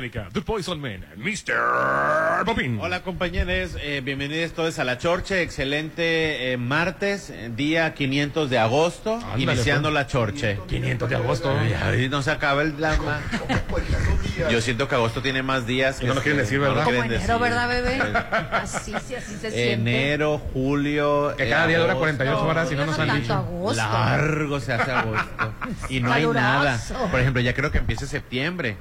The Poison Man, Mr. Popin. Hola compañeros, eh, bienvenidos todos a la Chorche, excelente eh, martes, eh, día 500 de agosto, Ándale, iniciando pues. la Chorche. 500 de agosto. Ay, no se acaba el drama. Yo siento que agosto tiene más días. Y no lo que quieren este, decir, no ¿verdad? Como quieren enero, decir. ¿verdad, bebé? Eh, Así, sí, así se siente. Enero, julio. Que eh, cada día dura agosto. 48 horas y no nos han dicho. agosto. Largo se hace agosto. Y no hay Caluroso. nada. Por ejemplo, ya creo que empieza septiembre.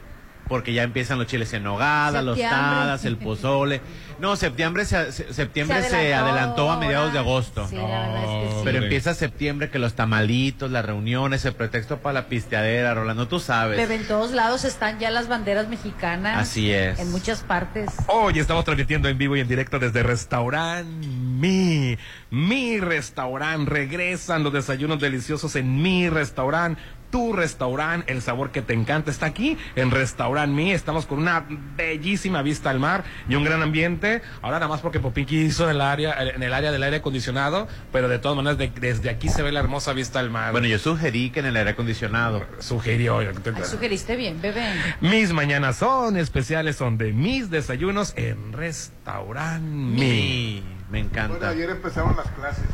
Porque ya empiezan los chiles en nogada, los tadas, el pozole. No, septiembre se, se- septiembre se adelantó, a mediados de agosto. Sí, la verdad es que sí. Pero empieza septiembre que los tamalitos, las reuniones, el pretexto para la pisteadera, Rolando, tú sabes. Bebé, en todos lados están ya las banderas mexicanas. Así es. En muchas partes. Hoy estamos transmitiendo en vivo y en directo desde Restaurant Mi. Mi restaurante. Regresan los desayunos deliciosos en mi restaurante. Tu restaurante, el sabor que te encanta está aquí en Restaurant Mi. Estamos con una bellísima vista al mar y un gran ambiente. Ahora nada más porque Popinki hizo en el área, en el área del aire acondicionado, pero de todas maneras de- desde aquí se ve la hermosa vista al mar. Bueno, yo sugerí que en el aire acondicionado. sugirió. Ay, sugeriste bien, bebé. Mis mañanas son especiales, son de mis desayunos en Restaurant me Bueno, encanta. ayer empezaron las clases.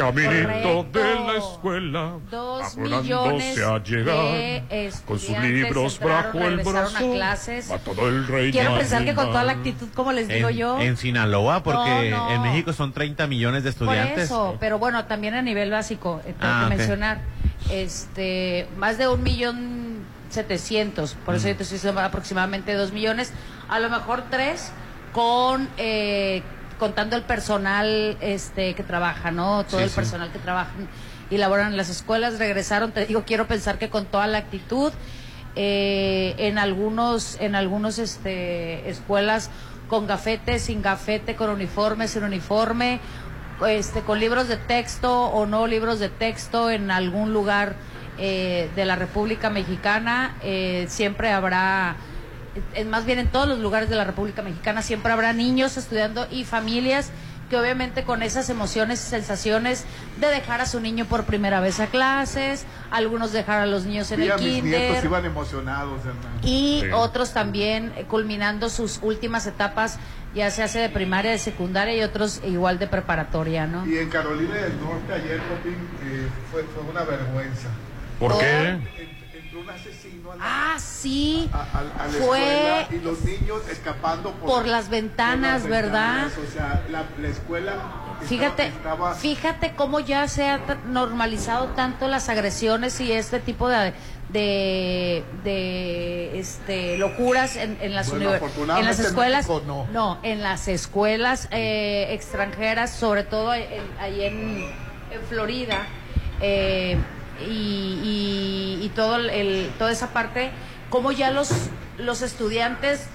Caminito Correcto. de la escuela, Dos millones a llegar, de con sus libros bajo el a brazo, clases. a todo el reino Quiero pensar que con toda la actitud, como les digo En, yo. en Sinaloa, porque No, no. en México son 30 millones de Por estudiantes. eso, pero bueno, también a nivel básico, eh, tengo Ah, que mencionar, este, más de un millón setecientos, por Mm. eso yo te estoy diciendo aproximadamente dos millones, a lo mejor tres con eh, contando el personal este que trabaja, ¿no? Todo Sí, el sí. personal que trabaja y laboran en las escuelas regresaron, te digo, quiero pensar que con toda la actitud eh, en algunos en algunos este escuelas con gafete, sin gafete, con uniforme, sin uniforme, este, con libros de texto o no libros de texto en algún lugar eh, de la República Mexicana, eh, siempre habrá, más bien en todos los lugares de la República Mexicana, siempre habrá niños estudiando y familias que obviamente con esas emociones y sensaciones de dejar a su niño por primera vez a clases, algunos dejar a los niños en Vi el a mis kinder nietos iban emocionados, hermano. y Sí. otros también eh, culminando sus últimas etapas, ya se hace de primaria, de secundaria y otros igual de preparatoria, ¿no? Y en Carolina del Norte ayer, Popín, eh, fue, fue una vergüenza. ¿Por qué? Ent- Entró un asesino a la, Ah, sí, a, a- a la fue escuela y los niños escapando por, por las ventanas, por las ¿verdad? ventanas. O sea, la, la escuela Fíjate, estaba, fíjate cómo ya se ha normalizado tanto las agresiones y este tipo de de, de, este locuras en, en las Bueno, en las en escuelas México no. en las escuelas eh, extranjeras sobre todo en- ahí en, en Florida eh, y, y, y todo el, el- toda esa parte como ya los los estudiantes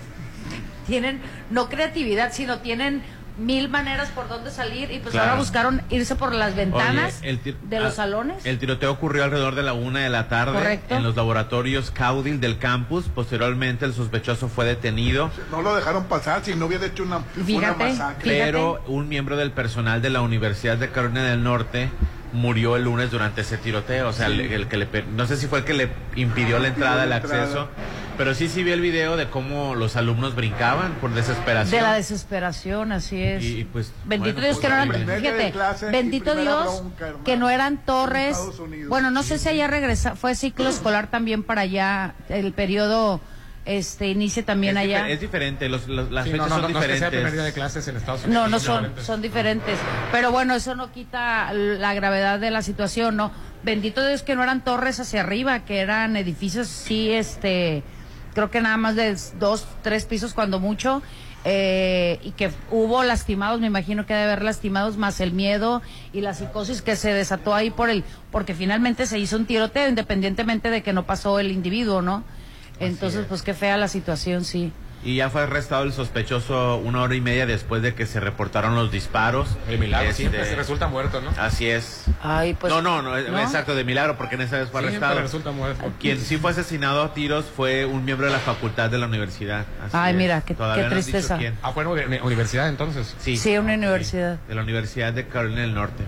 tienen no creatividad, sino tienen mil maneras por donde salir y pues Claro. ahora buscaron irse por las ventanas Oye, el tir- de los ah, salones. El tiroteo ocurrió alrededor de la una de la tarde Correcto. en los laboratorios Caudil del campus. Posteriormente, el sospechoso fue detenido. no lo dejaron pasar si no hubiera hecho una, Fíjate, una masacre. Fíjate. Pero un miembro del personal de la Universidad de Carolina del Norte murió el lunes durante ese tiroteo. O sea, el, el que le, no sé si fue el que le impidió la entrada, el acceso. Pero sí, sí vi el video de cómo los alumnos brincaban por desesperación. de la desesperación, así es. Y, y, pues, Bendito bueno, Dios que no pues, eran, día de fíjate, bendito Dios bronca, que no eran torres. Bueno, no sé si allá regresa, fue ciclo escolar también para allá, el periodo este inicie también es, difer- allá. es diferente, los, los- las Sí, fechas no, no, son no, no es que sea el diferentes. primer día de clases en Estados Unidos. No, no son, diferentes. son diferentes. Pero bueno, eso no quita la gravedad de la situación, ¿no? Bendito Dios que no eran torres hacia arriba, que eran edificios, sí, este, creo que nada más de dos, tres pisos cuando mucho, eh, y que hubo lastimados, me imagino que debe haber lastimados, más el miedo y la psicosis que se desató ahí por el, porque finalmente se hizo un tiroteo, independientemente de que no pasó el individuo, ¿no? Entonces, pues qué fea la situación, sí. Y ya fue arrestado el sospechoso una hora y media después de que se reportaron los disparos. El milagro Este, siempre se resulta muerto, ¿no? Así es. Ay, pues. no, no, no, exacto, de milagro, porque en esa vez fue Siempre arrestado. resulta muerto. Quien sí fue asesinado a tiros fue un miembro de la facultad de la universidad. Así Ay, es. mira, qué- qué no tristeza. quién. Ah, fue en uni- universidad entonces. Sí, Sí, una universidad. de la Universidad de Carolina del Norte.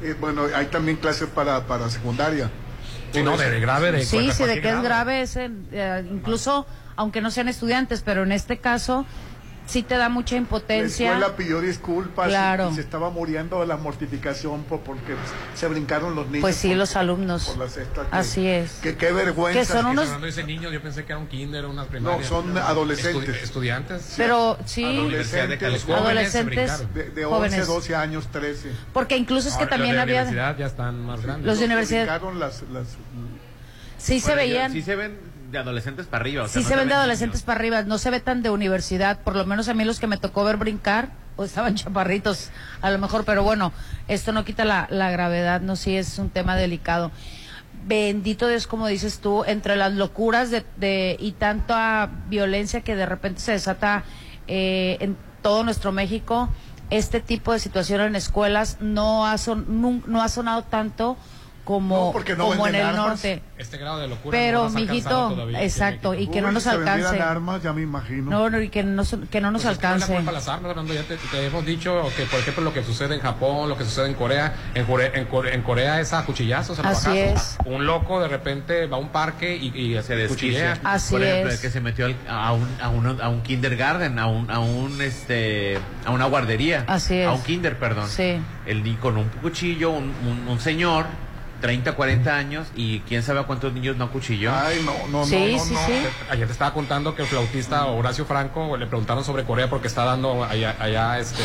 Eh, bueno, hay también clases para, para secundaria. Sí, no, de, de grave, de Sí, de que es grave, es, eh, incluso aunque no sean estudiantes, pero en este caso sí te da mucha La impotencia. escuela pidió disculpas y- Claro. y, se estaba muriendo de la mortificación por, porque se brincaron los niños. Pues sí, por- los alumnos. por la cesta que- Así es. Que qué vergüenza. Que son unos- dice niños, yo pensé que era un kinder, unas primarias. son adolescentes. Estudi- estudiantes. Pero sí, Universidad de Adolescentes. Los jóvenes se adolescentes. De, de 11, jóvenes. 12 años, 13. Porque incluso es que Ahora, los también de la había... universidad ya están más grandes. Los de universidad brincaron las, las, Sí se Bueno, yo- veían... Sí se ven de adolescentes para arriba. o sea, Sí no se ven de niños. adolescentes para arriba, no se ve tan de universidad, por lo menos a mí los que me tocó ver brincar, o estaban chaparritos, a lo mejor, pero bueno, esto no quita la, la gravedad, no, sí es un tema delicado. Bendito Dios, como dices tú, entre las locuras de, de y tanta violencia que de repente se desata eh, en todo nuestro México, este tipo de situación en escuelas no ha, son, no ha sonado tanto como, No, porque no como en el armas. norte. Este grado de locura Pero, no nos mijito, exacto, y que no Uy, nos se vendieran alcance. armas, ya me imagino. No, no, y que no, que no nos Pues es que no es la alcance. culpa de las armas, Fernando. Ya te, te hemos dicho que, por ejemplo, lo que sucede en Japón, lo que sucede en Corea. En Corea, en Corea, en Corea es a cuchillazos, a Así es. Un loco de repente va a un parque y, y se desquicia. Así Por ejemplo, es. el que se metió al- a, un, a, un, a un kindergarten, a un, a un este a una guardería. Así es. A un kinder, perdón. Sí. El con un cuchillo, un, un, un señor, 30, 40 años, y quién sabe a cuántos niños no cuchilló. Ay, no, no, Sí, no, no, sí, no. sí. Ayer te estaba contando que el flautista Horacio Franco le preguntaron sobre Corea porque está dando allá, allá este,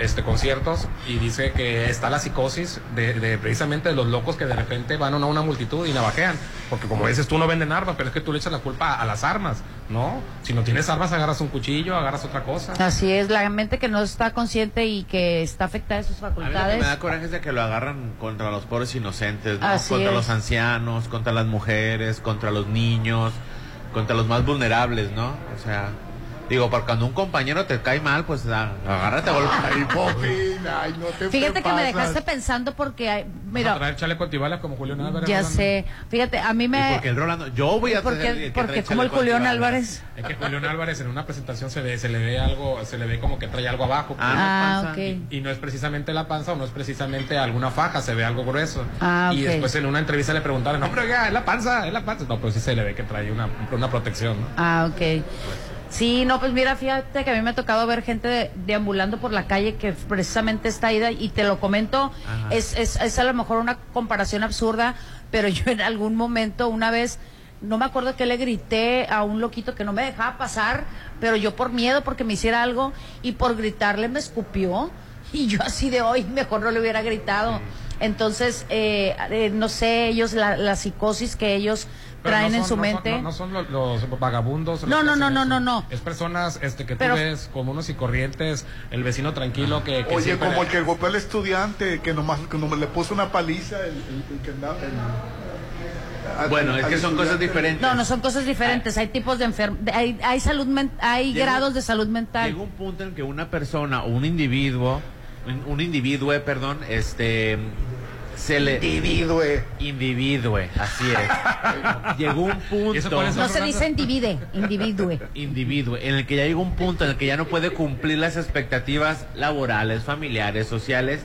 este conciertos y dice que está la psicosis de, de precisamente de los locos que de repente van a una multitud y navajean. Porque como dices, tú no venden armas, pero es que tú le echas la culpa a, a las armas, ¿no? Si no tienes armas, agarras un cuchillo, agarras otra cosa. Así es, la mente que no está consciente y que está afectada de sus A mí lo que facultades. me da coraje es de que lo agarran contra los pobres inocentes, ¿no? Así contra es. los ancianos, contra las mujeres, contra los niños, contra los más vulnerables, ¿no? O sea, digo, porque cuando un compañero te cae mal, pues a- agárrate a golpe. Ay, ay, no te Fíjate que me pasas. dejaste pensando porque, hay- Vas a mira, traer chaleco antibalas como Julián Álvarez. ya Rolando. sé, fíjate, a mí Y me... porque el Rolando, yo voy a porque, tener que porque traer como el Julián. Álvarez. Es que Julián Álvarez en una presentación se, ve, se le ve algo, se le ve como que trae algo abajo. Ah, Ah, no ok. pasa. Y no es precisamente la panza o no es precisamente alguna faja, se ve algo grueso. Ah, Y ok. después en una entrevista le preguntaron, no, hombre, oiga, es la panza, es la panza. No, pero sí se le ve que trae una, una protección, ¿no? Ah, ok. Sí, no, pues mira, fíjate que a mí me ha tocado ver gente de- deambulando por la calle que precisamente está ida y te lo comento, es, es, es a lo mejor una comparación absurda, pero yo en algún momento, una vez, no me acuerdo que le grité a un loquito que no me dejaba pasar, pero yo por miedo, porque me hiciera algo, y por gritarle me escupió, y yo así de hoy mejor no le hubiera gritado. Entonces, eh, eh, no sé, ellos, la, la psicosis que ellos Pero traen no en son- su no son- mente. no, no son los, los vagabundos. los No, no, no, no, no, no. Es personas este, que Pero- tú ves comunes y corrientes, el vecino tranquilo que, que Oye, siempre- como el que golpeó al estudiante, que nomás, que nomás le puso una paliza, el, el- el que andaba... el- Bueno, es que son cosas diferentes. No, no son cosas diferentes. Hay tipos de enfermedad, hay, hay salud, men- hay Llegó- grados de salud mental. Llega un punto en que una persona o un individuo, un, un individuo, perdón, este, se le... Individue. Individue, así es. Llegó un punto... ¿Y eso No se dice individe, individue. individuo, en el que ya llega un punto en el que ya no puede cumplir las expectativas laborales, familiares, sociales,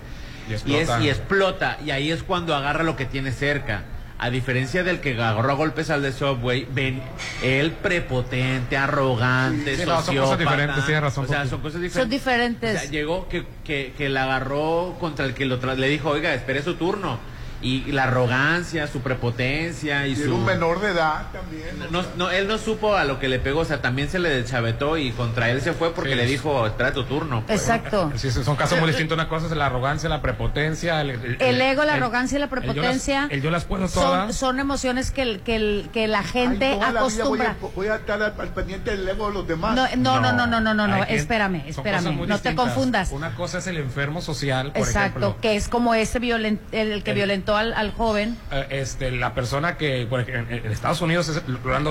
Y y, es, y explota, y ahí es cuando agarra lo que tiene cerca. A diferencia del que agarró a golpes al de Subway, ven él prepotente, arrogante, Sí, no, son cosas diferentes, tienes razón, O sea, son cosas diferentes. Son diferentes. O sea, llegó que, que, que la agarró contra el que lo tra- le dijo, oiga, espere su turno. Y, la arrogancia, su prepotencia y, Y su... era un menor de edad también. o No, sea. no, él no supo a lo que le pegó, o sea, también se le deschavetó y contra él se fue porque Sí. le dijo, espera tu turno. pues. Exacto. Sí, son casos muy distintos. Una cosa es la arrogancia, la prepotencia. El, el- El ego, la el- arrogancia y la el yo las- prepotencia El yo las puedo son, todas. son emociones que, el- que, el- que la Ay, gente toda la vida voy a- acostumbra. Voy a, estar al, al pendiente del ego de los demás. No, no, no, no, no, no, no, espérame, son espérame, no te confundas. Una cosa es el enfermo social, por Exacto, ejemplo. que es como ese violen, el, el que El- al, al joven. Eh, este, la persona que por ejemplo, en, en Estados Unidos es,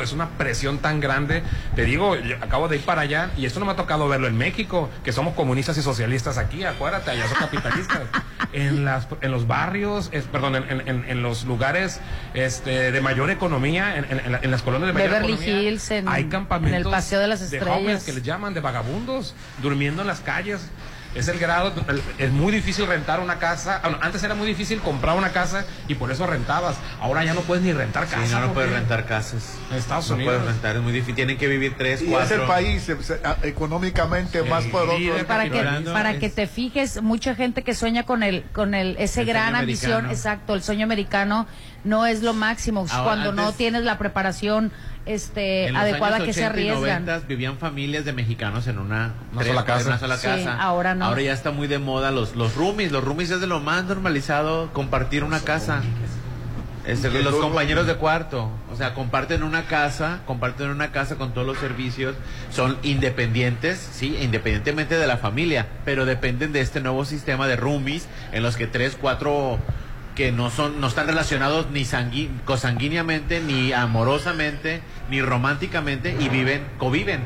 es una presión tan grande. Te digo, yo acabo de ir para allá y esto no me ha tocado verlo en México, que somos comunistas y socialistas aquí, acuérdate, allá son capitalistas. en, las, en los barrios, es, perdón, en, en- en- en los lugares este, de mayor economía, en, en- en la- en las colonias de mayor Beverly economía, Hills, en- hay campamentos en el Paseo de las de Estrellas. jóvenes que les llaman de vagabundos, durmiendo en las calles. Es el grado, es muy difícil rentar una casa. Bueno, antes era muy difícil comprar una casa y por eso rentabas. Ahora ya no puedes ni rentar Sí, casa. no, no puedes rentar casas. En Estados no Unidos. puedes rentar, es muy difícil. Tienen que vivir tres, Y cuatro. es el país eh, se- a- económicamente más poderoso. para que para es- que te fijes mucha gente que sueña con el con el ese El gran ambición americano. exacto el sueño americano no es lo máximo Ahora, cuando no tienes la preparación este En los adecuada que se 80 y arriesgan 90 vivían familias de mexicanos en una, Una sola casa. en una sola Sí, casa. ahora no. Ahora ya está muy de moda los, los roomies. Los roomies es de lo más normalizado compartir una casa. Este, los todo- compañeros de cuarto, o sea, comparten una casa, comparten una casa con todos los servicios, son independientes, sí, independientemente de la familia, pero dependen de este nuevo sistema de roomies en los que tres, cuatro que no son, no están relacionados ni sangui- consanguíneamente, ni amorosamente, ni románticamente y viven, conviven.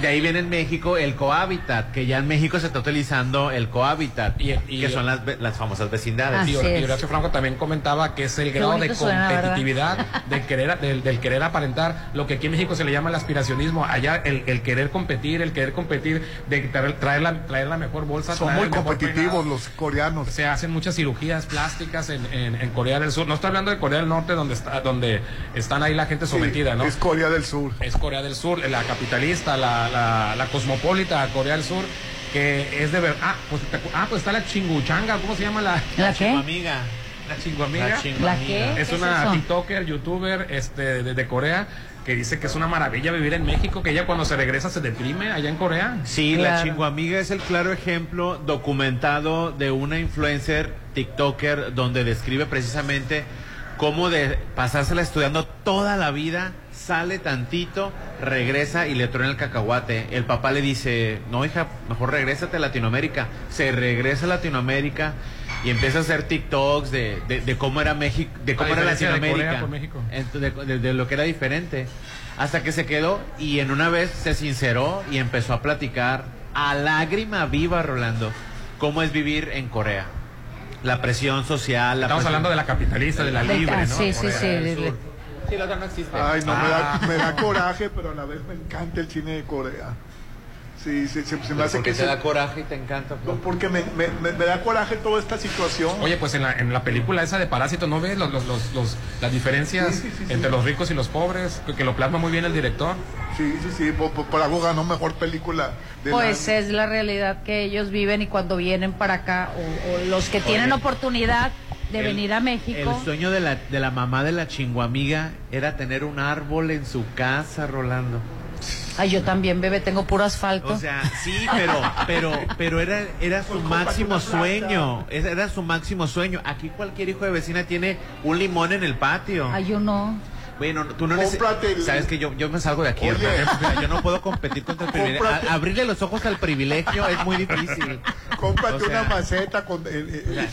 De ahí viene en México el cohabitat, que ya en México se está utilizando el cohabitat, Y- y- que son las, las famosas vecindades. Y, Horacio Franco también comentaba que es el Qué grado de bonito suena, ¿verdad? competitividad de querer, del, del querer aparentar, lo que aquí en México se le llama el aspiracionismo, allá el, el querer competir, el querer competir, de traer, traer la, traer la mejor bolsa. Son muy competitivos peinado. los coreanos. Se hacen muchas cirugías plásticas en, en, en Corea del Sur. No estoy hablando de Corea del Norte, donde está, donde están ahí la gente sometida, ¿no? Es Corea del Sur. es Corea del Sur, la capitalista, la, la, la cosmopolita Corea del Sur, que es de ver. Ah, pues, ah, pues está la chinguchanga, ¿cómo se llama la, la qué amiga. la chinguamiga? La la chinguamiga. qué Es ¿Qué una? TikToker, youtuber este, de, de Corea que dice que es una maravilla vivir en México, que ella cuando se regresa se deprime allá en Corea. Sí, Claro. la chinguamiga es el claro ejemplo documentado de una influencer TikToker donde describe precisamente cómo de pasársela estudiando toda la vida, sale tantito, regresa y le truena el cacahuate. El papá le dice, no hija, mejor regrésate a Latinoamérica. Se regresa a Latinoamérica y empieza a hacer TikToks de, de, de cómo era México, de cómo La era Latinoamérica, Corea con México. Ent- de, de- de lo que era diferente. Hasta que se quedó y en una vez se sinceró y empezó a platicar a lágrima viva, Rolando, cómo es vivir en Corea. La presión social, la Estamos presión- hablando de la capitalista, de la libre, ¿no? sí, sí, Corea sí, de- de- Sí, la otra no existe. Ay, no, me, da, Ah. me da coraje, pero a la vez me encanta el cine de Corea. Sí, sí, se, se me hace Porque que te se- da coraje y te encanta. no, pues. porque me, me, me- me da coraje toda esta situación. Oye, pues en la, en la película esa de Parásito, ¿no ves los, los, los, los- las diferencias Sí, sí, sí, sí. entre los ricos y los pobres? Que, que lo plasma muy bien el director. Sí, sí, sí, por, por- por algo ganó mejor película. del Pues año. es la realidad que ellos viven y cuando vienen para acá, o, o los que tienen Oye, oportunidad de El- venir a México. El sueño de la, de la mamá de la chinguamiga era tener un árbol en su casa, Rolando. Ay, yo también, bebé, tengo puro asfalto. O sea, sí, pero, pero, pero era, era su máximo sueño. Era su máximo sueño. Aquí cualquier hijo de vecina tiene un limón en el patio. Ay, yo no. Bueno, tú no Cómprate el- Sabes que yo, yo me salgo de aquí, Oye. hermano. Yo no puedo competir contra el privilegio. Cómprate- A- abrirle los ojos al privilegio es muy difícil. Cómprate O sea, una maceta con, eh, eh,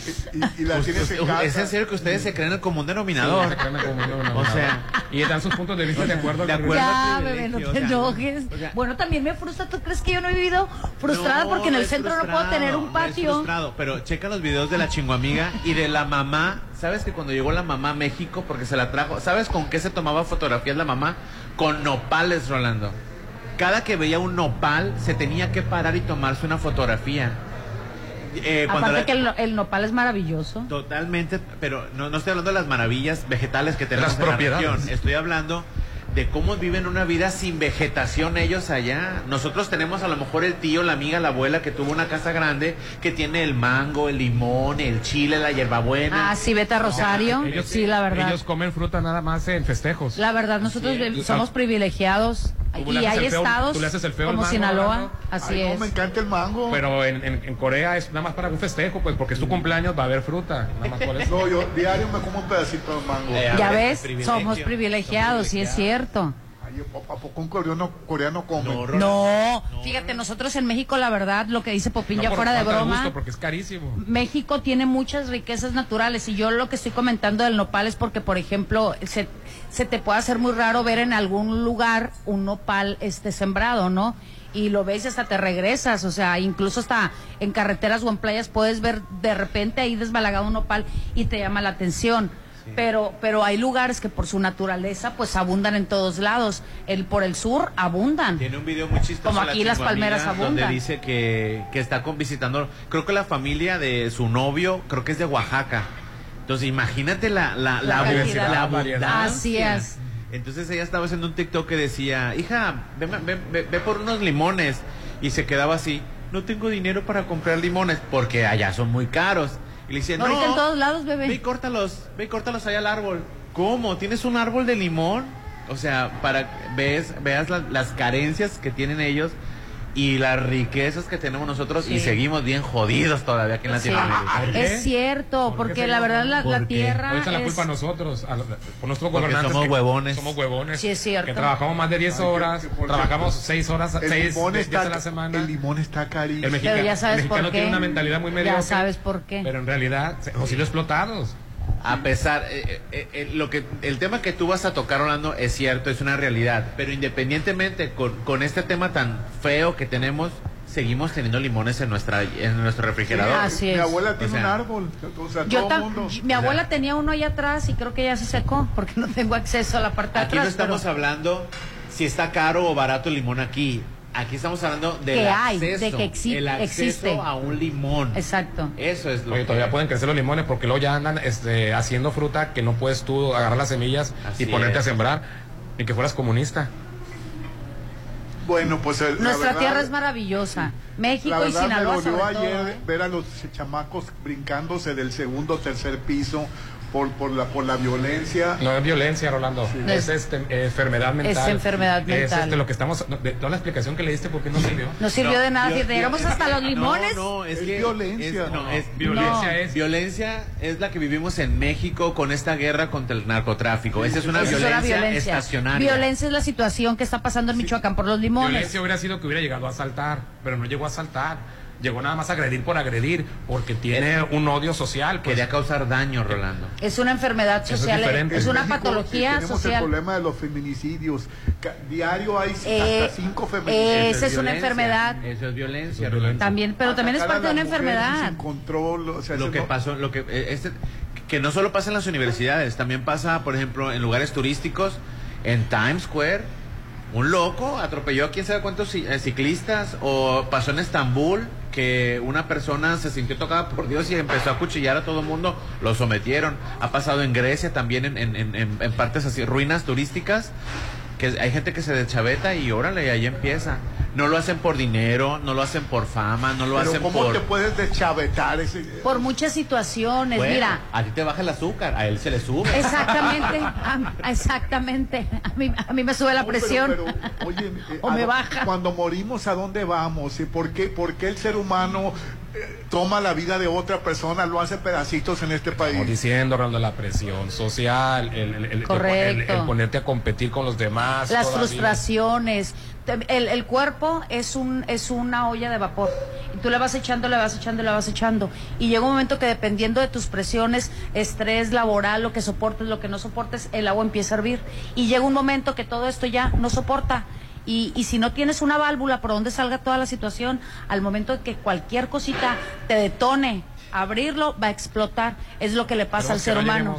y, y la tienes en casa. ¿Es en serio que ustedes se creen el común denominador? Se creen como un denominador. O sea- y dan sus puntos de vista de acuerdo. de con- acuerdo. Ya, al bebé, no te sea, enojes. o sea- bueno, también me frustra. ¿Tú crees que yo no he vivido frustrada No, porque en el es centro no puedo frustrado, tener un no es patio? frustrado, pero checa los videos de la chinguamiga y de la mamá. ¿Sabes que cuando llegó la mamá a México, porque se la trajo, ¿sabes con qué se tomaba fotografías la mamá? Con nopales, Rolando. Cada que veía un nopal, se tenía que parar y tomarse una fotografía. Eh, cuando Aparte la- que el, no- el nopal es maravilloso. Totalmente, pero no, no estoy hablando de las maravillas vegetales que tenemos Las en la propiedades. región. Estoy hablando de cómo viven una vida sin vegetación ellos allá. Nosotros tenemos a lo mejor el tío, la amiga, la abuela que tuvo una casa grande que tiene el mango, el limón, el chile, la hierbabuena. Ah, sí, vete a Rosario. Ellos, sí, la verdad. Ellos comen fruta nada más en festejos. La verdad, nosotros somos privilegiados. Y hay feo- estados tú le haces el feo al como mango, Sinaloa. ¿no? Así Ay, no, es. me encanta el mango. Pero en, en- en Corea es nada más para un festejo, pues porque es tu cumpleaños, va a haber fruta. Nada más por eso. No, yo diario me como un pedacito de mango. Eh, Ya ves, privilegio. somos privilegiados, sí es cierto. ¿a poco un coreano, coreano come? No, fíjate, nosotros en México, la verdad, lo que dice Popín No ya fuera de broma. gusto, porque es carísimo. México tiene muchas riquezas naturales y yo lo que estoy comentando del nopal es porque, por ejemplo, se, se te puede hacer muy raro ver en algún lugar un nopal este sembrado, ¿no? Y lo ves y hasta te regresas, o sea, incluso hasta en carreteras o en playas puedes ver de repente ahí desbalagado un nopal y te llama la atención. pero pero hay lugares que por su naturaleza pues abundan en todos lados. El por el sur abundan. Tiene un video muy chistoso. Como la aquí las Chingo palmeras abundan. Donde dice que, que está con- visitando, creo que la familia de su novio, creo que es de Oaxaca. Entonces imagínate la, la, La la, la. Así abundancia. es. Entonces ella estaba haciendo un TikTok que decía, hija, ve, ve- ve- ve por unos limones. Y se quedaba así, no tengo dinero para comprar limones porque allá son muy caros. Y le dice, no, Ahorita en todos lados, bebé. Ve y córtalos, ve y córtalos allá al árbol. ¿Cómo? ¿Tienes un árbol de limón? O sea, para ves, veas la- las carencias que tienen ellos y las riquezas que tenemos nosotros y Sí. seguimos bien jodidos todavía aquí en Sí. Latinoamérica. ¿Por qué? Es cierto, ¿Por qué porque la verdad la, tierra Ahorita la es- culpa a nosotros, a, por nuestros Porque gobernantes. somos que- huevones. Somos huevones. Sí, es cierto. Que trabajamos más de 10 Ay, que- horas, trabajamos cierto, 6 horas, El 6 limón, días a la semana. el limón está carísimo. El mexicano, Pero ya sabes el por qué. tiene una mentalidad muy Ya mediocre. sabes por qué. Pero en realidad hemos sido explotados. A pesar, eh, eh, eh, lo que, el tema que tú vas a tocar, Orlando, es cierto, es una realidad. Pero independientemente con, con este tema tan feo que tenemos, seguimos teniendo limones en nuestra, en nuestro refrigerador. Así Mi abuela tiene O sea, un árbol. O sea, Yo todo mundo. mi abuela tenía uno allá atrás y creo que ya se secó porque no tengo acceso a la parte de Aquí atrás. no estamos pero- hablando si está caro o barato el limón aquí. Aquí estamos hablando del Que hay, acceso, de que exi- el acceso existe. a un limón. Exacto. Eso es lo Oye, que- todavía pueden crecer los limones porque luego ya andan este, haciendo fruta que no puedes tú agarrar las semillas Así y ponerte es. a sembrar. Ni que fueras comunista. Bueno, pues el- la Nuestra verdad- tierra es maravillosa. La México y verdad me Sinaloa dolió sobre todo, ayer ¿eh? ver a los chamacos brincándose del segundo o tercer piso por, por, la, por la violencia. No es violencia, Rolando. Es, Es- este, eh, enfermedad mental. enfermedad Es mental. este, lo que estamos. no, de toda la explicación que le diste, ¿por qué no sirvió? No sirvió No, de nada. yo- llegamos hasta los limones. No, no, es, Es que violencia. es- no, es violencia No. es. Violencia es la que vivimos en México con esta guerra contra el narcotráfico. Esa es una, Esa es violencia, una violencia. estacionaria. Violencia es la situación que está pasando en Michoacán por los limones. Violencia hubiera sido que hubiera llegado a asaltar, pero no llegó a asaltar. Llegó nada más a agredir por agredir, porque tiene un odio social. Pues. Quería causar daño, Rolando. Es una enfermedad es social, diferente. es una México, patología eh, tenemos social. el problema de los feminicidios. Diario hay Eh, hasta cinco eh, feminicidios. esa es una enfermedad. Eso es violencia, Eso es Rolando. También, pero también es parte a de una enfermedad. Sin control, o sea, lo que no- pasó, lo que eh, este, que no solo pasa en las universidades, también pasa, por ejemplo, en lugares turísticos, en Times Square, un loco atropelló a quién sabe cuántos ci- eh, ciclistas, o pasó en Estambul que una persona se sintió tocada por Dios y empezó a cuchillar a todo el mundo, lo sometieron. Ha pasado en Grecia también en, en- en- en- partes así, ruinas turísticas, que hay gente que se deschaveta y órale, y ahí empieza. No lo hacen por dinero, no lo hacen por fama, no lo Pero hacen ¿cómo por... te puedes deschavetar ese? Por muchas situaciones. Bueno, Mira, a ti te baja el azúcar, a él se le sube. exactamente, a- exactamente. A mí, a mí me sube la No, pero- presión. pero, oye, eh, O ¿a me baja. Cuando morimos, ¿a dónde vamos? ¿Y por qué, por qué el ser humano toma la vida de otra persona, lo hace pedacitos en este Estamos país? diciendo, Rolando, la presión social, el, el- el- Correcto. el- el ponerte a competir con los demás. Las todavía. frustraciones. El, el cuerpo es un es una olla de vapor. Y tú le vas echando, le vas echando, le vas echando. Y llega un momento que dependiendo de tus presiones, estrés laboral, lo que soportes, lo que no soportes, el agua empieza a hervir. Y llega un momento que todo esto ya no soporta. Y, y si no tienes una válvula por donde salga toda la situación, al momento de que cualquier cosita te detone, abrirlo va a explotar. Es lo que le pasa al ser no humano.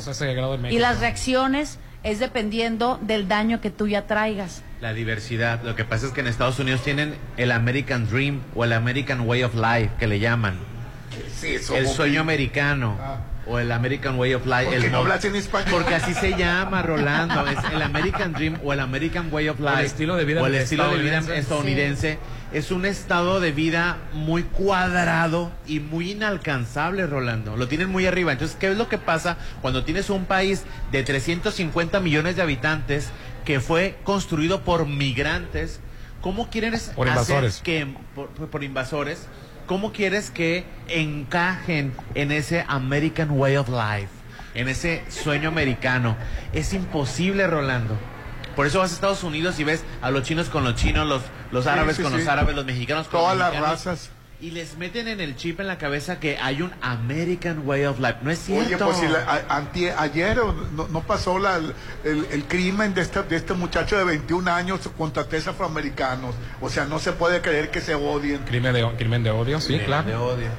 Y las reacciones es dependiendo del daño que tú ya traigas. La diversidad. Lo que pasa es que en Estados Unidos tienen el American Dream o el American Way of Life, que le llaman. Sí, eso, El sueño americano. Ah. O el American Way of Life. ¿Por el qué no hablas en español? Porque así se llama, Rolando. Es el American Dream o el American Way of Life. estilo de vida o el estilo de vida estadounidense. Es un estado de vida muy cuadrado y muy inalcanzable, Rolando. Lo tienen muy arriba. Entonces, ¿qué es lo que pasa cuando tienes un país de 350 millones de habitantes que fue construido por migrantes? ¿Cómo quieres Por hacer invasores. que por invasores, ¿cómo quieres que encajen en ese American Way of Life, en ese sueño americano? Es imposible, Rolando. Por eso vas a Estados Unidos y ves a los chinos con los chinos, los, los árabes sí, con sí. los árabes, los mexicanos con Todas los las mexicanos. razas. Y les meten en el chip en la cabeza que hay un American Way of Life. No es cierto. Oye, pues si la- a- antie- ayer no, no pasó la- el, el crimen de este, de este muchacho de 21 años contra tres afroamericanos. O sea, no se puede creer que se odien. Crimen de, crimen de odio, sí, claro. De odio.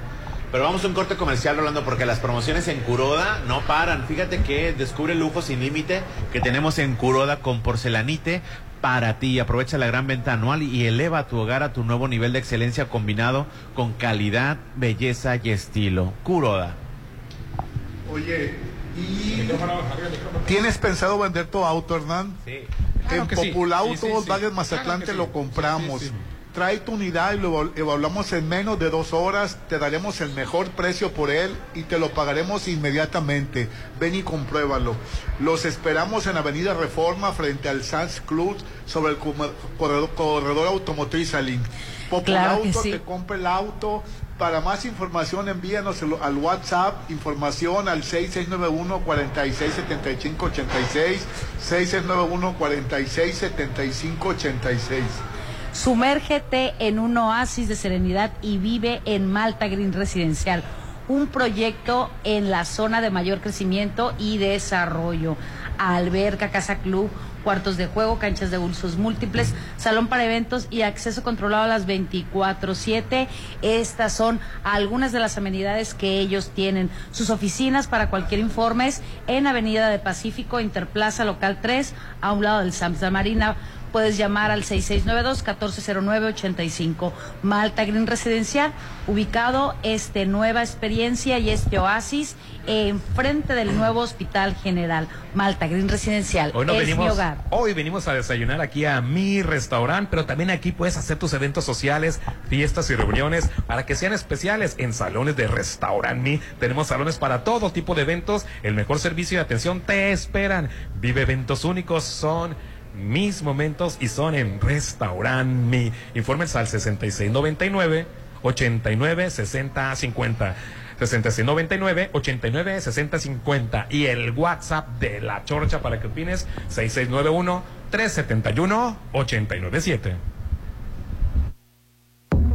Pero vamos a un corte comercial, Rolando, porque las promociones en Curoda no paran. Fíjate que descubre lujo sin límite que tenemos en Curoda con porcelanite para ti. Aprovecha la gran venta anual y eleva tu hogar a tu nuevo nivel de excelencia combinado con calidad, belleza y estilo. Curoda. Oye, ¿y tienes pensado vender tu auto, Hernán? Sí. en Claro que sí. Sí, sí, sí. Volkswagen Mazatlán Claro que te sí. lo compramos. Trae tu unidad y lo evaluamos en menos de dos horas, te daremos el mejor precio por él y te lo pagaremos inmediatamente. Ven y compruébalo. Los esperamos en Avenida Reforma frente al Sands Club sobre el corredor, corredor automotriz. Claro que Populauto sí. te compra el auto. Para más información envíanos al WhatsApp, información al 6691 4675 86 6691 4675 86 Sumérgete en un oasis de serenidad y vive en Malta Green Residencial, un proyecto en la zona de mayor crecimiento y desarrollo. Alberca, casa club, cuartos de juego, canchas de usos múltiples, salón para eventos y acceso controlado a las 24/7. Estas son algunas de las amenidades que ellos tienen. Sus oficinas para cualquier informe en Avenida de Pacífico, Interplaza Local 3, a un lado del Samsa Marina puedes llamar al 6692-1409-85. Malta Green Residencial, ubicado este nueva experiencia y este oasis enfrente del nuevo Hospital General. Malta Green Residencial, Hoy, no es venimos, mi hogar. hoy venimos a desayunar aquí a mi restaurante, pero también aquí puedes hacer tus eventos sociales, fiestas y reuniones para que sean especiales en salones de restaurante. Mi. Tenemos salones para todo tipo de eventos, el mejor servicio y atención te esperan. Vive eventos únicos, son mis momentos y son en Restaurant Mi. Informes al 6699 89 60 50. 6699 89 60 50 y el WhatsApp de la Chorcha para que opines 6691 371 897.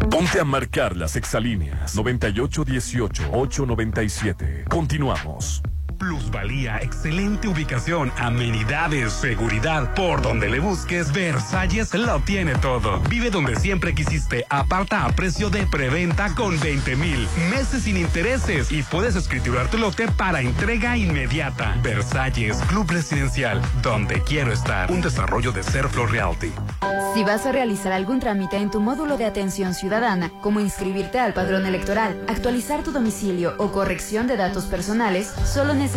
Ponte a marcar las exalíneas 9818-897. Continuamos. Plusvalía, excelente ubicación, amenidades, seguridad. Por donde le busques, Versalles lo tiene todo. Vive donde siempre quisiste. Aparta a precio de preventa con 20 mil meses sin intereses y puedes escriturar tu lote para entrega inmediata. Versalles, Club Residencial, donde quiero estar. Un desarrollo de Serflo Realty. Si vas a realizar algún trámite en tu módulo de atención ciudadana, como inscribirte al padrón electoral, actualizar tu domicilio o corrección de datos personales, solo necesitas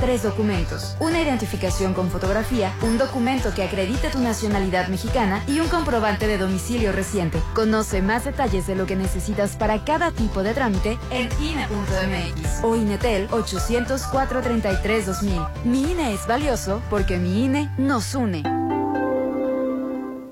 tres documentos. Una identificación con fotografía, un documento que acredite tu nacionalidad mexicana y un comprobante de domicilio reciente. Conoce más detalles de lo que necesitas para cada tipo de trámite en INE.mx o INETEL 804-33-2000. Mi INE es valioso porque mi INE nos une.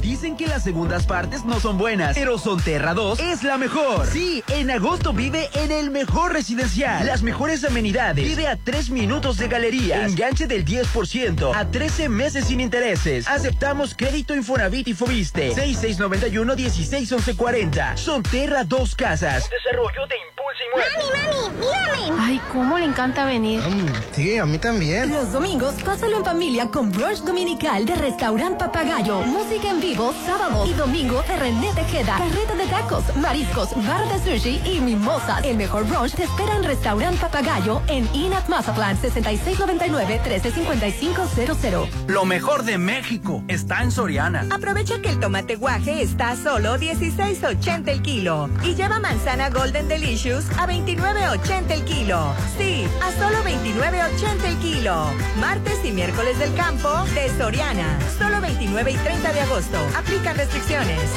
Dicen que las segundas partes no son buenas, pero Sonterra 2 es la mejor. Sí, en agosto vive en el mejor residencial. Las mejores amenidades. Vive a 3 minutos de galerías. Enganche del 10% a 13 meses sin intereses. Aceptamos crédito Infonavit y Fobiste. 6691-161140. Sonterra 2 Casas. Desarrollo de Impulso Inmueble. Ay, cómo le encanta venir. Sí, a mí también. Los domingos, pásalo en familia con brunch dominical de Restaurant Papagayo. Música en vivo sábado y domingo de René Tejeda. Carreta de tacos, mariscos, bar de sushi y mimosas. El mejor brunch te espera en Restaurant Papagayo en Inat Mazatlán 6699-135500. Lo mejor de México está en Soriana. Aprovecha que el tomate guaje está a solo 16.80 el kilo y lleva manzana Golden Delicious a 29.80 el kilo. Sí, a solo 29.80 el kilo. Martes y miércoles del campo de Soriana. Solo 29 y 30 de agosto. Aplican restricciones.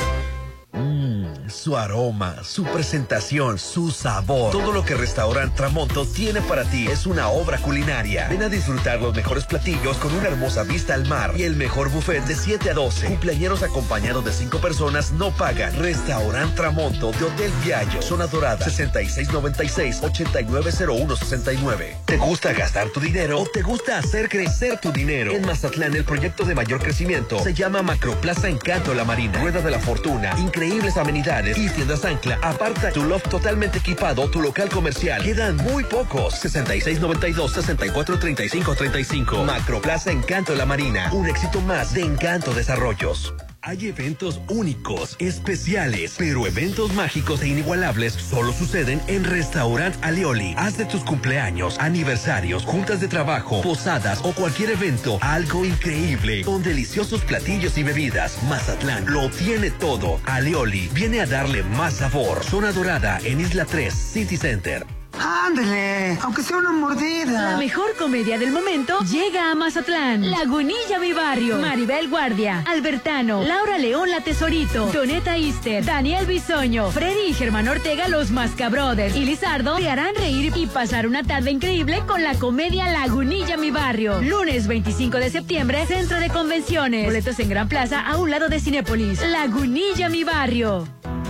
Mmm, su aroma, su presentación, su sabor. Todo lo que Restaurant Tramonto tiene para ti es una obra culinaria. Ven a disfrutar los mejores platillos con una hermosa vista al mar y el mejor buffet de 7 a 12. Cumpleañeros acompañados de 5 personas no pagan. Restaurant Tramonto de Hotel Viallo, Zona Dorada, 6696-890169. ¿Te gusta gastar tu dinero o te gusta hacer crecer tu dinero? En Mazatlán, el proyecto de mayor crecimiento se llama Macroplaza Encanto La Marina. Rueda de la Fortuna, increíbles amenidades y tiendas ancla. Aparta tu loft totalmente equipado, tu local comercial. Quedan muy pocos. 6692-643535. Macroplaza Encanto La Marina. Un éxito más de Encanto Desarrollos. Hay eventos únicos, especiales, pero eventos mágicos e inigualables solo suceden en Restaurant Alioli. Haz de tus cumpleaños, aniversarios, juntas de trabajo, posadas o cualquier evento algo increíble con deliciosos platillos y bebidas. Mazatlán lo tiene todo. Alioli viene a darle más sabor. Zona Dorada en Isla 3 City Center. Ándale, aunque sea una mordida. La mejor comedia del momento llega a Mazatlán. Lagunilla Mi Barrio, Maribel Guardia, Albertano, Laura León La Tesorito, Doneta Ister, Daniel Bisoño, Freddy y Germán Ortega Los Mascabrothers y Lizardo te harán reír y pasar una tarde increíble con la comedia Lagunilla Mi Barrio. Lunes 25 de septiembre, Centro de Convenciones. Boletos en Gran Plaza a un lado de Cinépolis. Lagunilla Mi Barrio.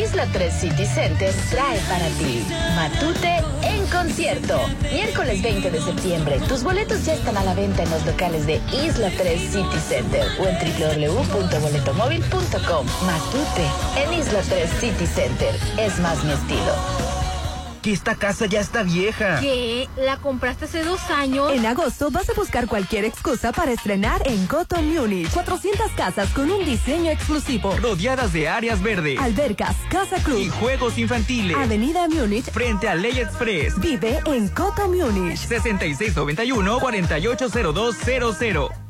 Isla 3 City Center trae para ti Matute en concierto. Miércoles 20 de septiembre. Tus boletos ya están a la venta en los locales de Isla 3 City Center o en www.boletomóvil.com. Matute en Isla 3 City Center. Es más mi estilo. Que esta casa ya está vieja. ¿Qué? ¿La compraste hace dos años? En agosto vas a buscar cualquier excusa para estrenar en Coto Munich. 400 casas con un diseño exclusivo. Rodeadas de áreas verdes. Albercas, casa club. Y juegos infantiles. Avenida Múnich. Frente a Ley Express. Vive en Coto Múnich. 6691-480200.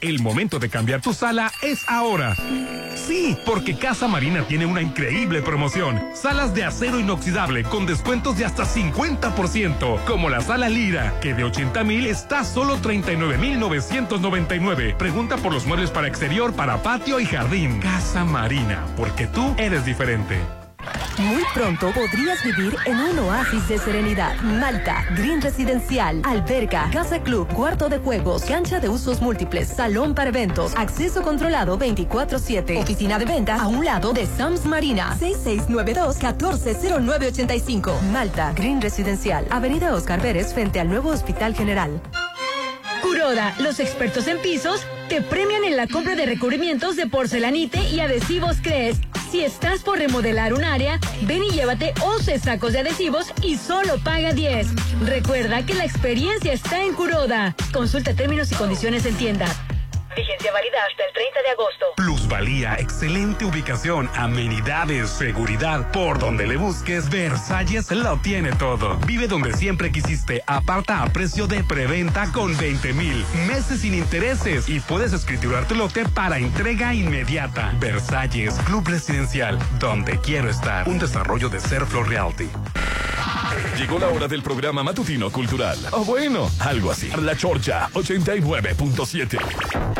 El momento de cambiar tu sala es ahora. Sí, porque Casa Marina tiene una increíble promoción. Salas de acero inoxidable con descuentos de hasta 50%, como la sala Lira, que de 80 mil está solo 39 mil 999. Pregunta por los muebles para exterior, para patio y jardín. Casa Marina, porque tú eres diferente. Muy pronto podrías vivir en un oasis de serenidad. Malta, Green Residencial, alberca, casa club, cuarto de juegos, cancha de usos múltiples, salón para eventos, acceso controlado 24-7, oficina de venta a un lado de Sams Marina, 6692-140985. Malta, Green Residencial, Avenida Oscar Pérez frente al nuevo Hospital General. Kuroda, los expertos en pisos, te premian en la compra de recubrimientos de porcelanite y adhesivos CRES. Si estás por remodelar un área, ven y llévate 11 sacos de adhesivos y solo paga 10. Recuerda que la experiencia está en Kuroda. Consulta términos y condiciones en tienda. Vigencia válida hasta el 30 de agosto. Plusvalía, excelente ubicación, amenidades, seguridad. Por donde le busques, Versalles lo tiene todo. Vive donde siempre quisiste. Aparta a precio de preventa con 20 mil. Meses sin intereses. Y puedes escriturar tu lote para entrega inmediata. Versalles, Club Residencial, donde quiero estar. Un desarrollo de Serflo Realty. Llegó la hora del programa matutino cultural. O bueno, algo así. La Chorcha 89.7.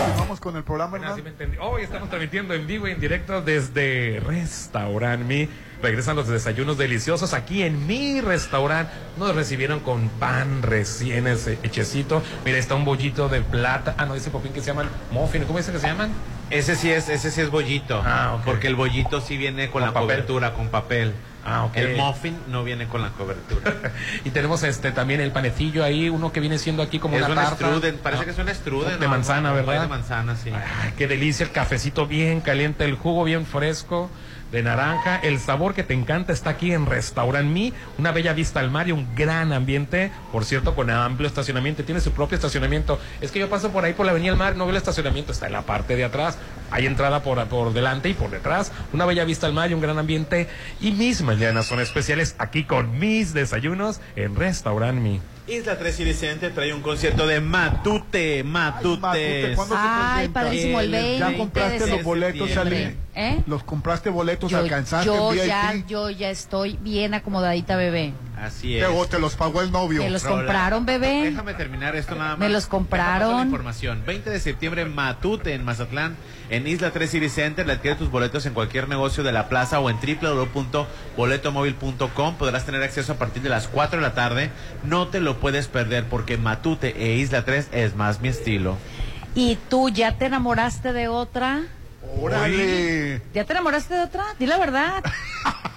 Continuamos con el programa. Hoy estamos transmitiendo en vivo y en directo desde Restaurant Regresan los desayunos deliciosos aquí en mi restaurante. Nos recibieron con pan recién ese- hechecito. Mira, está un bollito de plata. Ah, no, dice Popín que se llaman muffin. ¿Cómo dice que se llaman? Ese sí es, ese sí es bollito. Ah. Porque el bollito sí viene con, Con la papel. cobertura, con papel. Ah, ok. El muffin no viene con la cobertura. Y tenemos este también el panecillo ahí, uno que viene siendo aquí como es una un tarta. strudel, parece Ah, que es un strudel. De ¿no? manzana, ¿verdad? De manzana, sí. Ay, qué delicia, el cafecito bien caliente, el jugo bien fresco de naranja, el sabor que te encanta está aquí en Restaurant Mi, una bella vista al mar y un gran ambiente, por cierto, con amplio estacionamiento, tiene su propio estacionamiento. Es que yo paso por ahí por la Avenida del Mar, no veo el estacionamiento, está en la parte de atrás, hay entrada por, por delante y por detrás, una bella vista al mar y un gran ambiente. Y mis mañanas son especiales aquí con mis desayunos en Restaurant Mi. Isla 3 City Center trae un concierto de Matute, Matute. Matute, ¿cuándo se Ay, presenta? padrísimo, el 20 ¿Ya compraste de los boletos, septiembre. Ali? ¿Eh? ¿Los compraste boletos? Yo, ¿Alcanzaste yo VIP? ya, yo ya estoy bien acomodadita, bebé. Así es. Te, te los pagó el novio. ¿Me los Rola. compraron, bebé? Déjame terminar esto nada más. Me los compraron. la información. 20 de septiembre en Matute, en Mazatlán, en Isla 3 City Center. Le adquiere tus boletos en cualquier negocio de la plaza o en www.boletomóvil.com. Podrás tener acceso a partir de las 4 de la tarde. No te lo puedes perder porque Matute e Isla 3 es más mi estilo. ¿Y tú ya te enamoraste de otra? ¡Órale! ¿Ya te enamoraste de otra? Di la verdad.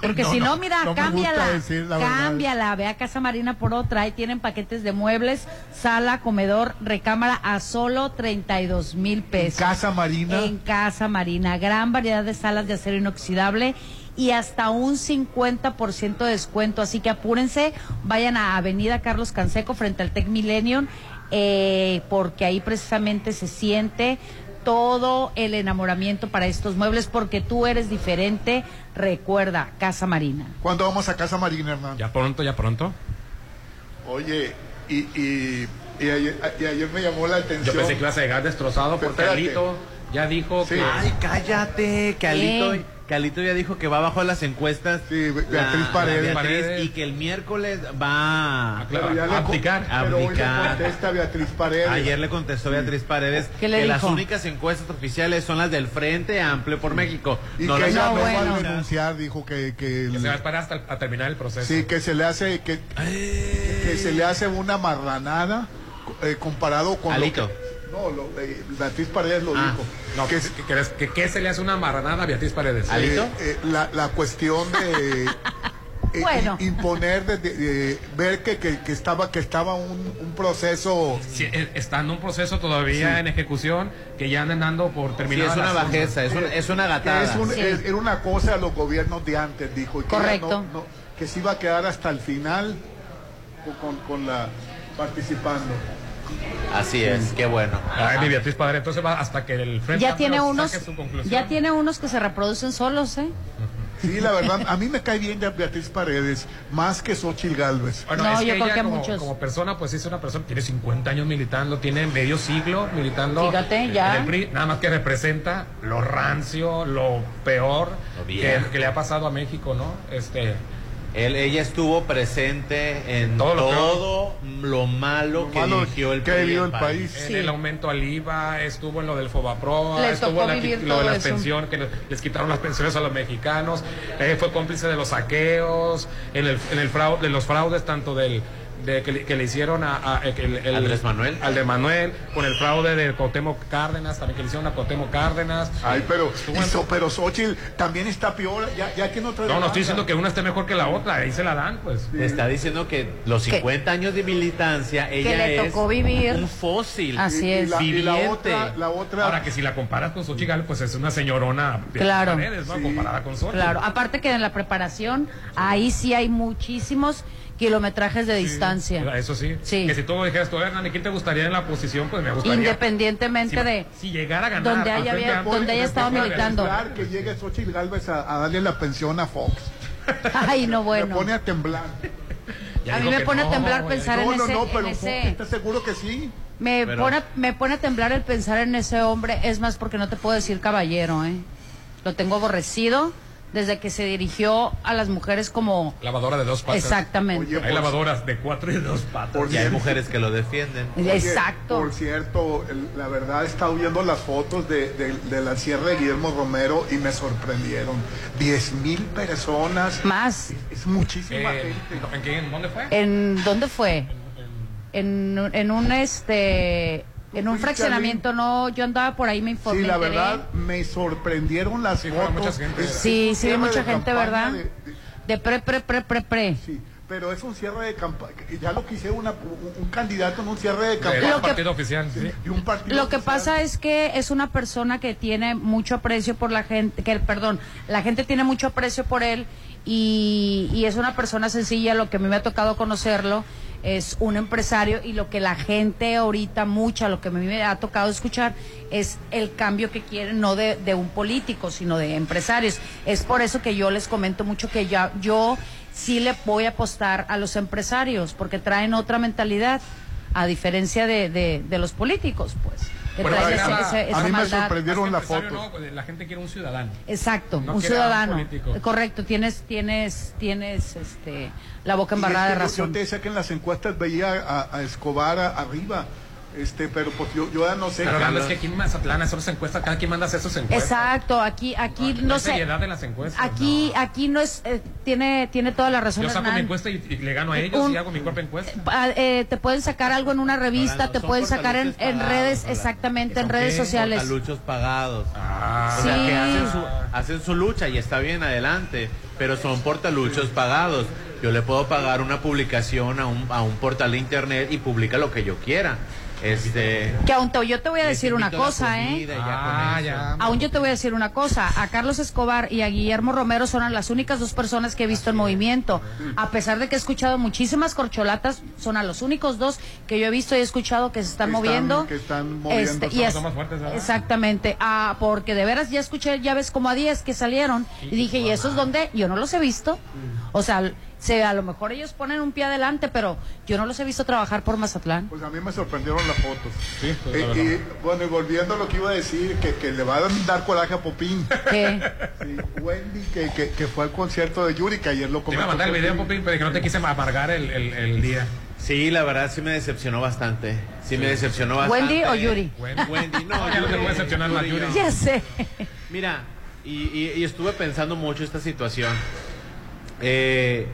Porque No, si no, no, mira, no cámbiala. cámbiala. Ve a Casa Marina por otra. Ahí tienen paquetes de muebles, sala, comedor, recámara a solo 32 mil pesos. Casa Marina. En Casa Marina. Gran variedad de salas de acero inoxidable y hasta un 50% de descuento. Así que apúrense, vayan a Avenida Carlos Canseco frente al Tech Millennium, eh, porque ahí precisamente se siente todo el enamoramiento para estos muebles, porque tú eres diferente. Recuerda, Casa Marina. ¿Cuándo vamos a Casa Marina, hermano? Ya pronto, ya pronto. Oye, y, y, y ayer, y ayer me llamó la Yo atención. pensé que ibas a llegar destrozado espérate. Carlito ya dijo Sí. que... Ay, cállate, Calito. ¿Qué? Calito ya dijo que va abajo de las encuestas. Sí, Beatriz la Paredes. Y que el miércoles va Ah, claro, Pero ya le- abdicar. pero hoy le contesta Beatriz Paredes. Ayer le contestó Beatriz Paredes ¿Qué le que las únicas encuestas oficiales son las del Frente Amplio por México. Y No que ella No, va a renunciar, dijo que, que, Que se va a esperar hasta a terminar el proceso. sí, que se le hace que, que se le hace una marranada eh, comparado con Alito. lo que no, lo, eh, Beatriz Paredes lo Ah, dijo. No, que, que, que, que- que se le hace una marranada a Beatriz Paredes. ¿Al- ¿Alito? eh, eh, la, la cuestión de eh, Bueno. i- imponer de, de- de ver que, que, que estaba que estaba un, un proceso Sí, eh, está en un proceso todavía Sí. en ejecución que ya andan dando por Sí, terminar. es una bajeza, es, un- es una gatada. es un- Sí. es- era una cosa de los gobiernos de antes dijo y que Correcto. no- no- que se iba a quedar hasta el final con, con la participando Así es, qué bueno. Ay, mi Beatriz Padre, entonces va hasta que el frente Ya tiene unos, saque su conclusión. ya tiene unos que se reproducen solos, ¿eh? Sí, la verdad, a mí me cae bien Beatriz Paredes, más que Xochitl Galvez. Bueno, No, es yo que creo ella que como, muchos. como persona, pues es una persona, tiene 50 años militando, tiene medio siglo militando. Fíjate, ya. en el PRI, nada más que representa lo rancio, lo peor Lo que, que le ha pasado a México, ¿no? Este, Él, ella estuvo presente en Todo todo, lo lo, malo Lo que malo dirigió el, que PRI vivió en el país. en Sí. el aumento al IVA, estuvo en lo del Fobaproa, Le estuvo la- lo de las eso. pensiones, que les, les quitaron las pensiones a los mexicanos, eh, fue cómplice de los saqueos, en el, en el fraude, de los fraudes tanto del de que, le, que le hicieron a, a- el, el- Andrés Manuel. al de Manuel, con el fraude de Cotemo Cárdenas, también que le hicieron a Cotemo Cárdenas. Ay, pero, hizo- pero Xochitl también está peor, ya, ya que no trae no, no estoy diciendo que una esté mejor que la otra, ahí se la dan, pues. Te está diciendo que los 50 años de militancia, ella le es tocó vivir. un fósil. Así Y- y es. la, y la otra, la otra Ahora que si la comparas con Xochitl pues es una señorona de Claro. paredes, ¿no? Comparada con Xochitl. Claro, aparte que en la preparación, ahí sí hay muchísimos kilometrajes de distancia. Eso sí. Sí. Que si tú dijeras, tú, Hernán, ¿y quién te gustaría en la posición? Pues me gustaría. Independientemente si, de si llegara a ganar. donde haya, había- Amplio, donde haya me estado pone a militando. Que llegue Xochitl Galvez a, a darle la pensión a Fox. Ay, no, Me bueno. pone a temblar. Ya A mí me pone a no, temblar ya pensar dijo- en no, no, ese, no, pero ese- ¿estás seguro que sí? me Pero- pone me pone a temblar el pensar en ese hombre, es más porque no te puedo decir caballero, ¿eh? Lo tengo aborrecido desde que se dirigió a las mujeres como Lavadora de dos patas. Exactamente. hay lavadoras de cuatro y de dos patas. y hay mujeres que lo defienden. Oye, Exacto. Por cierto, el- la verdad he estado viendo las fotos de, de- de la Sierra de Guillermo Romero y me sorprendieron. 10 mil personas. Más. Es muchísima Eh, gente. ¿En qué? ¿En dónde fue? ¿En dónde fue? En, en un este en un fraccionamiento no, yo andaba por ahí me informé. Sí, la verdad me sorprendieron las fueron fotos. mucha gente. Es- Sí, sí, mucha gente, ¿verdad? de- de- De pre pre pre pre pre. sí, pero es un cierre de campaña. Ya lo quise una, un, un candidato en un cierre de De campaña. un partido oficial, sí. de un partido Lo que oficial. pasa es que es una persona que tiene mucho aprecio por la gente, que perdón, la gente tiene mucho aprecio por él y, y es una persona sencilla, lo que a mí me ha tocado conocerlo es un empresario y lo que la gente ahorita mucha, lo que a mí me ha tocado escuchar es el cambio que quieren, no de, de un político, sino de empresarios. Es por eso que yo les comento mucho que ya yo sí le voy a apostar a los empresarios, porque traen otra mentalidad, a diferencia de, de, de los políticos, pues. Bueno, a- ese- a- ese- esa a mí me maldad. Vieron la foto. no, pues, la gente quiere un ciudadano. Exacto, No un un ciudadano. político. Correcto, tienes, tienes, tienes, este, la boca Y es embarrada que de razón. Yo te decía que en las encuestas veía a, a Escobar arriba, este, pero pues yo, yo ya no sé. Pero Carlos, es que aquí en Mazatlán hacer sus encuestas, cada quien manda a hacer sus encuestas. Exacto, aquí, aquí, No no hay sé. seriedad en las encuestas. Aquí, aquí no es, eh, tiene, tiene toda la razón. Yo saco mi encuesta y, y le gano a ellos Un- y hago mi propia encuesta. Ah, eh, te pueden sacar algo en una revista, te pueden sacar en, redes, exactamente, en ¿Son redes sociales. Portaluchos pagados. Ah. O sea, Sí. que hacen su, hacen su lucha y está bien adelante, pero son portaluchos pagados. Yo le puedo pagar una publicación a un, a un portal de internet y publica lo que yo quiera. Este, Que aún te- yo te voy a decir una cosa, ¿eh? Ah, ya. Aún yo te voy a decir una cosa, a Carlos Escobar y a Guillermo Romero son las únicas dos personas que he visto en movimiento. A pesar de que he escuchado muchísimas corcholatas, son a los únicos dos que yo he visto y he escuchado que se están Que están- moviendo. que están moviendo. Este, y Son- es- más fuertes, exactamente, ah, porque de veras ya escuché, ya ves como a 10 que salieron y dije, ¿y esos dónde? Yo no los he visto. O sea, se, a lo mejor ellos ponen un pie adelante, pero yo no los he visto trabajar por Mazatlán. Pues a mí me sorprendieron las fotos. Sí, pues, Eh, y bueno, y volviendo a lo que iba a decir, que, que le va a dar coraje a Popín. ¿Qué? Sí, Wendy, que, que, que fue al concierto de Yuri, que ayer lo Te comentó. iba a mandar el video, Popín. Popín, pero que no te quise amargar el, el, el día. Sí, la verdad sí me decepcionó bastante. Sí, me decepcionó bastante. ¿Wendy o Yuri? Wen- Wendy, no, Ya no te Yuri, puede decepcionar más, Yuri, Yuri. Ya sé. Mira, y, y- y estuve pensando mucho esta situación. Eh,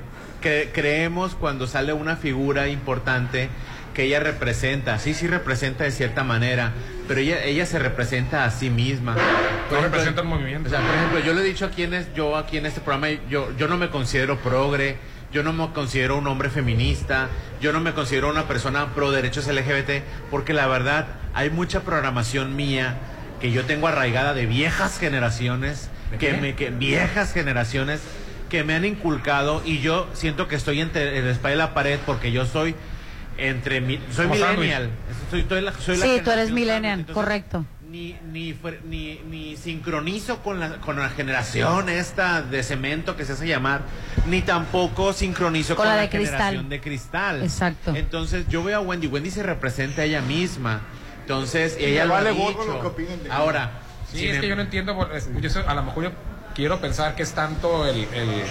que creemos cuando sale una figura importante que ella representa, sí, sí representa de cierta manera, pero ella, ella se representa a sí misma. Ejemplo, representa un movimiento. O sea, por ejemplo, yo le he dicho aquí en, es- yo aquí en este programa, yo, yo no me considero progre, yo no me considero un hombre feminista, yo no me considero una persona pro derechos LGBT, porque la verdad hay mucha programación mía que yo tengo arraigada de viejas generaciones, ¿De que me que viejas generaciones que me han inculcado y yo siento que estoy entre el espalda y la pared porque yo soy entre mi, soy Como millennial. Soy, soy la, soy la Sí, tú eres millennial, entonces, correcto. ni, ni, ni, ni sincronizo con la, con la generación esta de cemento que se hace llamar, ni tampoco sincronizo Con con, la la, de cristal. generación de cristal. Exacto. Entonces yo veo a Wendy, Wendy se representa a ella misma. Entonces Y ella lo ha vale dicho. lo que de. Ahora, Sí, sin es que em- yo no entiendo, por- es- yo sé- a lo mejor yo quiero pensar que es tanto el, el-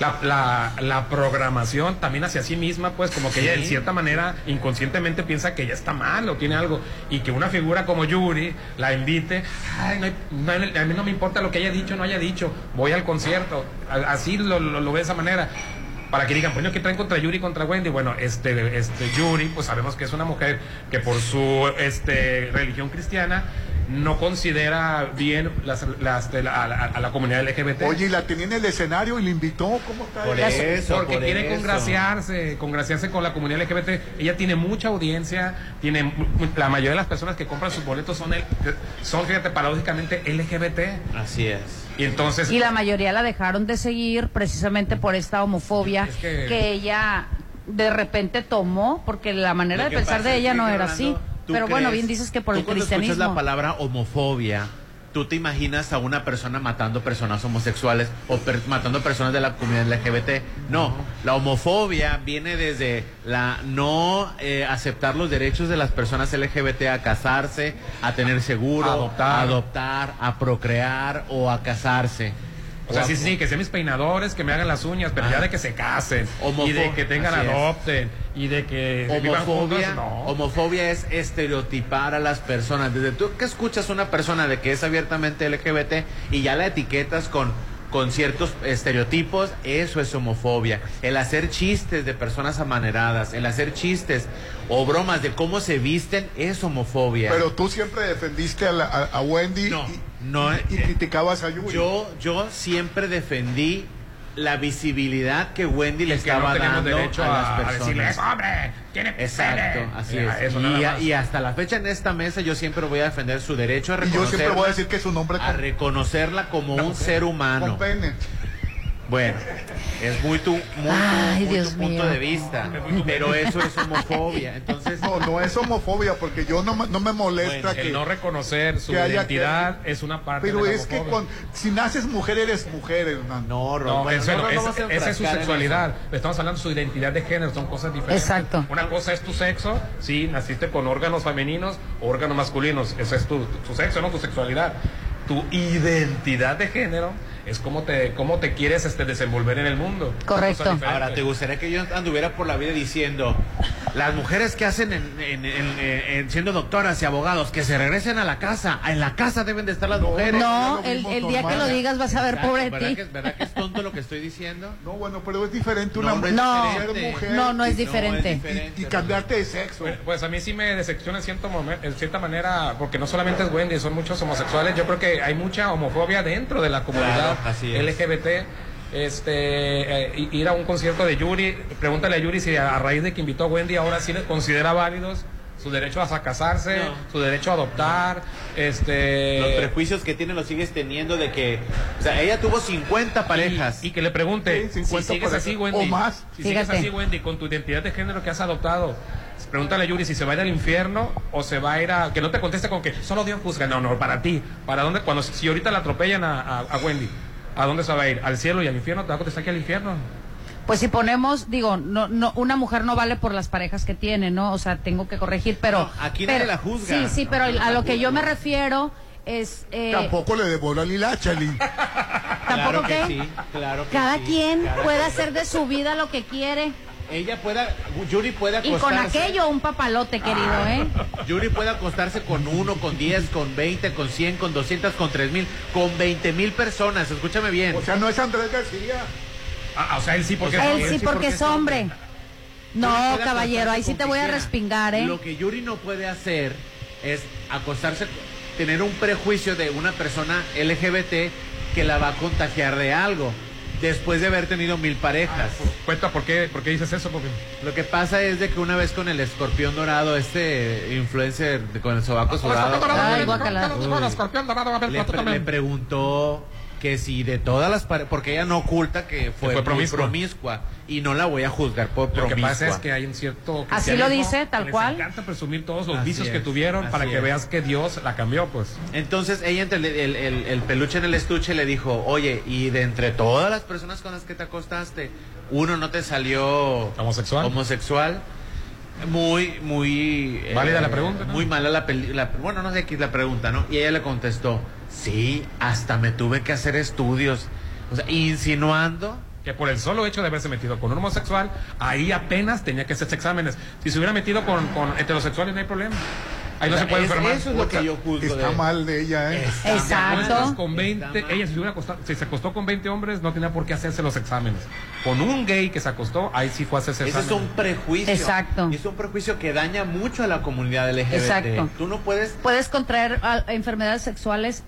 la, la- la programación también hacia sí misma, pues como que ella en cierta manera inconscientemente piensa que ella está mal o tiene algo y que una figura como Yuri la invite, ay, no hay- no hay- a mí no me importa lo que haya dicho o no haya dicho, voy al concierto, así lo, lo, lo ve de esa manera. Para que digan, bueno, ¿qué traen contra Yuri y contra Wendy? Bueno, este, este Yuri, pues sabemos que es una mujer que por su este, religión cristiana no considera bien las, las de la- a, la, a la comunidad LGBT. Oye, y la tenía en el escenario y la invitó. ¿Cómo está Por eso? eso, porque por quiere eso. congraciarse, congraciarse con la comunidad LGBT. Ella tiene mucha audiencia, tiene mu- la mayoría de las personas que compran sus boletos son el, son fíjate paradójicamente LGBT. Así es. Y entonces Y la mayoría la dejaron de seguir precisamente por esta homofobia Es que- que... ella de repente tomó, porque la manera de pensar de es ella que, no era así. ¿Tú Pero bueno, bien dices que por tú el cuando escuchas cristianismo. la palabra homofobia, tú te imaginas a una persona matando personas homosexuales o per- matando personas de la comunidad LGBT. No, la homofobia viene desde la no eh, aceptar los derechos de las personas LGBT a casarse, a tener seguro, A adoptar. a adoptar, a procrear o a casarse. O sea, sí, sí, que sean mis peinadores, que me hagan las uñas, pero ya de que se casen. Homofo- y de que tengan, adopten. Y de que. Homofobia, No. homofobia es estereotipar a las personas. Desde tú que escuchas una persona de que es abiertamente LGBT y ya la etiquetas con, con ciertos estereotipos, eso es homofobia. El hacer chistes de personas amaneradas, el hacer chistes o bromas de cómo se visten, es homofobia. Pero tú siempre defendiste a, la- a- a Wendy y, no, y criticabas a Yuri. Yo, yo siempre defendí la visibilidad que Wendy le no estaba dando derecho a, las a- personas. decirle, "Es hombre, tiene Exacto, pene". así es. eso y, a- hasta la fecha en esta mesa yo siempre voy a defender su derecho a Y yo reconocerla. siempre voy a decir que su nombre a reconocerla como un ser humano. con pene. Bueno, es muy tu, muy tu- Ay, muy Dios tu punto de vista, pero eso es homofobia. Entonces, No, no es homofobia porque yo no, me- no me molesta El que... no reconocer su que identidad es una parte Pero de la es que cuando, si naces mujer eres mujer, Hernán. No, No, bueno, eso no no, es- esa es su sexualidad. Estamos hablando de su identidad de género, son cosas diferentes. Exacto. Una cosa es tu sexo, sí, naciste con órganos femeninos o órganos masculinos, ese es tu, tu sexo, no tu sexualidad. Tu identidad de género es cómo te, cómo te quieres este, desenvolver en el mundo. Correcto. Ahora, ¿te gustaría que yo anduviera por la vida diciendo, las mujeres que hacen en, en- en- en- siendo doctoras y abogados, que se regresen a la casa, en la casa deben de estar las mujeres? No, el, el día que lo digas vas a ver, Exacto, pobre ¿verdad ti. que, ¿Verdad que es tonto lo que estoy diciendo? No, bueno, pero es diferente una No, no mujer es No, diferente. mujer no, no es diferente. diferente. y cambiarte de sexo. Pues, pues a mí sí me decepciona en, cierto momen- en cierta manera, porque no solamente es Wendy, son muchos homosexuales. Yo creo que hay mucha homofobia dentro de la comunidad Claro, así es. LGBT. Este, eh, ir a un concierto de Yuri, pregúntale a Yuri si a, a raíz de que invitó a Wendy ahora sí le considera válidos su derecho a casarse, No. su derecho a adoptar, este Los prejuicios que tiene los sigues teniendo de que, o sea, ella tuvo 50 parejas. Y, y que le pregunte, Sí, 50 si sigues parejas, así, Wendy, o más. si sigues así, Wendy, con tu identidad de género que has adoptado, pregúntale a Yuri si se va a ir al infierno o se va a ir a... Que no te conteste con que solo Dios juzga. No, no, para ti. ¿Para dónde? Cuando si ahorita la atropellan a, a- a Wendy, ¿a dónde se va a ir? ¿Al cielo y al infierno? ¿Te va a contestar que al infierno? Pues si ponemos, digo, no, no, una mujer no vale por las parejas que tiene, ¿no? O sea, tengo que corregir, pero. No, aquí pero- nadie la juzga. Sí, sí, pero a lo que yo me refiero es. eh, Tampoco le devora el hilacha, Lee. ¿Tampoco claro que qué? sí, claro que Cada sí, quien claro puede que hacer de su vida lo que quiere. Ella pueda, Yuri puede Y con acostarse. aquello un papalote, querido, ¿eh? Yuri puede acostarse con uno, con 10, con 20, con 100, con 200, con 3 mil, con 20 mil personas. Escúchame bien. O sea, no es Andrés García. Ah, o sea, él sí porque O sea, Él sí porque es hombre. No, caballero, ahí sí acostarse te voy a respingar, ¿eh? Lo que Yuri no puede hacer es acostarse, tener un prejuicio de una persona LGBT que la va a contagiar de algo después de haber tenido mil parejas. Cuenta por qué, por qué dices eso, porque... Lo que pasa es de que una vez con el escorpión dorado, este influencer con el sobaco guácala. le, le preguntó que si de todas las parejas, porque ella no oculta que fue, promiscua. promiscua y no la voy a juzgar por Lo promiscua. que pasa es que hay un cierto... Así lo dice, tal que cual. Les encanta presumir todos los Así vicios que tuvieron para que veas que Dios la cambió, pues. Entonces ella entre el, el- el- el peluche en el estuche le dijo, oye, y de entre todas las personas con las que te acostaste, uno no te salió ¿Homosexual? homosexual. Muy, muy... eh, Válida la pregunta, ¿no? Muy mala la, la- Bueno, no sé qué es la pregunta, ¿no? Y ella le contestó, sí, hasta me tuve que hacer estudios. O sea, insinuando que por el solo hecho de haberse metido con un homosexual, ahí apenas tenía que hacerse exámenes. Si se hubiera metido con, con heterosexuales no hay problema. Ahí no se puede es- enfermar. Eso es lo que yo juzgo Está de- mal de ella, ¿eh? Exacto. con 20, ella si, se hubiera acostado- si se acostó con 20 hombres no tenía por qué hacerse los exámenes. Con un gay que se acostó, ahí sí fue a hacerse Ese es exámenes. un prejuicio. Exacto. Y es un prejuicio que daña mucho a la comunidad LGBT. Exacto. Tú no puedes Puedes contraer enfermedades sexuales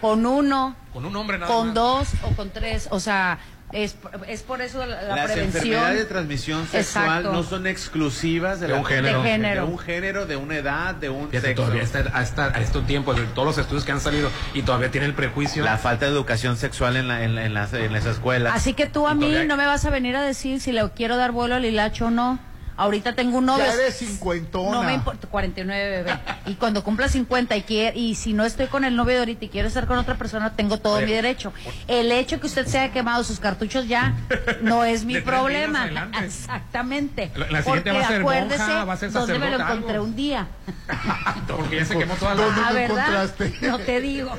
con uno, Con un hombre nada con más. dos o con tres. O sea, es, es por eso la, la Las prevención. enfermedades de transmisión sexual Exacto. no son exclusivas de, De la un género. De género. de un género, de una edad, de un Fíjate, sexo. todavía está, hasta a estos tiempos, de todos los estudios que han salido y todavía tiene el prejuicio. La falta de educación sexual en, la- en, la- en las, en las escuelas. Así que tú a Y mí todavía- no me vas a venir a decir si le quiero dar vuelo al hilacho o no. Ahorita tengo un novio. Ya eres cincuentona. No me importa, 49 bebé. Y cuando cumpla 50 y quiere, y si no estoy con el novio de ahorita y quiero estar con otra persona, tengo todo Oye, mi derecho. El hecho que usted se haya quemado sus cartuchos ya no es mi problema. Exactamente. La- la siguiente Porque va a ser acuérdese monja, va a ser dónde me lo encontré algo. un día. Porque ya se quemó toda la... ¿Dónde Ah, lo ¿verdad? encontraste? No te digo.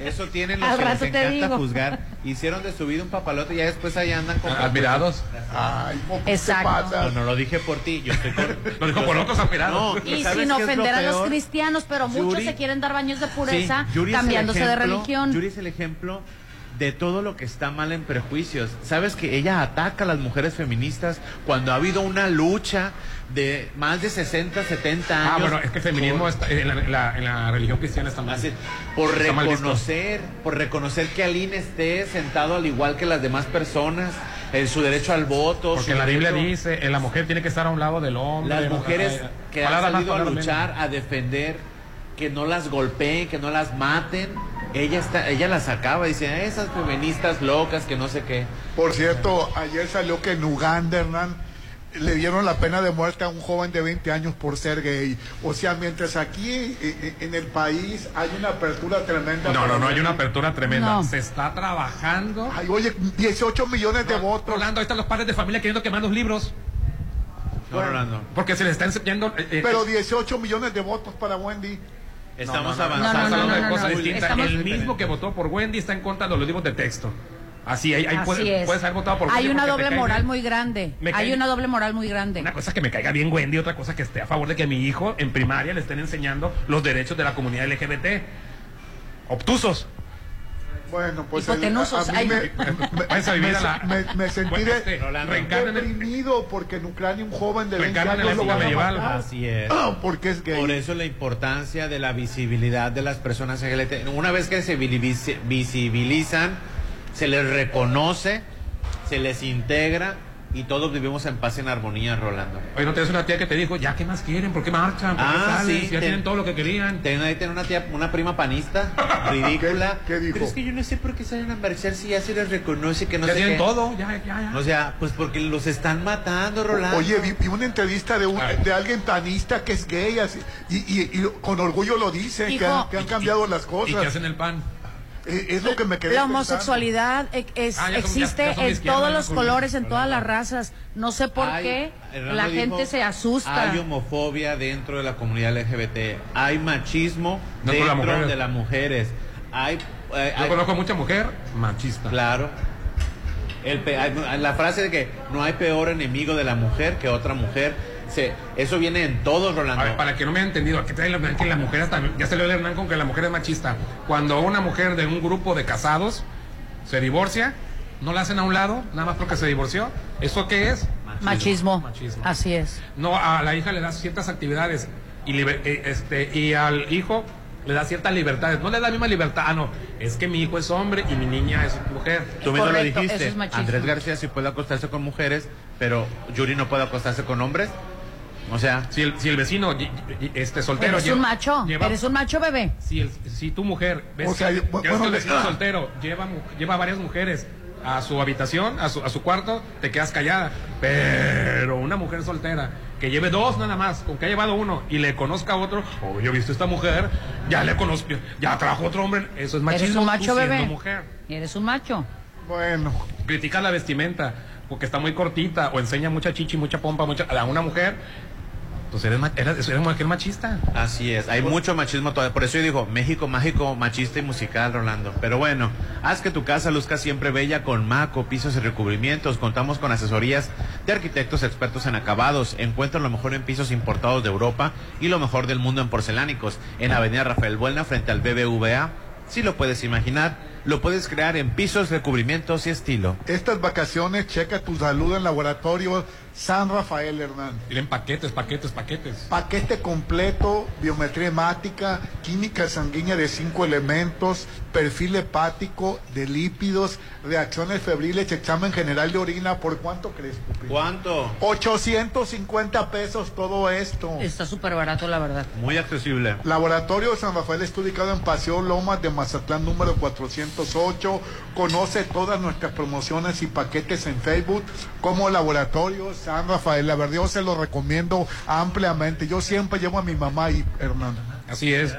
Eso tienen los Al que les te encanta digo. juzgar. hicieron de su vida un papalote y ya después ahí andan con Admirados. Ay, ¿cómo te Exacto. pasa? No, no lo dije por ti, yo estoy con... Lo dijo por. No, Y ¿sabes sin ofender a los cristianos, pero muchos Yuri- se quieren dar baños de pureza cambiándose de religión. Yuri es el ejemplo de todo lo que está mal en prejuicios. Sabes que ella ataca a las mujeres feministas cuando ha habido una lucha de más de 60, 70 años. Ah, bueno, es que el feminismo por- está, en, la, en la- en la religión cristiana está mal. Así, por Está mal reconocer, por reconocer que Aline esté sentado al igual que las demás personas, en su derecho al voto. Porque la Biblia derecho- dice, eh, la mujer tiene que estar a un lado del hombre. las mujeres ay, que han salido a menos. luchar, a defender, que no las golpeen, que no las maten, ella está, ella las acaba, dice, esas feministas locas, que no sé qué. Por cierto, ayer salió que en Uganda, Hernán, le dieron la pena de muerte a un joven de 20 años por ser gay. O sea, mientras aquí eh, eh, en el país hay una apertura tremenda. No, no, no, hay una apertura tremenda. No. Se está trabajando. Ay, oye, 18 millones de votos. Rolando, ahí están los padres de familia queriendo quemar los libros. No, Rolando. Porque se les está enseñando. eh, eh, Pero 18 millones de votos para Wendy. Estamos no, no, no, avanzando. estamos hablando no, de no, cosas no, distintas. El mismo que votó por Wendy está en contra de los libros de texto. Así, ahí, ahí Así puede- es. haber votado por Hay una doble moral bien. muy grande. Me Hay cae- una doble moral muy grande. Una cosa es que me caiga bien Wendy, otra cosa que esté a favor de que a mi hijo en primaria le estén enseñando los derechos de la comunidad LGBT. Obtusos. Bueno, pues Hipotenusos, a- a mí ay. me, Váyanse a me- la- me- me sentí de- deprimido porque en Ucrania un joven de 20 Reencarnan en la años lo van a matar. Así es. Porque es gay. Por eso la importancia de la visibilidad de las personas LGBT. Una vez que se visi- visibilizan, se les reconoce, se les integra y todos vivimos en paz y en armonía, Rolando. Oye, ¿no tienes una tía que te dijo, ya, ¿qué más quieren? ¿Por qué marchan? ¿Por qué Ah, salen? sí, Si ya tienen todo lo que querían. Ten, ahí tiene una tía, una prima panista, ridícula. ¿Qué- qué dijo? Pero es que yo no sé por qué salen a marchar si ya se les reconoce que no ya sé tienen qué. todo, ya, ya, ya. O sea, pues porque los están matando, Rolando. Oye, vi, vi una entrevista de, un- de alguien panista que es gay así, y, y- y con orgullo lo dice, que han, que han cambiado las ¿Y qué cosas. hacen el pan? Es lo que me quedé La homosexualidad es- Ah, ya son- existe ya- son en todos los colores, en todas la- las razas. No sé por Hay- qué Hernando la dijo, gente se asusta. Hay homofobia dentro de la comunidad LGBT. Hay machismo Dentro de las mujeres. de las mujeres. Hay, eh, Yo hay- conozco mucha mujer machista. claro. El la frase de que no hay peor enemigo de la mujer que otra mujer. Se, eso viene en todos, Rolando. A ver, para que no me haya entendido, aquí trae la, que la mujer hasta, ya se le el Hernán con que la mujer es machista. Cuando una mujer de un grupo de casados se divorcia, no la hacen a un lado, nada más porque se divorció. ¿Eso qué es? Machismo. Machismo. Así es. No, a la hija le das ciertas actividades y, liber- eh, este, y al hijo le da ciertas libertades. No le da la misma libertad. Ah, no, es que mi hijo es hombre y mi niña es mujer. Tú mismo lo dijiste. eso es. Andrés García sí puede acostarse con mujeres, pero Yuri no puede acostarse con hombres. O sea, Si el, si el vecino este soltero Eres lleva- un macho. lleva- Eres un macho bebé. si, el- si tu mujer ves O sea, que, yo- ves bueno, que el vecino soltero lleva lleva varias mujeres a su habitación, a su, a su cuarto, te quedas callada. Pero una mujer soltera que lleve dos nada más, con que ha llevado uno y le conozca a otro, oh, yo he visto a esta mujer, ya le conozco, ya trajo otro hombre, eso es machismo. Eres un macho siendo bebé. mujer. Eres un macho. Bueno, Critica la vestimenta porque está muy cortita o enseña mucha chichi, mucha pompa, mucha a una mujer. Pues eres, eres, eres mujer machista. así es. Hay mucho machismo todavía. Por eso yo digo, México mágico, machista y musical, Rolando. Pero bueno, haz que tu casa luzca siempre bella con Maco, pisos y recubrimientos. Contamos con asesorías de arquitectos expertos en acabados. Encuentra lo mejor en pisos importados de Europa y lo mejor del mundo en porcelánicos. En Avenida Rafael Buena, frente al BBVA. Si lo puedes imaginar, lo puedes crear en pisos, recubrimientos y estilo. estas vacaciones checa tu salud en laboratorio San Rafael Hernán. Tienen paquetes, paquetes, paquetes. Paquete completo, biometría hemática, química sanguínea de cinco elementos, perfil hepático, de lípidos, reacciones febriles, examen general de orina. ¿Por cuánto crees, Pupi? ¿Cuánto? 850 pesos todo esto. Está súper barato, la verdad. Muy accesible. Laboratorio San Rafael está ubicado en Paseo Lomas de Mazatlán número 408. Conoce todas nuestras promociones y paquetes en Facebook como Laboratorio San Rafael. La verdad yo se lo recomiendo ampliamente. Yo siempre llevo a mi mamá y Hernán. Así es.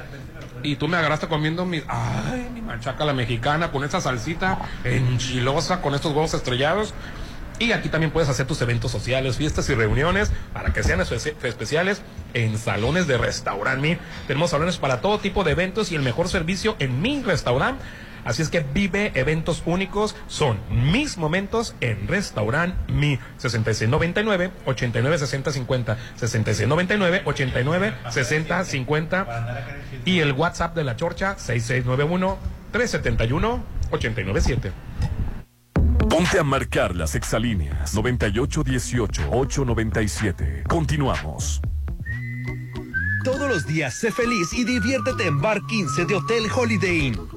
Y tú me agarraste comiendo mi, ay, mi manchaca la mexicana con esa salsita enchilosa, con estos huevos estrellados. Y aquí también puedes hacer tus eventos sociales, fiestas y reuniones para que sean espe- especiales en salones de restaurante. Mi. Tenemos salones para todo tipo de eventos y el mejor servicio en mi restaurante. Así es que vive eventos únicos. Son mis momentos en Restaurant Mi 6699 89 60 50 6699 89 60 50 y el WhatsApp de la Chorcha 6691 371 897. Ponte a marcar las exalíneas 9818-897. Continuamos. Todos los días sé feliz y diviértete en Bar 15 de Hotel Holiday Inn.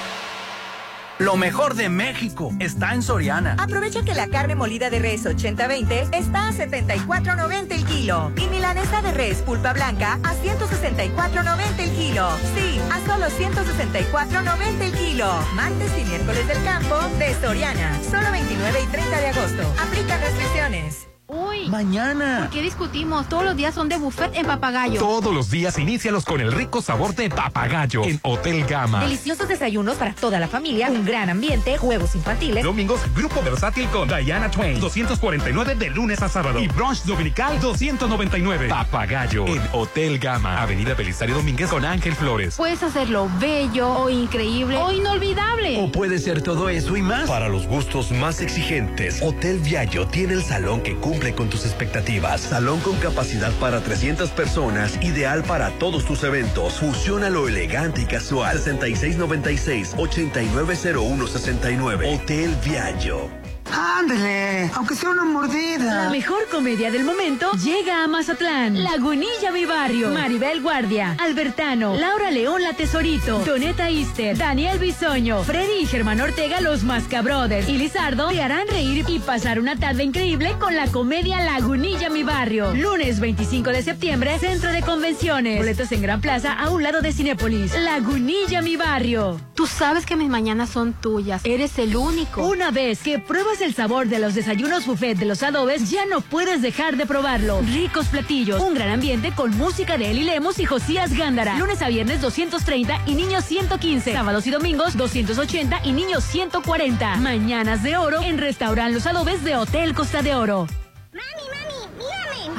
Lo mejor de México está en Soriana. Aprovecha que la carne molida de res 80-20 está a 74.90 el kilo. Y milanesa de res pulpa blanca a 164.90 el kilo. Sí, a solo 164.90 el kilo. Martes y miércoles del campo de Soriana. Solo 29 y 30 de agosto. Aplica restricciones. Uy. Mañana. ¿Por qué discutimos? Todos los días son de buffet en Papagayo. Todos los días inícialos con el rico sabor de papagayo en Hotel Gama. Deliciosos desayunos para toda la familia, un gran ambiente, juegos infantiles. Domingos, Grupo Versátil con Diana Twain, 249 de lunes a sábado. Y brunch dominical, 299. Papagayo en Hotel Gama, Avenida Belisario Domínguez con Ángel Flores. Puedes hacerlo bello o increíble o inolvidable. O puede ser todo eso y más. Para los gustos más exigentes, Hotel Viallo tiene el salón que cumple con tus expectativas. Salón con capacidad para 300 personas, ideal para todos tus eventos. Fusiona lo elegante y casual. 6696-890169. Hotel Viallo. Ándale, aunque sea una mordida. La mejor comedia del momento llega a Mazatlán. Lagunilla mi barrio. Maribel Guardia. Albertano. Laura León la Tesorito. Doneta Ister. Daniel Bisoño. Freddy y Germán Ortega los Mascabrothers. Y Lizardo te harán reír y pasar una tarde increíble con la comedia Lagunilla mi barrio. Lunes 25 de septiembre, Centro de Convenciones. Boletos en Gran Plaza a un lado de Cinépolis. Lagunilla mi barrio. Tú sabes que mis mañanas son tuyas. Eres el único. Una vez que pruebas el sabor de los desayunos buffet de los adobes, ya no puedes dejar de probarlo. Ricos platillos, un gran ambiente con música de Eli Lemos y Josías Gándara. Lunes a viernes 230 y niños 115. Sábados y domingos 280 y niños 140. Mañanas de oro en Restaurant Los Adobes de Hotel Costa de Oro.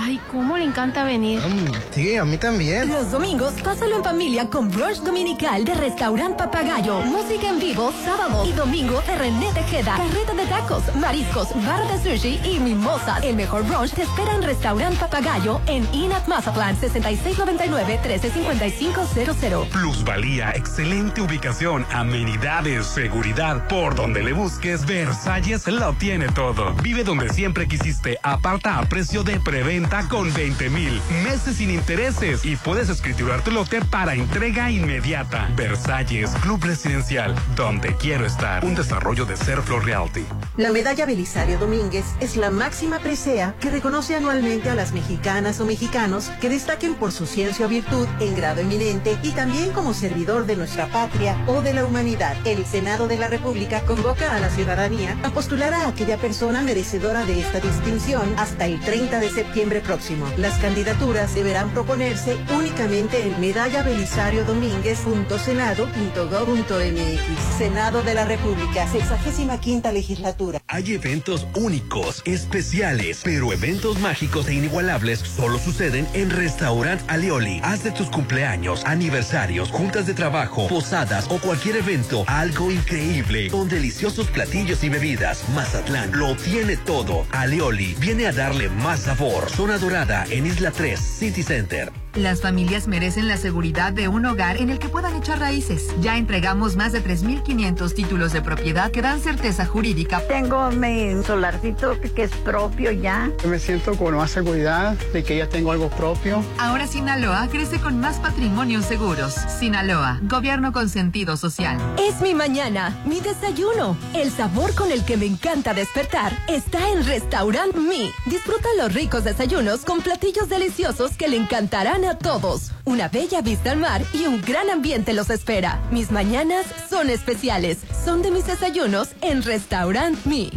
Ay, cómo le encanta venir. Sí, a mí también. Los domingos, pásalo en familia con brunch dominical de Restaurant Papagayo. Música en vivo sábado y domingo de René Tejeda. Carreta de tacos, mariscos, bar de sushi y mimosas. El mejor brunch te espera en Restaurant Papagayo en Inat Mazatlán 6699-135500. Plusvalía, excelente ubicación, amenidades, seguridad. Por donde le busques, Versalles lo tiene todo. Vive donde siempre quisiste. Aparta a precio de preventa con 20 mil meses sin intereses y puedes escriturar tu lote para entrega inmediata. Versalles, Club Residencial, donde quiero estar. Un desarrollo de Serflo Realty. La medalla Belisario Domínguez es la máxima presea que reconoce anualmente a las mexicanas o mexicanos que destaquen por su ciencia o virtud en grado eminente y también como servidor de nuestra patria o de la humanidad. El Senado de la República convoca a la ciudadanía a postular a aquella persona merecedora de esta distinción hasta el 30 de septiembre próximo. Las candidaturas deberán proponerse únicamente en medalla Belisario Domínguez.senado.gov.mx. Senado de la República, 65 legislatura. Hay eventos únicos, especiales, pero eventos mágicos e inigualables solo suceden en Restaurant Alioli. Haz de tus cumpleaños, aniversarios, juntas de trabajo, posadas o cualquier evento algo increíble con deliciosos platillos y bebidas. Mazatlán lo tiene todo. Alioli viene a darle más sabor. Zona Dorada en Isla 3, City Center. Las familias merecen la seguridad de un hogar en el que puedan echar raíces. Ya entregamos más de 3.500 títulos de propiedad que dan certeza jurídica. Tengo mi solarcito que, que es propio ya. Me siento con más seguridad de que ya tengo algo propio. Ahora Sinaloa crece con más patrimonios seguros. Sinaloa, gobierno con sentido social. Es mi mañana, mi desayuno. El sabor con el que me encanta despertar está en Restaurant Mi. Disfruta los ricos desayunos con platillos deliciosos que le encantarán a todos. Una bella vista al mar y un gran ambiente los espera. Mis mañanas son especiales. Son de mis desayunos en Restaurant Mi.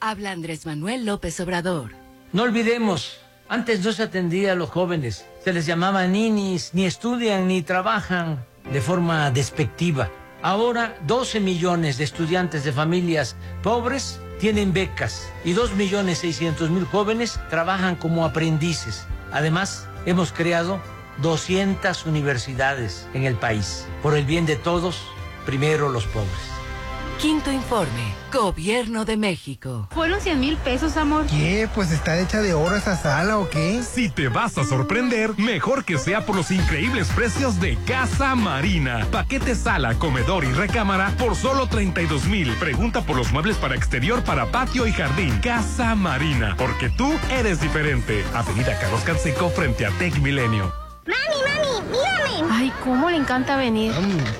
Habla Andrés Manuel López Obrador. No olvidemos, antes no se atendía a los jóvenes. Se les llamaba ninis, ni estudian ni trabajan de forma despectiva. Ahora 12 millones de estudiantes de familias pobres tienen becas y 2 millones 600 mil jóvenes trabajan como aprendices. Además, hemos creado 200 universidades en el país. Por el bien de todos, primero los pobres. Quinto informe. Gobierno de México. Fueron 100 mil pesos, amor. ¿Qué? Pues está hecha de oro esa sala o qué? Si te vas a sorprender, mejor que sea por los increíbles precios de Casa Marina. Paquete sala, comedor y recámara por solo 32 mil. Pregunta por los muebles para exterior, para patio y jardín. Casa Marina, porque tú eres diferente. Avenida Carlos Canseco frente a Tech Milenio. Mami, mami, mírame. Ay, cómo le encanta venir.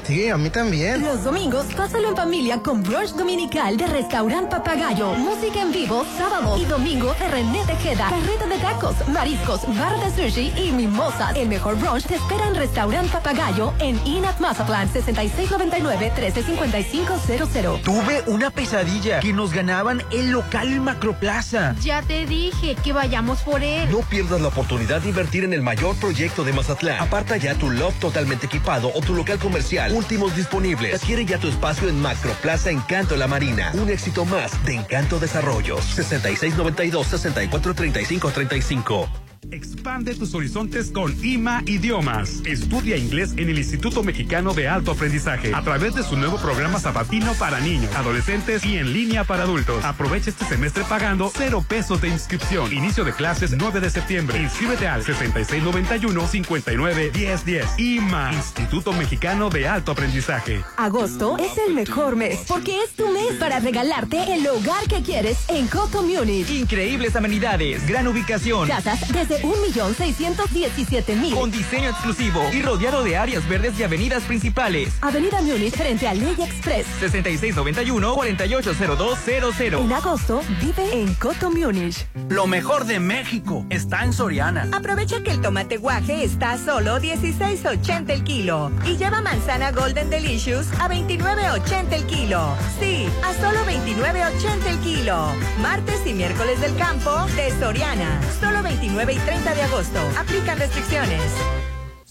Sí, a mí también. Los domingos, pásalo en familia con brunch dominical de Restaurant Papagayo. Música en vivo, sábado y domingo de René Tejeda. Carreta de tacos, mariscos, bar de sushi y mimosas. El mejor brunch te espera en Restaurant Papagayo en Inat Mazatlán, 6699-135500. Tuve una pesadilla que nos ganaban el local Macroplaza. Ya te dije que vayamos por él. No pierdas la oportunidad de invertir en el mayor proyecto de Mazatlán. Aparta ya tu loft totalmente equipado o tu local comercial. Últimos disponibles. Adquiere ya tu espacio en Macroplaza Encanto La Marina. Un éxito más de Encanto Desarrollos. 6692-643535. Expande tus horizontes con IMA Idiomas. Estudia inglés en el Instituto Mexicano de Alto Aprendizaje a través de su nuevo programa sabatino para niños, adolescentes y en línea para adultos. Aprovecha este semestre pagando cero pesos de inscripción. Inicio de clases 9 de septiembre. Inscríbete al 6691-591010. IMA, Instituto Mexicano de Alto Aprendizaje. Agosto es el mejor mes porque es tu mes para regalarte el hogar que quieres en Coto Munich. Increíbles amenidades, gran ubicación. Casas desde 1.617.000. Con diseño exclusivo y rodeado de áreas verdes y avenidas principales. Avenida Múnich frente a Ley Express. 6691-480200. En agosto vive en Coto Múnich. Lo mejor de México está en Soriana. Aprovecha que el tomate guaje está a solo 16.80 el kilo y lleva manzana Golden Delicious a 29.80 el kilo. Sí, a solo 29.80 el kilo. Martes y miércoles del campo de Soriana. Solo 29 y 30 de agosto. Aplican restricciones.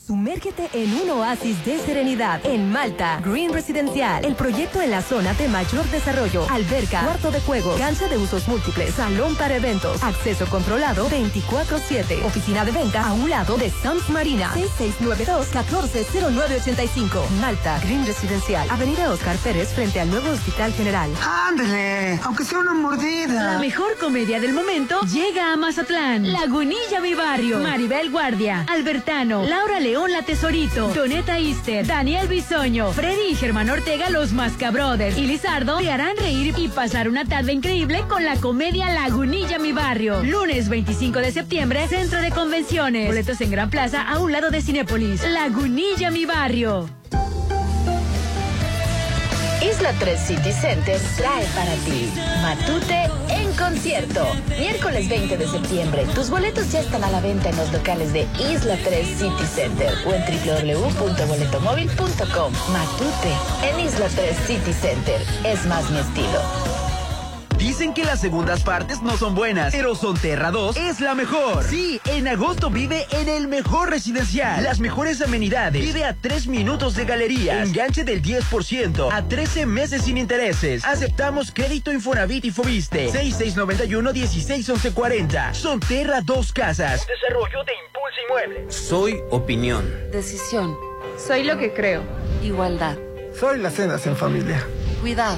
Sumérgete en un oasis de serenidad en Malta, Green Residencial, el proyecto en la zona de mayor desarrollo, alberca, cuarto de juego, cancha de usos múltiples, salón para eventos, acceso controlado 24/7, oficina de venta a un lado de Sams Marina, 6692-140985, Malta, Green Residencial, Avenida Oscar Pérez frente al nuevo Hospital General. Ándale, aunque sea una mordida. La mejor comedia del momento llega a Mazatlán. Lagunilla Mi Barrio. Maribel Guardia. Albertano. Laura León La Tesorito. Doneta Ister. Daniel Bisoño. Freddy y Germán Ortega Los Mascabrothers. Y Lizardo te harán reír y pasar una tarde increíble con la comedia Lagunilla Mi Barrio. Lunes 25 de septiembre, Centro de Convenciones. Boletos en Gran Plaza a un lado de Cinépolis. Lagunilla Mi Barrio. Isla 3 City Center trae para ti Matute en concierto. Miércoles 20 de septiembre. Tus boletos ya están a la venta en los locales de Isla 3 City Center o en www.boletomóvil.com. Matute en Isla 3 City Center. Es más mi estilo. Dicen que las segundas partes no son buenas, pero Sonterra 2 es la mejor. Sí, en agosto vive en el mejor residencial. Las mejores amenidades. Vive a 3 minutos de galería. Enganche del 10% a 13 meses sin intereses. Aceptamos crédito Infonavit y Fobiste. 6691-161140. Sonterra 2 Casas. Desarrollo de Impulso Inmueble. Soy opinión. Decisión. Soy lo que creo. Igualdad. Soy las cenas en familia. Cuidado.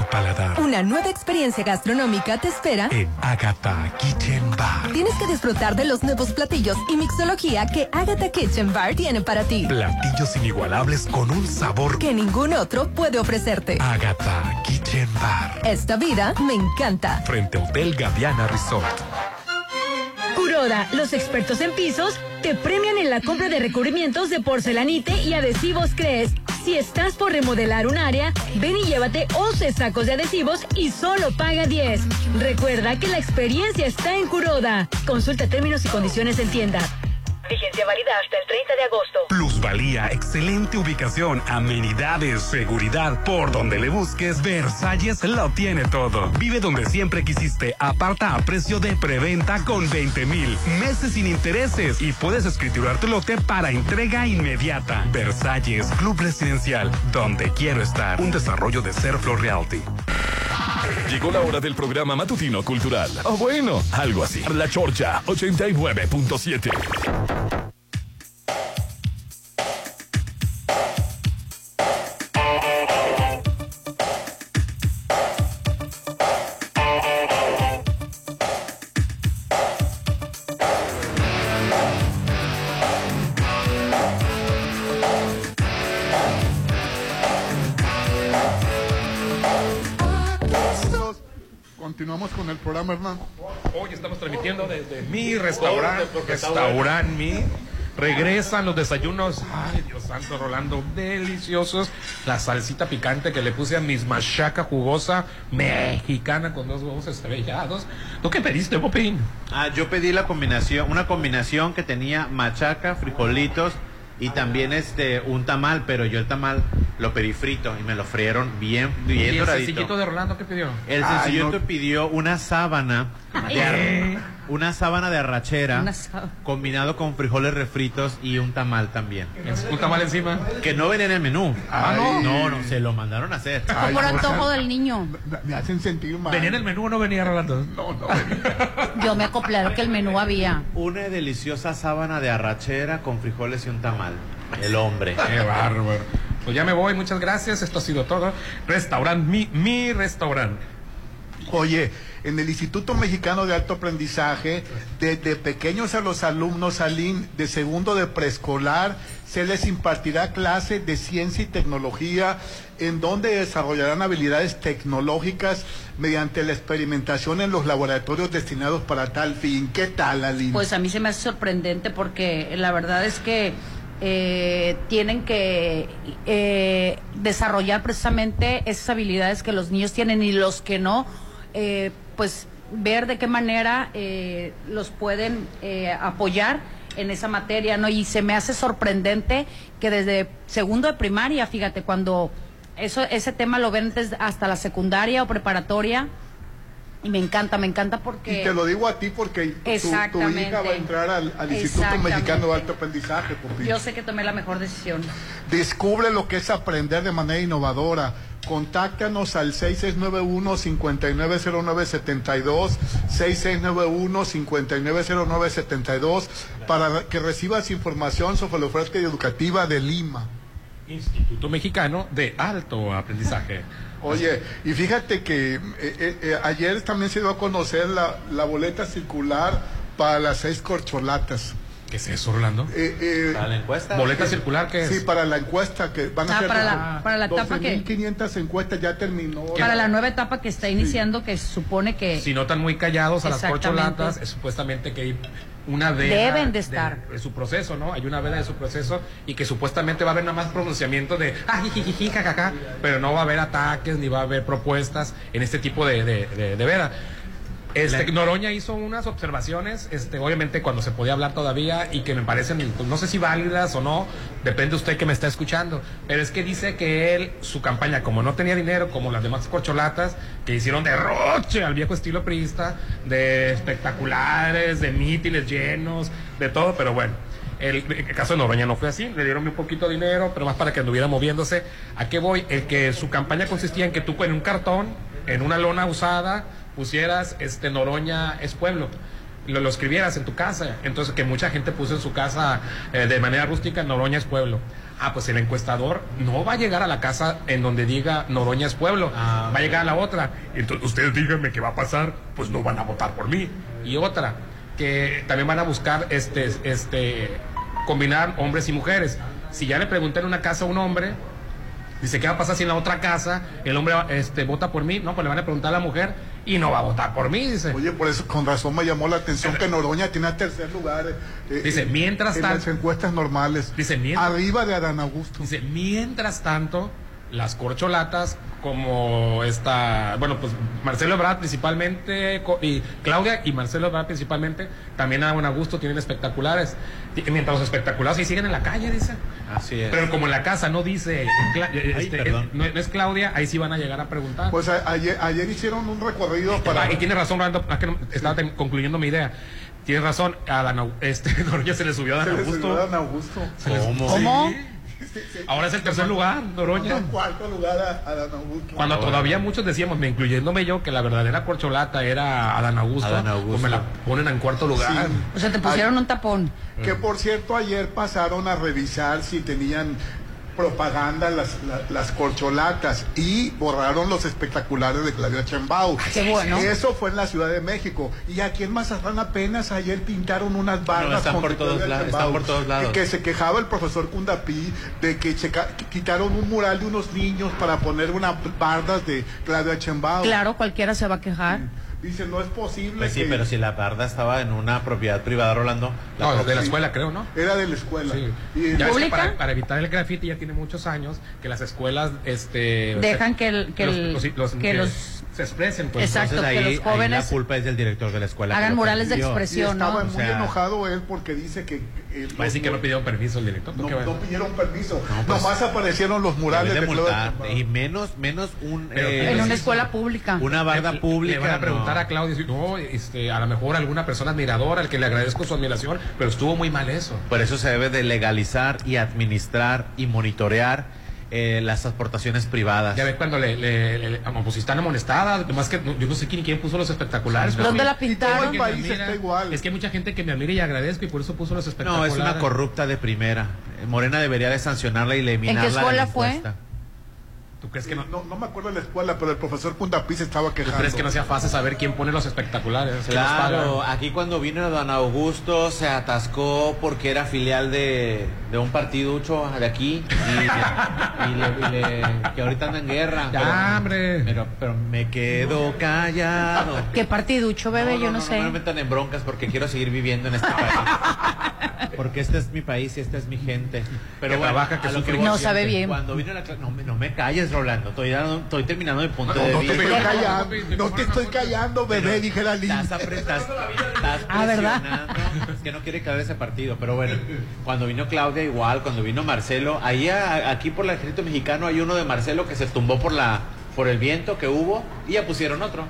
Tu paladar Una nueva experiencia gastronómica te espera en Agatha Kitchen Bar. Tienes que disfrutar de los nuevos platillos y mixología que Agatha Kitchen Bar tiene para ti. Platillos inigualables con un sabor que ningún otro puede ofrecerte. Agatha Kitchen Bar. Esta vida me encanta. Frente a Hotel Gaviana Resort. Curoda, los expertos en pisos, te premian en la compra de recubrimientos de porcelanite y adhesivos Cres. Si estás por remodelar un área, ven y llévate 11 sacos de adhesivos y solo paga 10. Recuerda que la experiencia está en Curoda. Consulta términos y condiciones en tienda. Vigencia válida hasta el 30 de agosto. Plusvalía, excelente ubicación, amenidades, seguridad. Por donde le busques, Versalles lo tiene todo. Vive donde siempre quisiste. Aparta a precio de preventa con 20 mil meses sin intereses y puedes escriturar tu lote para entrega inmediata. Versalles, Club Residencial, donde quiero estar. Un desarrollo de Serflo Realty. Llegó la hora del programa matutino cultural. O bueno, algo así. La Chorcha 89.7. Continuamos con el programa, Hernán. Hoy estamos transmitiendo desde mi restaurante, restaurant mi. Regresan los desayunos, ay Dios santo, Rolando, deliciosos. La salsita picante que le puse a mis machaca jugosa mexicana con dos huevos estrellados. ¿Tú qué pediste, Popín? Ah, yo pedí la combinación, una combinación que tenía machaca, frijolitos y también este un tamal, pero yo el tamal lo pedí frito y me lo frieron bien, ¿Y bien el doradito. sencillito de Rolando qué pidió? El Ay, sencillito no. pidió una sábana de ar- una sábana de arrachera Una sábana. combinado con frijoles refritos y un tamal también. ¿Un tamal encima? Que no venía en el menú. Ah, ¿no? No, no, se lo mandaron a hacer. Ay, por antojo del niño. Me hacen sentir mal. ¿Venía en el menú o no venía Rolando? No, no. Yo me acoplé a lo que el menú había. Una deliciosa sábana de arrachera con frijoles y un tamal. El hombre. Qué bárbaro. Pues ya me voy, muchas gracias. Esto ha sido todo. Restaurant, mi, mi restaurante. Oye, en el Instituto Mexicano de Alto Aprendizaje, desde pequeños a los alumnos salín de segundo de preescolar, se les impartirá clase de ciencia y tecnología, en donde desarrollarán habilidades tecnológicas mediante la experimentación en los laboratorios destinados para tal fin. ¿Qué tal, Aline? Pues a mí se me hace sorprendente porque la verdad es que eh, tienen que eh, desarrollar precisamente esas habilidades que los niños tienen y los que no, eh, pues ver de qué manera eh, los pueden eh, apoyar en esa materia, ¿no? Y se me hace sorprendente que desde segundo de primaria, fíjate, cuando eso ese tema lo ven desde hasta la secundaria o preparatoria, y me encanta, me encanta porque... Y te lo digo a ti porque tu- tu, hija va a entrar al, al Instituto. Mexicano de Alto Aprendizaje. Yo sé que tomé la mejor decisión. Descubre lo que es aprender de manera innovadora. Contáctanos al 6691-590972, 6691-590972 para que recibas información sobre la oferta educativa de Lima. Instituto Mexicano de Alto Aprendizaje. Oye, y fíjate que eh, eh, eh, ayer también se dio a conocer la, la boleta circular para las seis corcholatas. ¿Qué es eso, Orlando? ¿Para la encuesta? ¿Boleta circular qué es? Sí, para la encuesta que van a Ah, ser para la- para la etapa que- 12.500 encuestas ya terminó. Para la nueva etapa que está iniciando, que se supone que... Si no están muy callados a las corcholatas, es supuestamente que hay una veda. Deben de estar. De, su proceso, ¿no? Hay una veda de su proceso y que supuestamente va a haber nada más pronunciamiento de ah, jajaja, pero no va a haber ataques ni va a haber propuestas en este tipo de, de, de- de veda. Este, Noroña hizo unas observaciones, este, obviamente cuando se podía hablar todavía y que me parecen, pues, no sé si válidas o no, depende usted que me está escuchando, pero es que dice que él, su campaña, como no tenía dinero, como las demás corcholatas, que hicieron derroche al viejo estilo priista, de espectaculares, de mítines llenos, de todo, pero bueno. El, el caso de Noroña no fue así, le dieron un poquito de dinero, pero más para que anduviera moviéndose. ¿A qué voy? El que su campaña consistía en que tú en un cartón, en una lona usada, pusieras este Noroña es pueblo. Lo, lo escribieras en tu casa. Entonces que mucha gente puso en su casa eh, de manera rústica Noroña es pueblo. Ah, pues el encuestador no va a llegar a la casa en donde diga Noroña es pueblo. va a llegar a la otra. Entonces ustedes díganme qué va a pasar. Pues no van a votar por mí. Y otra, que también van a buscar este, este, combinar hombres y mujeres. Si ya le pregunté en una casa a un hombre, dice, ¿qué va a pasar si en la otra casa el hombre este, vota por mí? No, pues le van a preguntar a la mujer y no va a votar por mí, dice. Oye, por eso con razón me llamó la atención que Noroña tiene a tercer lugar. eh, Dice, en- mientras en tanto- las encuestas normales. Dice, mientras- Arriba de Adán Augusto. Dice, mientras tanto, las corcholatas, como esta, bueno, pues Marcelo Ebrard principalmente, co- y Claudia y Marcelo Ebrard principalmente, también a buen gusto tienen espectaculares. Y- Mientras los espectaculares sí siguen en la calle, dice. Así es. Pero como en la casa no dice, eh, Ay, este, perdón. eh, no, no es Claudia, ahí sí van a llegar a preguntar. Pues a- ayer, ayer hicieron un recorrido para. Y tiene razón, es no- estaba ten- concluyendo mi idea. Tienes razón, a Dan Au- este, Noroña se le subió a Se Dan le Augusto. subió a Adán Augusto. Se Ahora es el tercer lugar, Noroña. En cuarto lugar a Adán Augusto. Cuando todavía muchos decíamos, me incluyéndome yo, que la verdadera corcholata era Adán Augusto, Adán Augusto. pues me la ponen en cuarto lugar. Sí. O sea, te pusieron un tapón. Que por cierto, ayer pasaron a revisar si tenían propaganda las, la- las corcholatas y borraron los espectaculares de Claudia Chembao. qué bueno. Eso fue en la Ciudad de México. Y aquí en Mazatlán apenas ayer pintaron unas barras No, están con por todos lados, están por todos lados. Y que se quejaba el profesor Cundapí de que checa- que quitaron un mural de unos niños para poner unas bardas de Claudia Chembao. Claro, cualquiera se va a quejar. Dice, no es posible Pues sí, que- pero si la barda estaba en una propiedad privada, Rolando. la No, de la escuela creo, ¿no? Era de la escuela. Sí. Y- para, para evitar el graffiti ya tiene muchos años que las escuelas este Dejan que el- que el- que los- se expresen pues Exacto, Entonces que ahí, la culpa es del director de la escuela. hagan murales de expresión, estaba ¿no? muy O sea- enojado él porque dice que eh, Va a decir que no pidieron permiso el director. ¿no? pidieron permiso. No, pues, Nomás aparecieron los murales de de multar, Sheinbaum. y menos menos un Pero- eh, En una escuela pública. una barda Le- pública Le van a preguntar no. a Claudia, si, no, este, a lo mejor alguna persona admiradora al que le agradezco su admiración, pero estuvo muy mal eso. por eso se debe de legalizar y administrar y monitorear eh, las aportaciones privadas Ya ves cuando le, le, le- le- pues si están amonestadas, además que no- yo no sé quién, quién puso los espectaculares. ¿Dónde la pintaron? País admira. está igual. Es que hay mucha gente que me admira y agradezco y por eso puso los no espectaculares. es una corrupta de primera Eh, Morena debería de sancionarla y eliminarla de la escuela fue? encuesta. ¿Tú crees que no, No, no me acuerdo de la escuela, pero el profesor Cundapí se estaba ¿tú quejando. crees que no sea fácil saber quién pone los espectaculares? ¿Quién los Claro, aquí cuando vino Don Augusto se atascó porque era filial de, de un partiducho de aquí y, y le- y le- que ahorita anda en guerra. Ya, pero, hombre. Pero, pero me quedo callado. ¿Qué partiducho, bebé? Yo no, sé. No me metan en broncas porque quiero seguir viviendo en este país. Porque este es mi país y esta es mi gente. Pero Que bueno, trabaja, que a lo sufre. voy, No sabe bien. Cuando vino la no, me- no me calles, Rolando. Estoy, dando- estoy terminando mi punto No, de no te vista. estoy callando, no te estoy callando, bebé, dije la Lin. Estás, estás- estás Ah, ¿verdad? presionando. Es que no quiere caer ese partido. Pero bueno, cuando vino Claudia igual, cuando vino Marcelo, ahí a- aquí por el ejército mexicano hay uno de Marcelo que se tumbó por la por el viento que hubo y ya pusieron otro.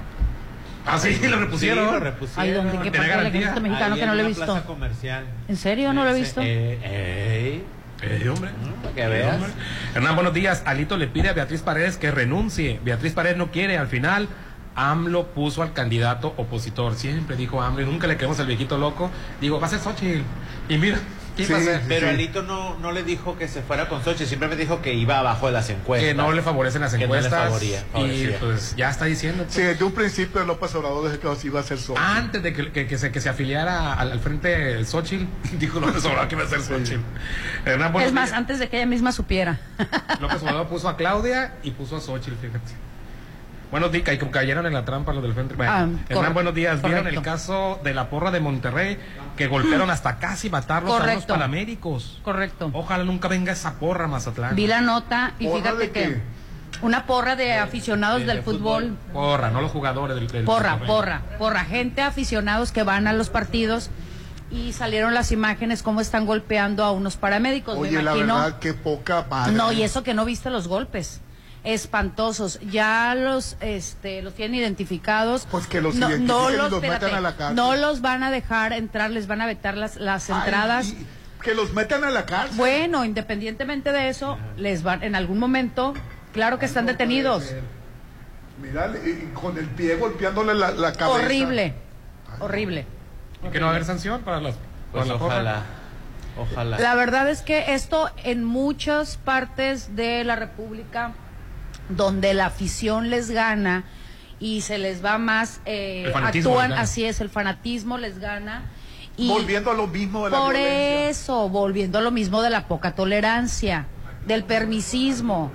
Ah, sí, lo repusieron. Sí, lo repusieron. Ay, ¿dónde? ¿Qué ¿Tiene parte del ejército mexicano Ahí que no en lo he visto? plaza comercial. ¿En serio? ¿No lo he visto? Eh, ey, Eh, hombre. para que veas. Hombre. Hernán, buenos días. Alito le pide a Beatriz Paredes que renuncie. Beatriz Paredes no quiere. Al final, AMLO puso al candidato opositor. Siempre dijo AMLO y nunca le queremos al viejito loco. Digo, va a ser Xochitl. Y mira, ¿qué Sí? Pero Sí. Alito no, no le dijo que se fuera con Sochi, siempre me dijo que iba abajo de las encuestas. Que no le favorecen las Que no le encuestas. y pues ya está diciendo. pues. Sí, desde un principio López Obrador dijo que iba a ser socio. Antes de que, que- que se, que se afiliara al, al frente el Xochitl, dijo López Obrador que iba a ser buenos Es más, días. antes de que ella misma supiera. López Obrador puso a Claudia y puso a Xochitl, fíjate. Buenos días, y como cayeron en la trampa los del frente. Bueno, Ah, Hernán, correcto, buenos días. ¿Vieron correcto. el caso de la porra de Monterrey que golpearon hasta casi matarlos a unos Correcto. paramédicos? Correcto. Ojalá nunca venga esa porra, Mazatlán. Vi la nota y ¿Porra fíjate que qué? una porra de aficionados de- del de fútbol. Porra, no los jugadores del, del Porra, Monterrey. porra, porra. Gente aficionados que van a los partidos y salieron las imágenes cómo están golpeando a unos paramédicos. Oye, Me la imagino. verdad, qué poca madre. No, y eso que no viste los golpes. Espantosos. Ya los este los tienen identificados. Pues que los no, identifiquen no y los, los metan espérate, a la cárcel. no los van a dejar entrar, les van a vetar las, las entradas. que los metan a la cárcel. Bueno, independientemente de eso, les van en algún momento, claro que están detenidos. Mira, con el pie golpeándole la, la cabeza. Horrible, horrible. ¿Y que no va a haber sanción para las para Pues la porra? ojalá, ojalá. La verdad es que esto en muchas partes de la República, donde la afición les gana y se les va más, eh, actúan, así es, el fanatismo les gana. Y Volviendo a lo mismo de la por violencia. eso, volviendo a lo mismo de la poca tolerancia, del permisismo.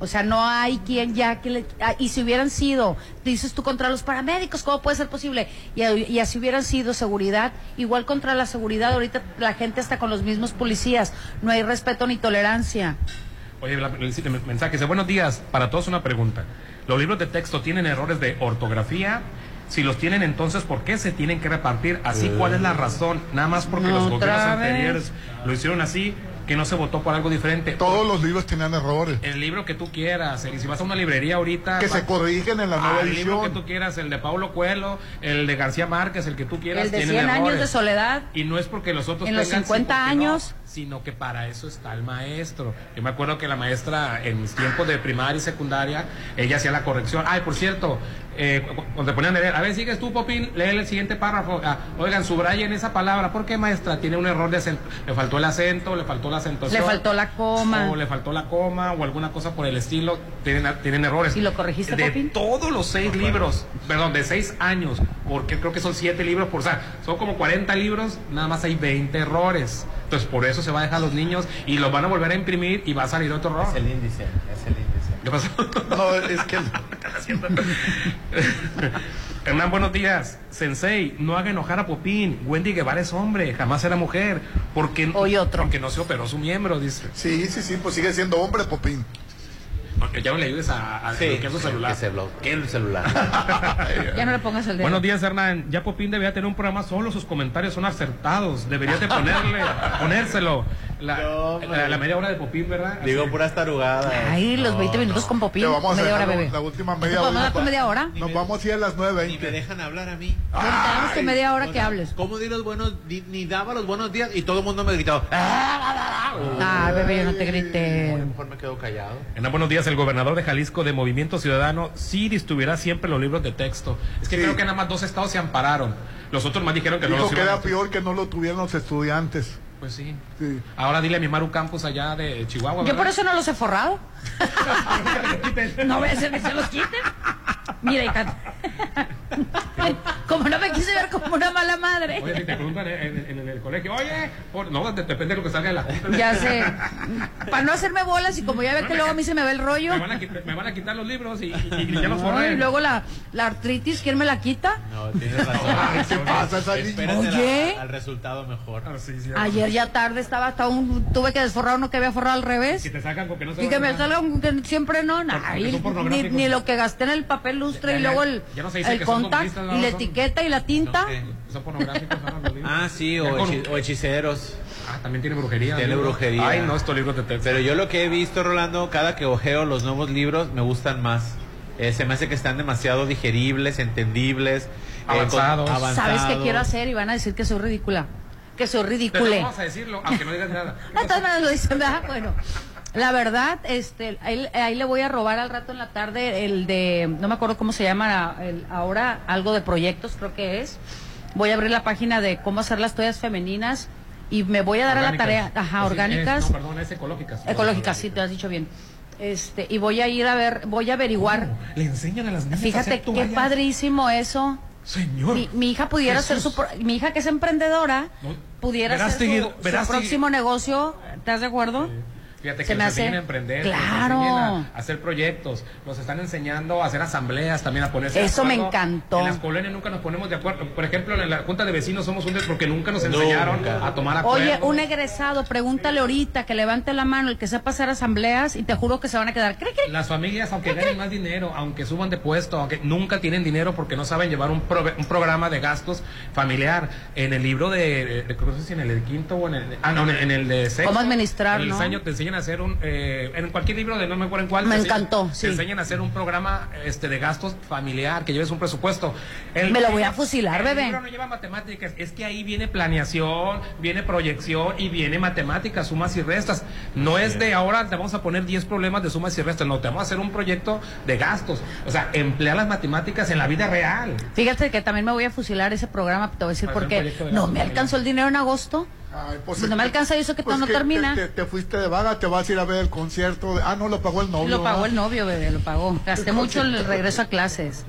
O O sea, no hay quien ya que le... ah, y si hubieran sido, dices tú contra los paramédicos, ¿cómo puede ser posible? Y, y así hubieran sido seguridad, igual contra la seguridad, ahorita la gente está con los mismos policías, no hay respeto ni tolerancia. Oye, la- el el mensaje dice, buenos días, para todos una pregunta. ¿Los libros de texto tienen errores de ortografía? Si los tienen, entonces, ¿por qué se tienen que repartir así? ¿Cuál es la razón? Nada más porque los gobiernos anteriores lo hicieron así, que no se votó por algo diferente. Todos los libros tenían errores. El libro que tú quieras, el- si vas a una librería ahorita... Que se corrigen en la nueva Ah, El libro que edición. tú quieras, el de Paulo Coelho, el de García Márquez, el que tú quieras, El de tienen 100 años de soledad. Y no es porque los otros En los tengan, 50 sí, porque no, años. Sino que para eso está el maestro. Yo me acuerdo que la maestra en mis tiempos de primaria y secundaria, ella hacía la corrección. Ay, por cierto, eh, cu- cuando te ponían a leer, a ver, sigues tú, Popín, lee el siguiente párrafo. Ah, oigan, subrayen esa palabra. ¿Por qué, maestra? Tiene un error de acento. Le faltó el acento, le faltó la acentuación. Le faltó la coma. O le faltó la coma o alguna cosa por el estilo. Tienen, tienen errores. ¿Y lo corregiste, De Popín? todos los seis libros, perdón, de seis años, porque creo que son siete libros por, o sea, son como 40 libros, nada más hay 20 errores. Entonces, por eso se va a dejar a los niños y los van a volver a imprimir y va a salir otro error. Es el índice, es el índice. ¿Qué pasó? No, es que... Hernán, buenos días. Sensei, no haga enojar a Popín. Wendy Guevara es hombre, jamás era mujer. Porque, Hoy otro. Porque no se operó su miembro, dice. Sí, sí, sí, pues sigue siendo hombre, Popín. Porque ya no le ayudes a, a Sí, bloquear su celular. que se bloquee el celular. Ya no le pongas el dedo. Buenos días, Hernán. Ya Popín debería tener un programa solo, sus comentarios son acertados. Deberías de ponerle, ponérselo. La, la- la media hora de Popín, ¿verdad? Digo Así. puras tarugadas. Ay, los 20 minutos con Popín. Te vamos a media hora, bebé. la última ¿No media hora. dar tu media hora? Nos vamos a ir a las Ni me 9.20. dejan hablar a mí. Tenemos tu media hora que hables. ¿Cómo di los buenos, ni, ni daba los buenos días y todo el mundo me gritaba. Ah, bebé, yo no te grité. Mejor me quedo callado. Hernán, buenos días. El gobernador de Jalisco de Movimiento Ciudadano sí distribuirá siempre los libros de texto. Es que Sí. creo que nada más dos estados se ampararon. Los otros más dijeron que no Dijo los que a era peor que no lo tuvieran los estudiantes. Pues sí. Sí. Ahora dile a mi Maru Campos allá de Chihuahua. Yo ¿verdad? por eso no los he forrado. no voy a hacer que se los quiten. Mira, hija. Como no me quise ver como una mala madre. Oye, si te preguntan en, en- en el colegio, oye, por- no, de- depende de lo que salga de la junta. Ya sé. Para no hacerme bolas y como ya ve que luego a mí se me ve el rollo. Me van a, quit- me van a quitar los libros y, y- y ya los No, forré. y luego la, la artritis, ¿quién me la quita? No, tienes razón. ¿Qué pasa, Oye. al resultado mejor. Ah, sí, sí, Ayer ya tarde estaba hasta un tuve que desforrar uno que había forrado al revés. Que te sacan con que no se Y que me dar. salga un que siempre no, son ni, lo que gasté en el papel lustre Ya, y luego el, no el contact y la etiqueta y la tinta. Son pornográficos. Ah, sí, o, con- hechi- o hechiceros. Ah, también tiene brujería. Tiene brujería. Ay, no, estos libros de texto. Pero yo lo que he visto, Rolando, cada que ojeo los nuevos libros, me gustan más. Eh, se me hace que están demasiado digeribles, entendibles, eh, con- Avanzados. ¿Sabes qué quiero hacer? Y van a decir que soy ridícula. Que soy Te ridícula. vamos a decirlo, aunque no digas nada. Maneras lo dicen, ¿verdad? Bueno, la verdad, este, ahí, ahí le voy a robar al rato en la tarde el de, no me acuerdo cómo se llama el- ahora, algo de proyectos creo que es. Voy a abrir la página de cómo hacer las toallas femeninas y me voy a dar a la tarea, ajá, orgánicas, es- no, perdón, es ecológicas. ecológicas, sí, te has dicho bien. Este, y voy a ir a ver, voy a averiguar. Le enseñan a las niñas a Fíjate hacer qué padrísimo eso. Señor. Mi, mi hija pudiera Jesús. su pro- mi hija que es emprendedora No, pudiera hacer su, su próximo negocio, ¿estás de acuerdo? Fíjate Se que me nos enseñan a emprender, que nos Claro. enseñan a hacer proyectos, nos están enseñando a hacer asambleas también, a ponerse de Eso me encantó. En las colonias nunca nos ponemos de acuerdo. Por ejemplo, en la Junta de Vecinos somos un porque nunca nos Nunca. enseñaron a tomar acuerdos. Oye, un egresado, pregúntale ahorita que levante la mano el que sepa hacer asambleas y te juro que se van a quedar. ¿Cree que Las familias, aunque ganen más dinero, aunque suban de puesto, aunque nunca tienen dinero porque no saben llevar un, programa de gastos familiar. En el libro de, sé si en el de quinto o en el, ah, no, en el de sexto. ¿Cómo administrar, En el no? diseño te enseñan a hacer un, eh, en cualquier libro de no me acuerdo en cuál. Me te enseñan- encantó, Te sí. enseñan a hacer un programa este, de gastos familiar, que lleves un presupuesto. El- Me lo voy a fusilar, el bebé. libro no lleva matemáticas, es que ahí viene planeación, viene proyección y viene matemáticas, sumas y restas. No es de ahora te vamos a poner 10 problemas de sumas y restas, no, te vamos a hacer un proyecto de gastos. O sea, emplear las matemáticas en la vida real. Fíjate que también me voy a fusilar ese programa, te voy a decir por qué. proyecto de No me alcanzó el dinero en agosto. Ay, pues, Si no me alcanza eso que pues todo no que termina. Te, te- te fuiste de vaga, te vas a ir a ver el concierto. de- ah, no, lo pagó el novio. Lo pagó ¿verdad? el novio, bebé, lo pagó. Gasté mucho el regreso a clases.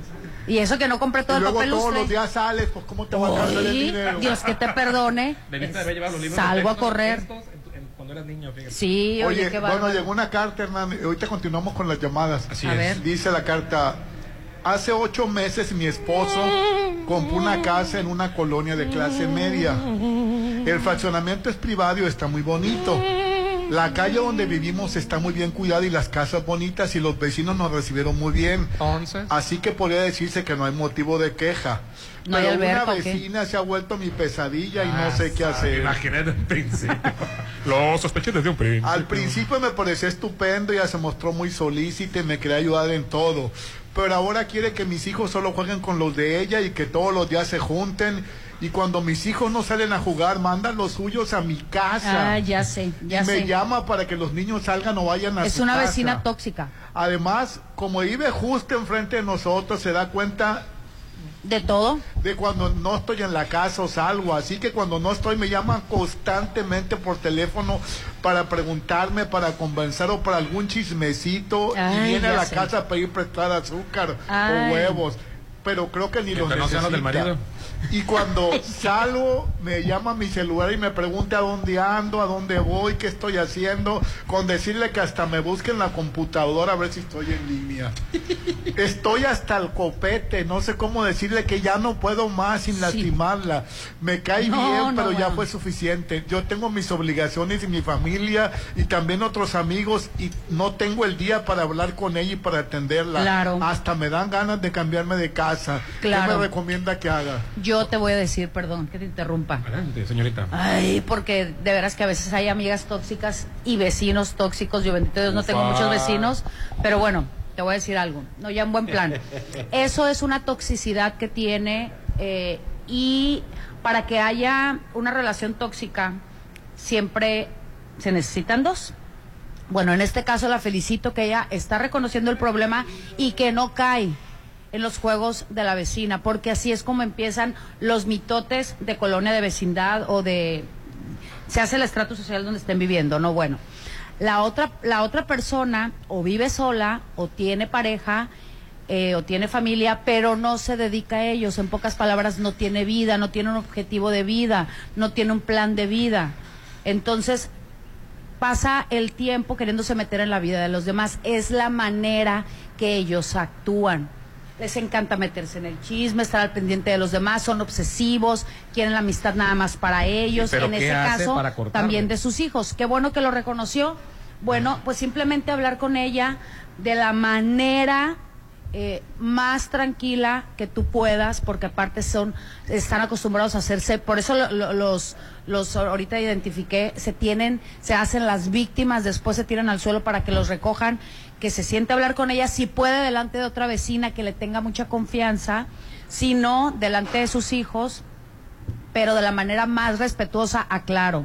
Y eso que no compré todo Y el luego papel todos lustre. los días sales, pues ¿cómo te va a alcanzar el dinero? Dios que te perdone. Debiste haber llevado los libros Salgo a correr. estos, en tu- en- cuando eras niño, fíjate. Sí, oye, Oye, qué bueno, llegó una carta, Hernán. Ahorita continuamos con las llamadas. Así A es. ver. Dice la carta. Hace ocho meses mi esposo compró una casa en una colonia de clase media. El fraccionamiento es privado y está muy bonito. La calle donde vivimos está muy bien cuidada y las casas bonitas y los vecinos nos recibieron muy bien. Entonces. Así que podría decirse que no hay motivo de queja. ¿No hay Pero una vecina se ha vuelto mi pesadilla y Ah, no sé qué hacer. Imaginé desde un principio. Lo sospeché desde un principio. Al principio me pareció estupendo, ella se mostró muy solícita y me quería ayudar en todo. Pero ahora quiere que mis hijos solo jueguen con los de ella y que todos los días se junten. Y cuando mis hijos no salen a jugar, mandan los suyos a mi casa. Ah, ya sé, ya y me llama para que los niños salgan o vayan a Es su una casa. vecina tóxica. Además, como vive justo enfrente de nosotros, se da cuenta ¿De todo? de cuando no estoy en la casa o salgo. Así que cuando no estoy me llaman constantemente por teléfono para preguntarme, para convencer o para algún chismecito. Ay, y viene a la sé. casa a pedir prestada azúcar Ay. o huevos. Pero creo que ni los no sean los del necesita. marido. Y cuando salgo, me llama a mi celular y me pregunta a dónde ando, a dónde voy, qué estoy haciendo, con decirle que hasta me busque en la computadora a ver si estoy en línea. Estoy hasta el copete, no sé cómo decirle que ya no puedo más sin lastimarla. Me cae No, bien, no, pero ya fue suficiente. Yo tengo mis obligaciones y mi familia y también otros amigos y no tengo el día para hablar con ella y para atenderla. Claro. Hasta me dan ganas de cambiarme de casa. ¿Qué Claro. me recomienda que haga? Yo te voy a decir, perdón, que te interrumpa. Adelante, señorita. Ay, porque de veras que a veces hay amigas tóxicas y vecinos tóxicos. Yo bendito Dios no tengo muchos vecinos, pero bueno, te voy a decir algo. No, ya en buen plan. Eso es una toxicidad que tiene eh, y para que haya una relación tóxica siempre se necesitan dos. Bueno, en este caso la felicito que ella está reconociendo el problema y que no cae en los juegos de la vecina, porque así es como empiezan los mitotes de colonia de vecindad o de se hace el estrato social donde estén viviendo, no bueno. La otra la otra persona o vive sola o tiene pareja eh, o tiene familia, pero no se dedica a ellos. En pocas palabras, no tiene vida, no tiene un objetivo de vida, no tiene un plan de vida. Entonces, pasa el tiempo queriéndose meter en la vida de los demás. Es la manera que ellos actúan. Les encanta meterse en el chisme, estar al pendiente de los demás, son obsesivos, quieren la amistad nada más para ellos. ¿Pero en ese caso, también de sus hijos. Qué bueno que lo reconoció. Bueno, pues simplemente hablar con ella de la manera eh, más tranquila que tú puedas, porque aparte son, están acostumbrados a hacerse, por eso lo- lo- los, los ahorita identifiqué, se tienen, se hacen las víctimas, después se tiran al suelo para que los recojan, que se siente a hablar con ella, si puede delante de otra vecina que le tenga mucha confianza, si no, delante de sus hijos, pero de la manera más respetuosa, aclaro.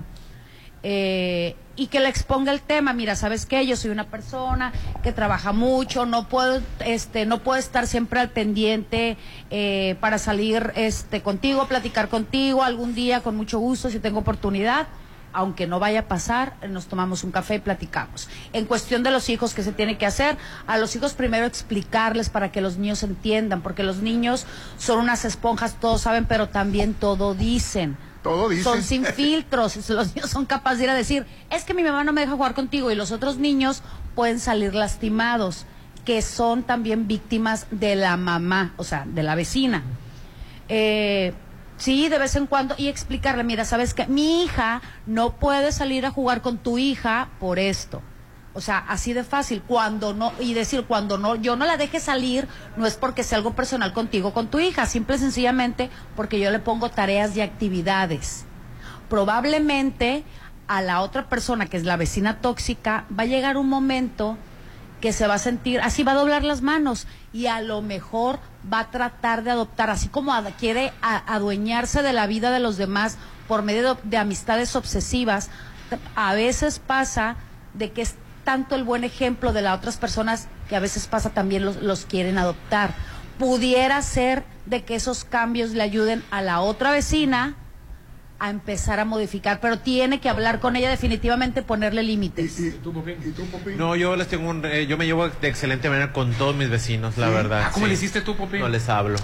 Eh, y que le exponga el tema, mira, ¿sabes qué? Yo soy una persona que trabaja mucho, no puedo, este, no puedo estar siempre al pendiente eh, para salir este, contigo, platicar contigo algún día con mucho gusto si tengo oportunidad. Aunque no vaya a pasar, nos tomamos un café y platicamos. En cuestión de los hijos, ¿qué se tiene que hacer? A los hijos primero explicarles para que los niños entiendan, porque los niños son unas esponjas, todos saben, pero también todo dicen. Todo dicen. Son sin filtros. Los niños son capaces de ir a decir, es que mi mamá no me deja jugar contigo. Y los otros niños pueden salir lastimados, que son también víctimas de la mamá, o sea, de la vecina. Eh, sí, de vez en cuando, y explicarle, mira, sabes que mi hija no puede salir a jugar con tu hija por esto. O sea, así de fácil. Cuando no, y decir, cuando no, yo no la deje salir, no es porque sea algo personal contigo, con tu hija, simple y sencillamente porque yo le pongo tareas y actividades. Probablemente a la otra persona, que es la vecina tóxica, va a llegar un momento que se va a sentir, así va a doblar las manos y a lo mejor va a tratar de adoptar, así como quiere adueñarse de la vida de los demás por medio de, de amistades obsesivas, a veces pasa de que tanto el buen ejemplo de las otras personas que a veces pasa también los, los quieren adoptar. Pudiera ser de que esos cambios le ayuden a la otra vecina a empezar a modificar, pero tiene que hablar con ella definitivamente, ponerle límites. No, yo les tengo un, eh, yo me llevo de excelente manera con todos mis vecinos, la verdad. Ah, ¿cómo sí. le hiciste tú, Popín? No les hablo.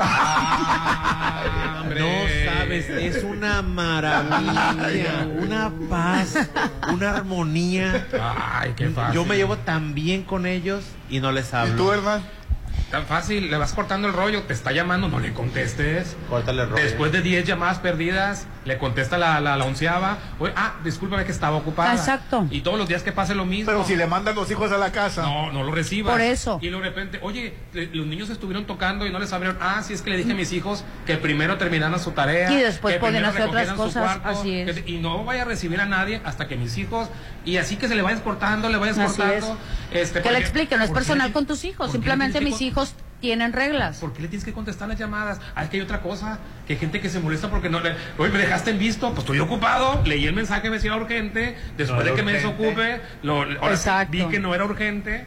hombre. No sabes, es una maravilla, una paz, una armonía. Ay, qué fácil. Yo me llevo tan bien con ellos y no les hablo. ¿Y tú, hermano? Tan fácil, le vas cortando el rollo, te está llamando, no le contestes. Córtale el rollo. Después de 10 llamadas perdidas, le contesta la, la, la onceava. Oye, ah, discúlpame que estaba ocupada. Exacto. Y todos los días que pase lo mismo. Pero si le mandan los hijos a la casa. No, no lo recibas. Por eso. Y de repente, oye, le- los niños estuvieron tocando y no les abrieron. Ah, sí, es que le dije a mis hijos que primero terminaran su tarea. Y después pueden hacer otras recogieran su cosas, cuarto, así es. que- y no vaya a recibir a nadie hasta que mis hijos. Y así que se le vayas cortando, le vayas Así cortando. Este, que le explique, no es ¿por qué personal con tus hijos, simplemente mis con- hijos tienen reglas. ¿Por qué le tienes que contestar las llamadas? Ah, es que hay otra cosa, que hay gente que se molesta porque no le... Oye, me dejaste en visto, pues estoy ocupado, leí el mensaje, me decía urgente, después No de que me desocupe, lo, ahora vi que no era urgente,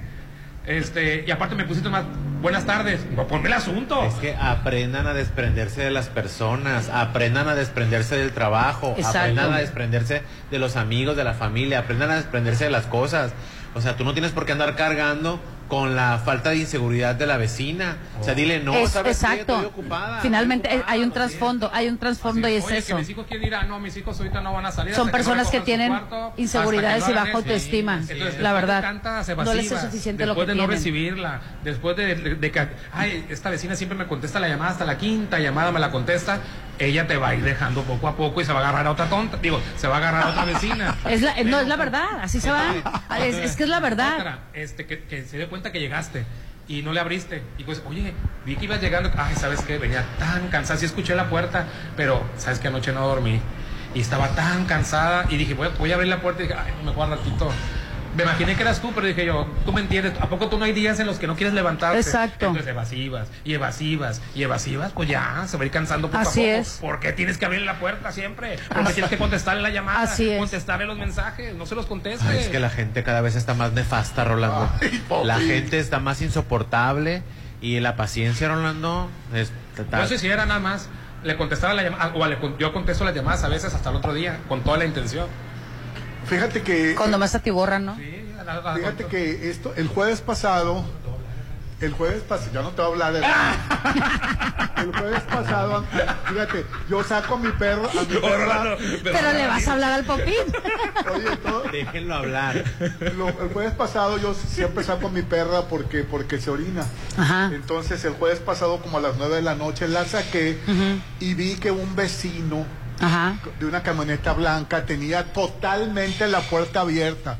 este, y aparte me pusiste más, buenas tardes, no, ponme el asunto. Es que aprendan a desprenderse de las personas, aprendan a desprenderse del trabajo, Exacto. aprendan a desprenderse de los amigos, de la familia, aprendan a desprenderse de las cosas. O sea, tú no tienes por qué andar cargando con la falta de inseguridad de la vecina. O sea, dile, no, Es- ¿sabes qué? exacto. Estoy ocupada. Finalmente estoy eh, hay un trasfondo, hay un trasfondo y es Oye, que eso. mis hijos quieren ir, ah, no, mis hijos ahorita no van a salir. Son que no personas que tienen cuarto, inseguridades que y baja autoestima. Entonces, La después verdad. No les es suficiente lo después que de no recibirla, después de, de- de que, ay, esta vecina siempre me contesta la llamada, hasta la quinta llamada me la contesta, ella te va a ir dejando poco a poco y se va a agarrar a otra tonta, digo, se va a agarrar a otra vecina. Es la, no, es la verdad, así se va. Es, es que es la verdad. Otra, este, que, que se dio cuenta que llegaste y no le abriste. Y pues, oye, vi que ibas llegando. Ay, ¿sabes qué? Venía tan cansada. Sí escuché la puerta, pero ¿sabes que Anoche no dormí. Y estaba tan cansada. Y dije, voy, a- voy a abrir la puerta. Y dije, ay, no me al ratito. Me imaginé que eras tú, pero dije yo, tú me entiendes. ¿A poco tú no hay días en los que no quieres levantarte? Exacto. Entonces, evasivas y evasivas y evasivas, pues ya se va a ir cansando poco Así a poco. es. ¿Por qué tienes que abrir la puerta siempre? ¿Por qué Así- tienes que contestarle la llamada? Así es. Contestarle los mensajes. No se los contestes. Ay, es que la gente cada vez está más nefasta, Rolando. la gente está más insoportable y la paciencia, Rolando, es Yo si hiciera nada más, le contestara la llamada, o le yo contesto las llamadas a veces hasta el otro día, con toda la intención. Fíjate que. Cuando más atiborran, ¿no? Fíjate que esto, el jueves pasado, el jueves pasado, yo no te voy a hablar de El jueves pasado, fíjate, yo saco a mi perro, a mi perra. Pero le vas a hablar al popín. Oye, todo- Déjenlo hablar. lo- el jueves pasado yo siempre saco a mi perra porque, porque se orina. Ajá. Entonces el jueves pasado como a las 9 de la noche la saqué y vi que un vecino De una camioneta blanca tenía totalmente la puerta abierta.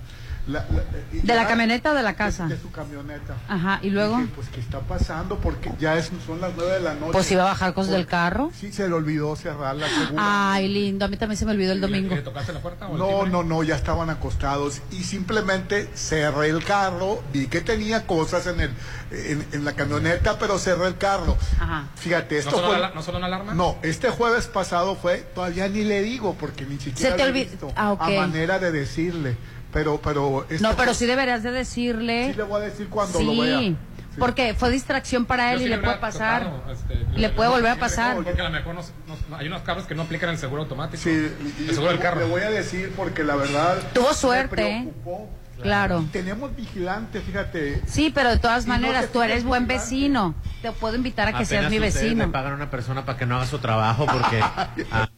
La- la- y ¿De la camioneta o de la casa? De su camioneta. Ajá, y luego. Dije, pues, ¿qué está pasando? Porque ya es, son las 9 de la noche. Pues iba a bajar cosas del carro. Sí, se le olvidó cerrarla, segura. Ay, lindo. A mí también se me olvidó el domingo. ¿Le tocaste la puerta o No, no, no, ya estaban acostados y simplemente cerré el carro, vi que tenía cosas en el en, en la camioneta, pero cerré el carro. Ajá. Fíjate, esto ¿No fue la- ¿No sonó una alarma? no, este jueves pasado fue, todavía ni le digo porque ni siquiera Se te lo he olvi- visto, Ah, ok. a manera de decirle, pero pero No, pero sí deberías de decirle. sí le voy a decir cuando Sí, lo vea. Sí. porque fue distracción para él sí y le puede pasar. tocado, este, Le puede volver a pasar. Porque a lo mejor no- no- hay unos carros que no aplican el seguro automático. Sí, el seguro del le- carro. Le voy a decir porque la verdad Tuvo me suerte, preocupó. Claro. Y tenemos vigilantes, fíjate. Sí, pero de todas no maneras, te tú eres buen vigilante. vecino. Te puedo invitar a que seas mi vecino. le pagan a una persona para que no haga su trabajo porque ah,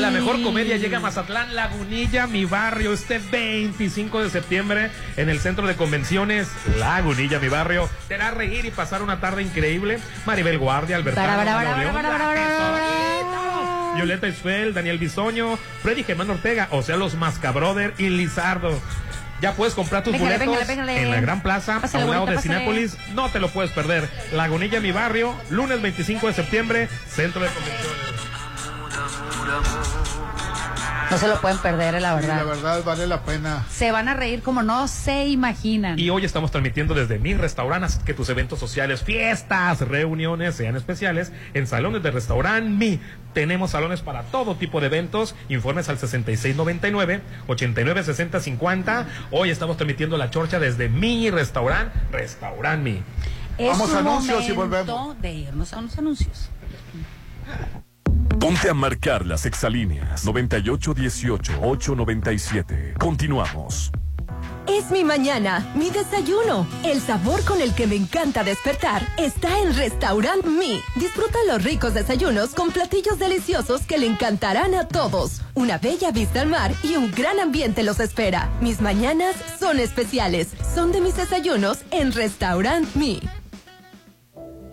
La mejor comedia llega a Mazatlán, Lagunilla, mi barrio, este 25 de septiembre en el centro de convenciones Lagunilla, mi barrio. Te hará reír y pasar una tarde increíble. Maribel Guardia, Tesorito, Violeta Isfel, Daniel Bisoño, Freddy Germán Ortega, o sea, los Mascabroder y Lizardo. Ya puedes comprar tus Véngale, boletos véngale, véngale. en la Gran Plaza, Pásale, a un lado de bonita. Cinépolis. No te lo puedes perder. Lagunilla, mi barrio, lunes 25 de septiembre, centro de convenciones. No se lo pueden perder, la Sí, verdad. la verdad vale la pena. Se van a reír como no se imaginan. Y hoy estamos transmitiendo desde mi restaurante, así que tus eventos sociales, fiestas, reuniones sean especiales en salones de restaurante Mi. Tenemos salones para todo tipo de eventos. Informes al 6699 896050. Hoy estamos transmitiendo la chorcha desde mi restaurante, Restaurant Mi. Es Vamos a un anuncios y momento volvemos. de irnos a unos anuncios. Ponte a marcar las exalíneas 9818-897. Continuamos. Es mi mañana, mi desayuno. El sabor con el que me encanta despertar está en Restaurant Mi. Disfruta los ricos desayunos con platillos deliciosos que le encantarán a todos. Una bella vista al mar y un gran ambiente los espera. Mis mañanas son especiales. Son de mis desayunos en Restaurant Mi.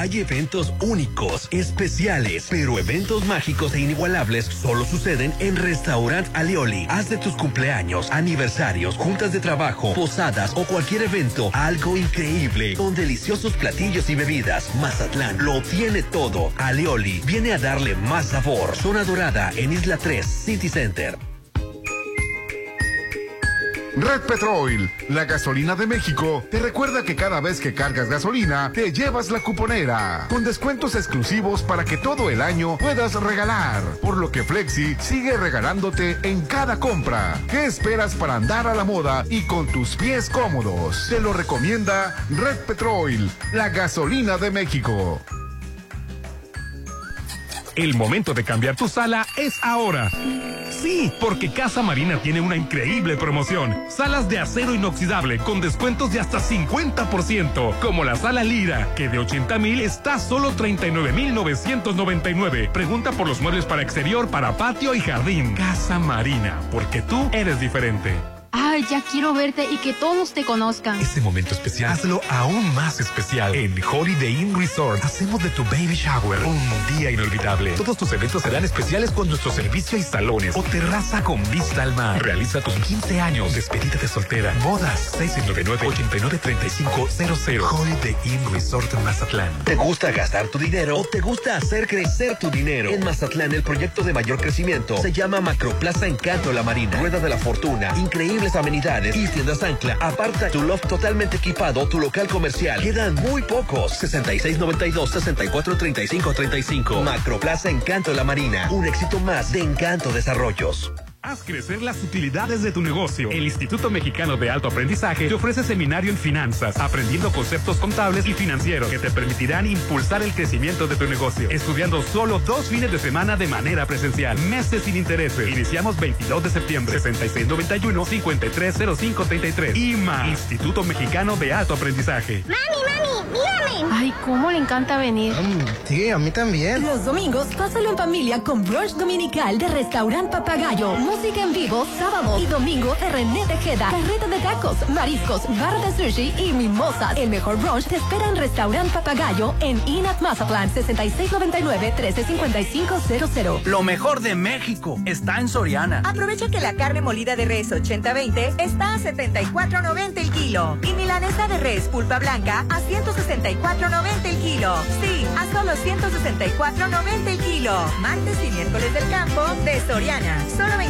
Hay eventos únicos, especiales, pero eventos mágicos e inigualables solo suceden en Restaurant Alioli. Haz de tus cumpleaños, aniversarios, juntas de trabajo, posadas o cualquier evento algo increíble con deliciosos platillos y bebidas. Mazatlán lo tiene todo. Alioli viene a darle más sabor. Zona Dorada en Isla 3, City Center. Red Petrol, la gasolina de México, te recuerda que cada vez que cargas gasolina, te llevas la cuponera, con descuentos exclusivos para que todo el año puedas regalar, por lo que Flexi sigue regalándote en cada compra. ¿Qué esperas para andar a la moda y con tus pies cómodos? Te lo recomienda Red Petrol, la gasolina de México. El momento de cambiar tu sala es ahora. Sí, porque Casa Marina tiene una increíble promoción. Salas de acero inoxidable con descuentos de hasta 50%, como la sala Lira, que de 80 mil está solo 39 mil 999. Pregunta por los muebles para exterior, para patio y jardín. Casa Marina, porque tú eres diferente. Ay, ya quiero verte y que todos te conozcan. Este momento especial, hazlo aún más especial. En Holiday Inn Resort, hacemos de tu baby shower un día inolvidable. Todos tus eventos serán especiales con nuestro servicio y salones o terraza con vista al mar. Realiza tus 15 años, despedida de soltera, bodas, 699-893500. Holiday Inn Resort en Mazatlán. ¿Te gusta gastar tu dinero o te gusta hacer crecer tu dinero? En Mazatlán, el proyecto de mayor crecimiento se llama Macroplaza Encanto La Marina. Rueda de la Fortuna, increíbles amenidades y tiendas ancla. Aparta tu loft totalmente equipado, tu local comercial. Quedan muy pocos. 6692-643535. Macroplaza Encanto La Marina. Un éxito más de Encanto Desarrollos. Haz crecer las utilidades de tu negocio. El Instituto Mexicano de Alto Aprendizaje te ofrece seminario en finanzas, aprendiendo conceptos contables y financieros que te permitirán impulsar el crecimiento de tu negocio. Estudiando solo dos fines de semana de manera presencial, meses sin intereses. Iniciamos 22 de septiembre, 6691-530533. IMA, Instituto Mexicano de Alto Aprendizaje. ¡Mami, mami! ¡Mírame! Ay, cómo le encanta venir. Sí, a mí también. Los domingos, pásalo en familia con brunch dominical de Restaurant Papagayo. Música en vivo, sábado y domingo de René Tejeda. Carreta de tacos, mariscos, barra de sushi y mimosas. El mejor brunch te espera en Restaurant Papagayo en Inat Mazatlán, 6699-135500. Lo mejor de México está en Soriana. Aprovecha que la carne molida de res 80-20 está a 74.90 el kilo y milanesa de res pulpa blanca a 164.90 el kilo. Sí, a solo 164.90 el kilo. Martes y miércoles del campo de Soriana. Solo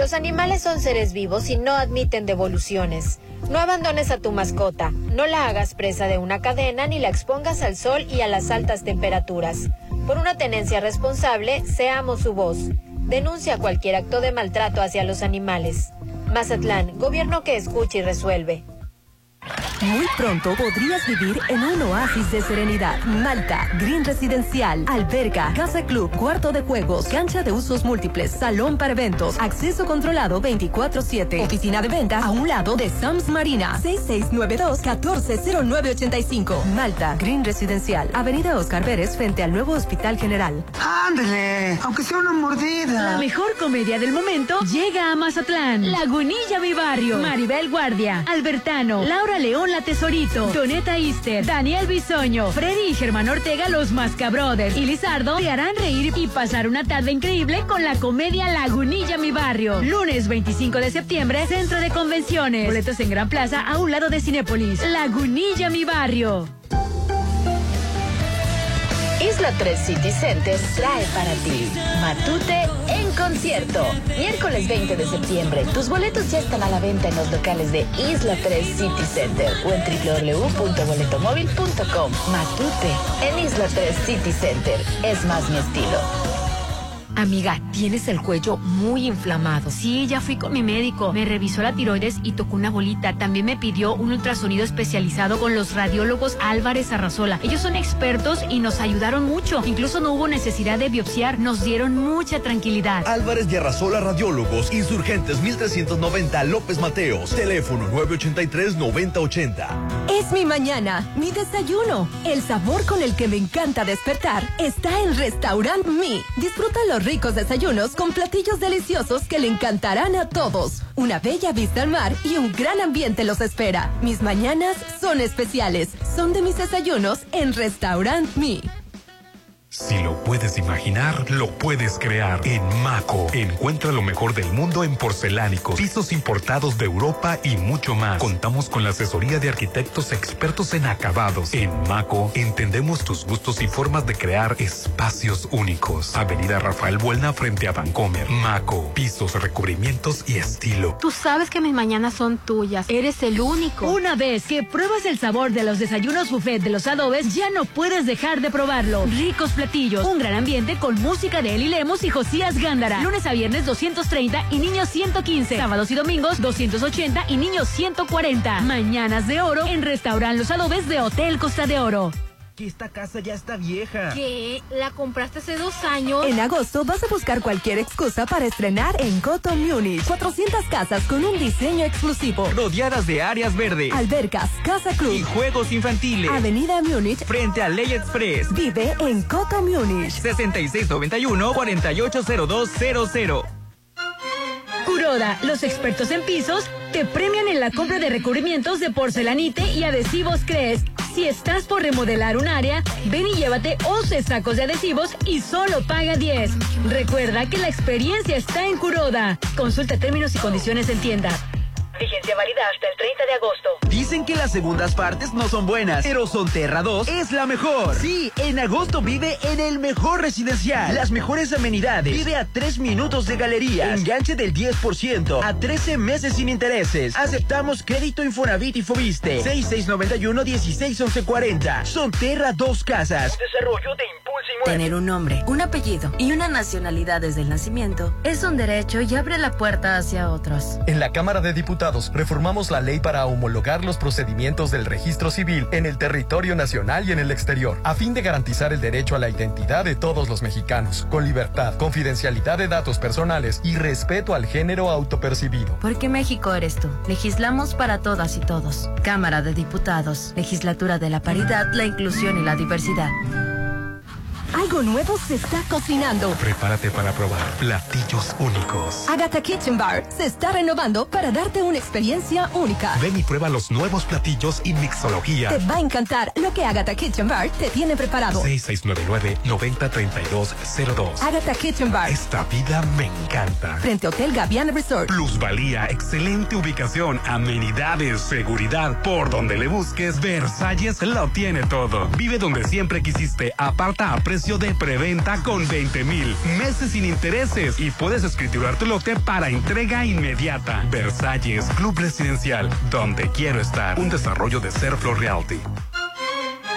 Los animales son seres vivos y no admiten devoluciones. No abandones a tu mascota, no la hagas presa de una cadena ni la expongas al sol y a las altas temperaturas. Por una tenencia responsable, seamos su voz. Denuncia cualquier acto de maltrato hacia los animales. Mazatlán, gobierno que escucha y resuelve. Muy pronto podrías vivir en un oasis de serenidad. Malta, Green Residencial, alberca, casa club, cuarto de juegos, cancha de usos múltiples, salón para eventos, acceso controlado 24-7, oficina de venta a un lado de Sams Marina, 6692-140985. Malta, Green Residencial, Avenida Oscar Pérez frente al nuevo Hospital General. Ándale, aunque sea una mordida. La mejor comedia del momento llega a Mazatlán. Lagunilla mi barrio. Maribel Guardia, Albertano, Laura León la Tesorito, Doneta Ister, Daniel Bisoño, Freddy y Germán Ortega los Mascabrothers y Lizardo te harán reír y pasar una tarde increíble con la comedia Lagunilla mi barrio. Lunes 25 de septiembre, Centro de Convenciones. Boletos en Gran Plaza a un lado de Cinépolis. Lagunilla mi barrio. Isla 3 City Center trae para ti Matute en concierto. Miércoles 20 de septiembre. Tus boletos ya están a la venta en los locales de Isla 3 City Center o en www.boletomóvil.com. Matute en Isla 3 City Center. Es más mi estilo. Amiga, tienes el cuello muy inflamado. Sí, ya fui con mi médico. Me revisó la tiroides y tocó una bolita. También me pidió un ultrasonido especializado con los radiólogos Álvarez Arrazola. Ellos son expertos y nos ayudaron mucho. Incluso no hubo necesidad de biopsiar. Nos dieron mucha tranquilidad. Álvarez y Arrasola Radiólogos, Insurgentes 1390 López Mateos, teléfono 983-9080. Es mi mañana, mi desayuno. El sabor con el que me encanta despertar está en Restaurant Mi. Disfruta los ricos desayunos con platillos deliciosos que le encantarán a todos. Una bella vista al mar y un gran ambiente los espera. Mis mañanas son especiales. Son de mis desayunos en Restaurant Mi. Si lo puedes imaginar, lo puedes crear. En Maco, encuentra lo mejor del mundo en porcelánicos, pisos importados de Europa y mucho más. Contamos con la asesoría de arquitectos expertos en acabados. En Maco, entendemos tus gustos y formas de crear espacios únicos. Avenida Rafael Buelna frente a Vancomer. Maco, pisos, recubrimientos y estilo. Tú sabes que mis mañanas son tuyas. Eres el único. Una vez que pruebas el sabor de los desayunos buffet de los adobes, ya no puedes dejar de probarlo. Ricos un gran ambiente con música de Eli Lemos y Josías Gándara. Lunes a viernes 230 y niños 115. Sábados y domingos 280 y niños 140. Mañanas de oro en Restaurant Los Adobes de Hotel Costa de Oro. Que esta casa ya está vieja. ¿Qué? ¿La compraste hace dos años? En agosto vas a buscar cualquier excusa para estrenar en Coto Munich. 400 casas con un diseño exclusivo. Rodeadas de áreas verdes. Albercas, casa club. Y juegos infantiles. Avenida Múnich. Frente a Ley Express. Vive en Coto Munich. 6691-480200. Kuroda, los expertos en pisos, te premian en la compra de recubrimientos de porcelanite y adhesivos Cres. Si estás por remodelar un área, ven y llévate 11 sacos de adhesivos y solo paga 10. Recuerda que la experiencia está en Kuroda. Consulta términos y condiciones en tienda. Vigencia válida hasta el 30 de agosto. Dicen que las segundas partes no son buenas, pero Sonterra 2 es la mejor. Sí, en agosto vive en el mejor residencial. Las mejores amenidades. Vive a 3 minutos de galería. Enganche del 10% a 13 meses sin intereses. Aceptamos crédito Infonavit y Fobiste. 6691-161140. Sonterra 2 Casas. Desarrollo de impulso inmueble. Tener un nombre, un apellido y una nacionalidad desde el nacimiento es un derecho y abre la puerta hacia otros. En la Cámara de Diputados reformamos la ley para homologar los procedimientos del registro civil en el territorio nacional y en el exterior, a fin de garantizar el derecho a la identidad de todos los mexicanos, con libertad, confidencialidad de datos personales y respeto al género autopercibido. Porque México eres tú. Legislamos para todas y todos. Cámara de Diputados. Legislatura de la Paridad, la Inclusión y la Diversidad. Algo nuevo se está cocinando. Prepárate para probar platillos únicos. Agatha Kitchen Bar se está renovando para darte una experiencia única. Ven y prueba los nuevos platillos y mixología. Te va a encantar lo que Agatha Kitchen Bar te tiene preparado. 6699-903202. Agatha Kitchen Bar. Esta vida me encanta. Frente Hotel Gaviana Resort. Plusvalía, excelente ubicación, amenidades, seguridad. Por donde le busques, Versalles lo tiene todo. Vive donde siempre quisiste. Aparta a precio de preventa con 20 mil meses sin intereses y puedes escriturar tu lote para entrega inmediata. Versalles Club Residencial, donde quiero estar. Un desarrollo de Serflo Realty.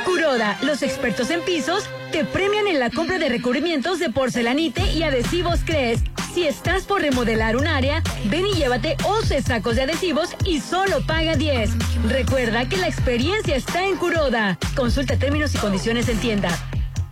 Kuroda, los expertos en pisos, te premian en la compra de recubrimientos de porcelanite y adhesivos Cres. Si estás por remodelar un área, ven y llévate 11 sacos de adhesivos y solo paga 10. Recuerda que la experiencia está en Curoda. Consulta términos y condiciones en tienda.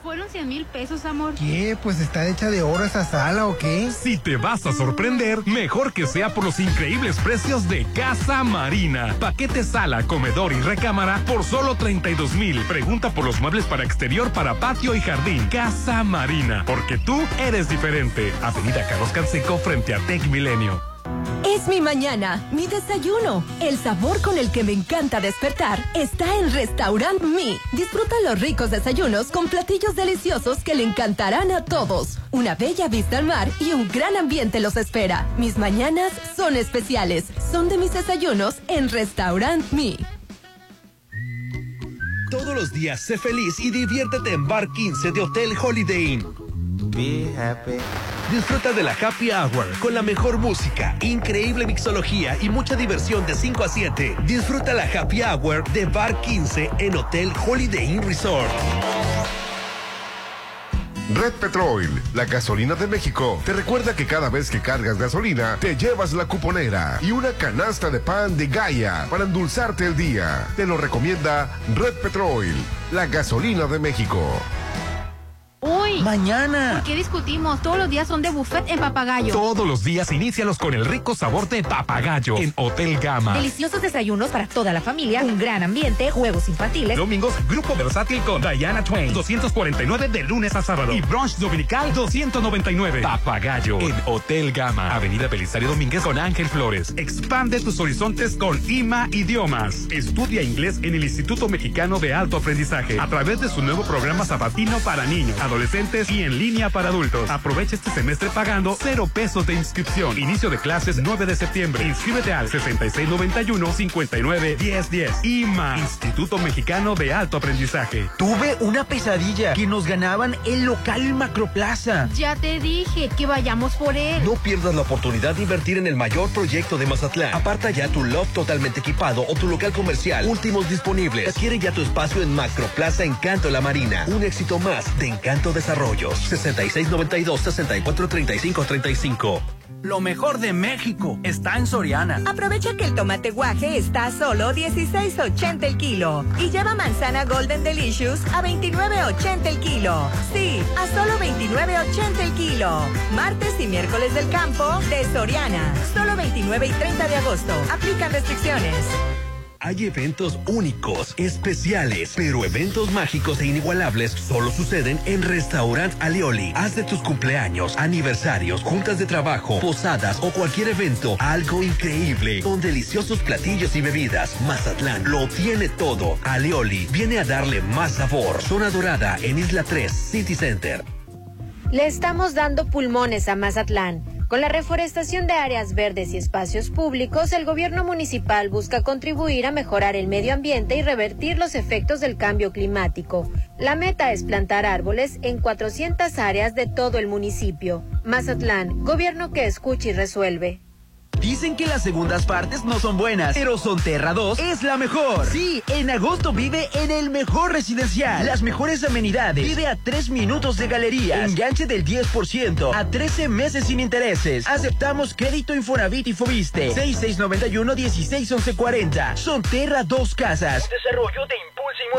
Fueron 100 mil pesos, amor. ¿Qué? Pues está hecha de oro esa sala o qué? Si te vas a sorprender, mejor que sea por los increíbles precios de Casa Marina. Paquete sala, comedor y recámara por solo 32 mil. Pregunta por los muebles para exterior, para patio y jardín. Casa Marina, porque tú eres diferente. Avenida Carlos Canseco frente a Tech Milenio. Es mi mañana, mi desayuno. El sabor con el que me encanta despertar está en Restaurant Mi. Disfruta los ricos desayunos con platillos deliciosos que le encantarán a todos. Una bella vista al mar y un gran ambiente los espera. Mis mañanas son especiales. Son de mis desayunos en Restaurant Mi. Todos los días sé feliz y diviértete en Bar 15 de Hotel Holiday Inn. Be happy. Disfruta de la Happy Hour con la mejor música, increíble mixología y mucha diversión de 5 a 7. Disfruta la Happy Hour de Bar 15 en Hotel Holiday Inn Resort. Red Petrol, la gasolina de México, te recuerda que cada vez que cargas gasolina, te llevas la cuponera y una canasta de pan de Gaia para endulzarte el día. Te lo recomienda Red Petrol, la gasolina de México. Mañana. ¿Por qué discutimos? Todos los días son de buffet en Papagayo. Todos los días inícialos con el rico sabor de papagayo en Hotel Gama. Deliciosos desayunos para toda la familia, un gran ambiente, juegos infantiles. Domingos, grupo versátil con Diana Twain, 249 de lunes a sábado. Y brunch dominical, 299. Papagayo en Hotel Gama. Avenida Belisario Domínguez con Ángel Flores. Expande tus horizontes con IMA Idiomas. Estudia inglés en el Instituto Mexicano de Alto Aprendizaje a través de su nuevo programa sabatino para niños, adolescentes y en línea para adultos. Aprovecha este semestre pagando cero pesos de inscripción. Inicio de clases 9 de septiembre. Inscríbete al 6691-591010. IMA, Instituto Mexicano de Alto Aprendizaje. Tuve una pesadilla que nos ganaban el local Macroplaza. Ya te dije que vayamos por él. No pierdas la oportunidad de invertir en el mayor proyecto de Mazatlán. Aparta ya tu loft totalmente equipado o tu local comercial. Últimos disponibles. Adquiere ya tu espacio en Macroplaza Encanto La Marina. Un éxito más de Encanto Desarrollos. 6692-643535. Lo mejor de México está en Soriana. Aprovecha que el tomate guaje está a solo 16.80 el kilo y lleva manzana Golden Delicious a 29.80 el kilo. Sí, a solo 29.80 el kilo. Martes y miércoles del campo de Soriana. Solo 29 y 30 de agosto. Aplican restricciones. Hay eventos únicos, especiales, pero eventos mágicos e inigualables solo suceden en Restaurant Alioli. Haz de tus cumpleaños, aniversarios, juntas de trabajo, posadas o cualquier evento algo increíble con deliciosos platillos y bebidas. Mazatlán lo tiene todo. Alioli viene a darle más sabor. Zona Dorada en Isla 3, City Center. Le estamos dando pulmones a Mazatlán. Con la reforestación de áreas verdes y espacios públicos, el gobierno municipal busca contribuir a mejorar el medio ambiente y revertir los efectos del cambio climático. La meta es plantar árboles en 400 áreas de todo el municipio. Mazatlán, gobierno que escucha y resuelve. Dicen que las segundas partes no son buenas, pero Sonterra 2 es la mejor. Sí, en agosto vive en el mejor residencial. Las mejores amenidades. Vive a 3 minutos de galería. Enganche del 10% a 13 meses sin intereses. Aceptamos crédito Infonavit y Fobiste. 6691-161140. Sonterra 2 Casas. Desarrollo de.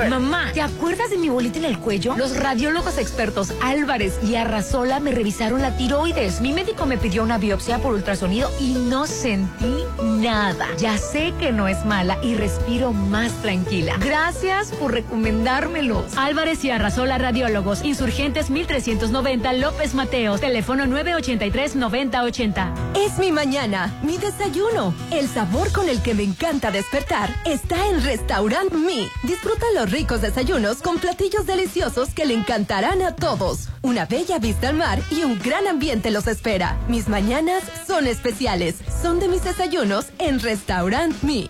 Mamá, ¿te acuerdas de mi bolita en el cuello? Los radiólogos expertos Álvarez y Arrasola me revisaron la tiroides. Mi médico me pidió una biopsia por ultrasonido y no sentí nada. Ya sé que no es mala y respiro más tranquila. Gracias por recomendármelos. Álvarez y Arrasola Radiólogos, Insurgentes 1390 López Mateos, teléfono 983-9080. Es mi mañana, mi desayuno. El sabor con el que me encanta despertar está en Restaurant Mi. Disfruta los ricos desayunos con platillos deliciosos que le encantarán a todos. Una bella vista al mar y un gran ambiente los espera. Mis mañanas son especiales. Son de mis desayunos en Restaurant Mi.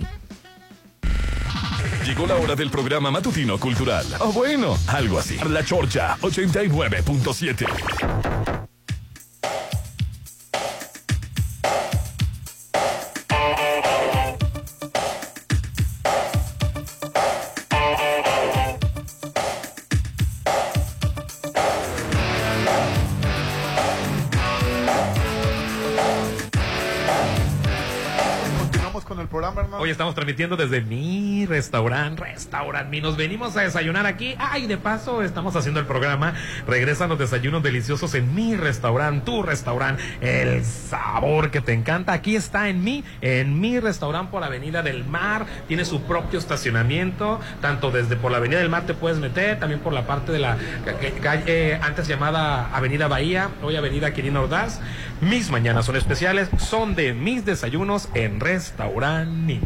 Llegó la hora del programa matutino cultural. O bueno, algo así. La Chorcha 89.7. Estamos transmitiendo desde mi restaurante, restaurant mi. Nos venimos a desayunar aquí. Ay, de paso, estamos haciendo el programa. Regresan los desayunos deliciosos en mi restaurante, tu restaurante. El sabor que te encanta. Aquí está en mi, en mi restaurante por la Avenida del Mar. Tiene su propio estacionamiento. Tanto desde por la Avenida del Mar te puedes meter, también por la parte de la ca- calle antes llamada Avenida Bahía, hoy Avenida Quirino Ordaz. Mis mañanas son especiales, son de mis desayunos en restaurante.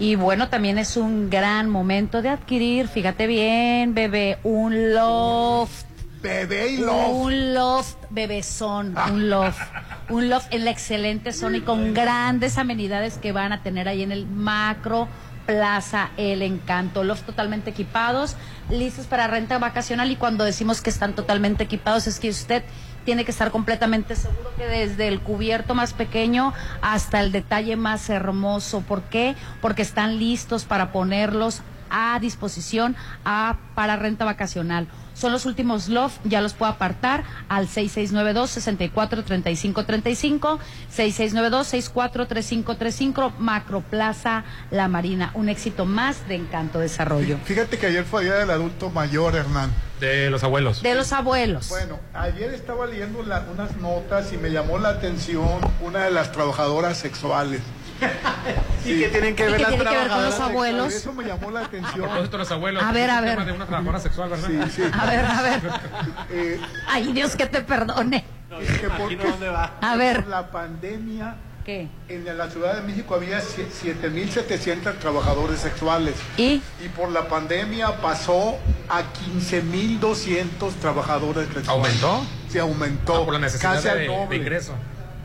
Y bueno, también es un gran momento de adquirir, fíjate bien, bebé, un loft. Bebé y loft. Un loft, bebezón, un loft. Un loft en la excelente zona y con grandes amenidades que van a tener ahí en el macro Plaza El Encanto. Loft totalmente equipados, listos para renta vacacional y cuando decimos que están totalmente equipados es que usted tiene que estar completamente seguro que desde el cubierto más pequeño hasta el detalle más hermoso. ¿Por qué? Porque están listos para ponerlos a disposición a, para renta vacacional. Son los últimos loft, ya los puedo apartar al 6692-643535, 6692-643535, Macro Plaza La Marina. Un éxito más de Encanto Desarrollo. Fíjate que ayer fue Día del Adulto Mayor, Hernán. De los abuelos. De los abuelos. Bueno, ayer estaba leyendo la- unas notas y me llamó la atención una de las trabajadoras sexuales. ¿Y qué tienen que ¿Y ver qué las tiene que ver con los trabajadoras abuelos? Eso me llamó la A atención. propósito de los abuelos. A ver, a ver. de una trabajadora sexual, ¿verdad? Sí, sí. A ver, a ver. Eh, Ay, Dios que te perdone. es que porque dónde va. A ver. por la pandemia ¿Qué? en la Ciudad de México había sie- 7.700 trabajadores sexuales. ¿Y? Y por la pandemia pasó a 15.200 trabajadores sexuales. ¿Aumentó? Se aumentó. Ah, por la necesidad casi al de, de doble. ingreso.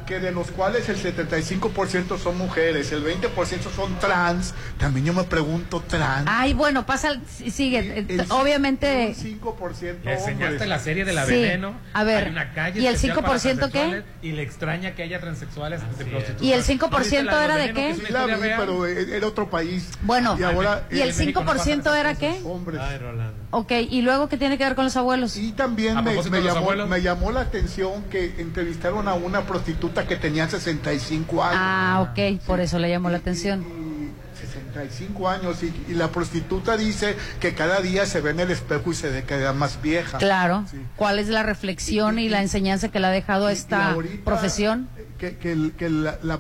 Que de los cuales el 75% son mujeres, el 20% son trans. También yo me pregunto trans. Ay, bueno, pasa, el- sigue. eh, El- obviamente. Un 5% Le enseñaste la serie de la Sí. veneno. A ver, Hay una calle ¿y el especial para 5% qué? Y le extraña que haya transexuales de prostitutas. ¿Y el ¿No 5% viste la era de qué? Sí la vi, real? pero e- era otro país. Bueno, y ahora ¿y el eh, México no 5% era qué? hombres. Ay, Rolando. Ok, ¿y luego qué tiene que ver con los abuelos? Y también A me, me llamó, me llamó la atención que entrevistaron a una prostituta que tenía 65 años. Ah, ok, por eso le llamó la atención. Y 65 años y, y la prostituta dice que cada día se ve en el espejo y se queda más vieja. Claro. Sí. ¿Cuál es la reflexión y la enseñanza que le ha dejado Y- y esta ahorita, profesión? Que, que que la, la-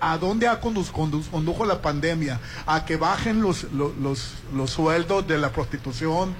¿A dónde ha conduz- conduz- condujo la pandemia? A que bajen los, los, los, los sueldos de la prostitución,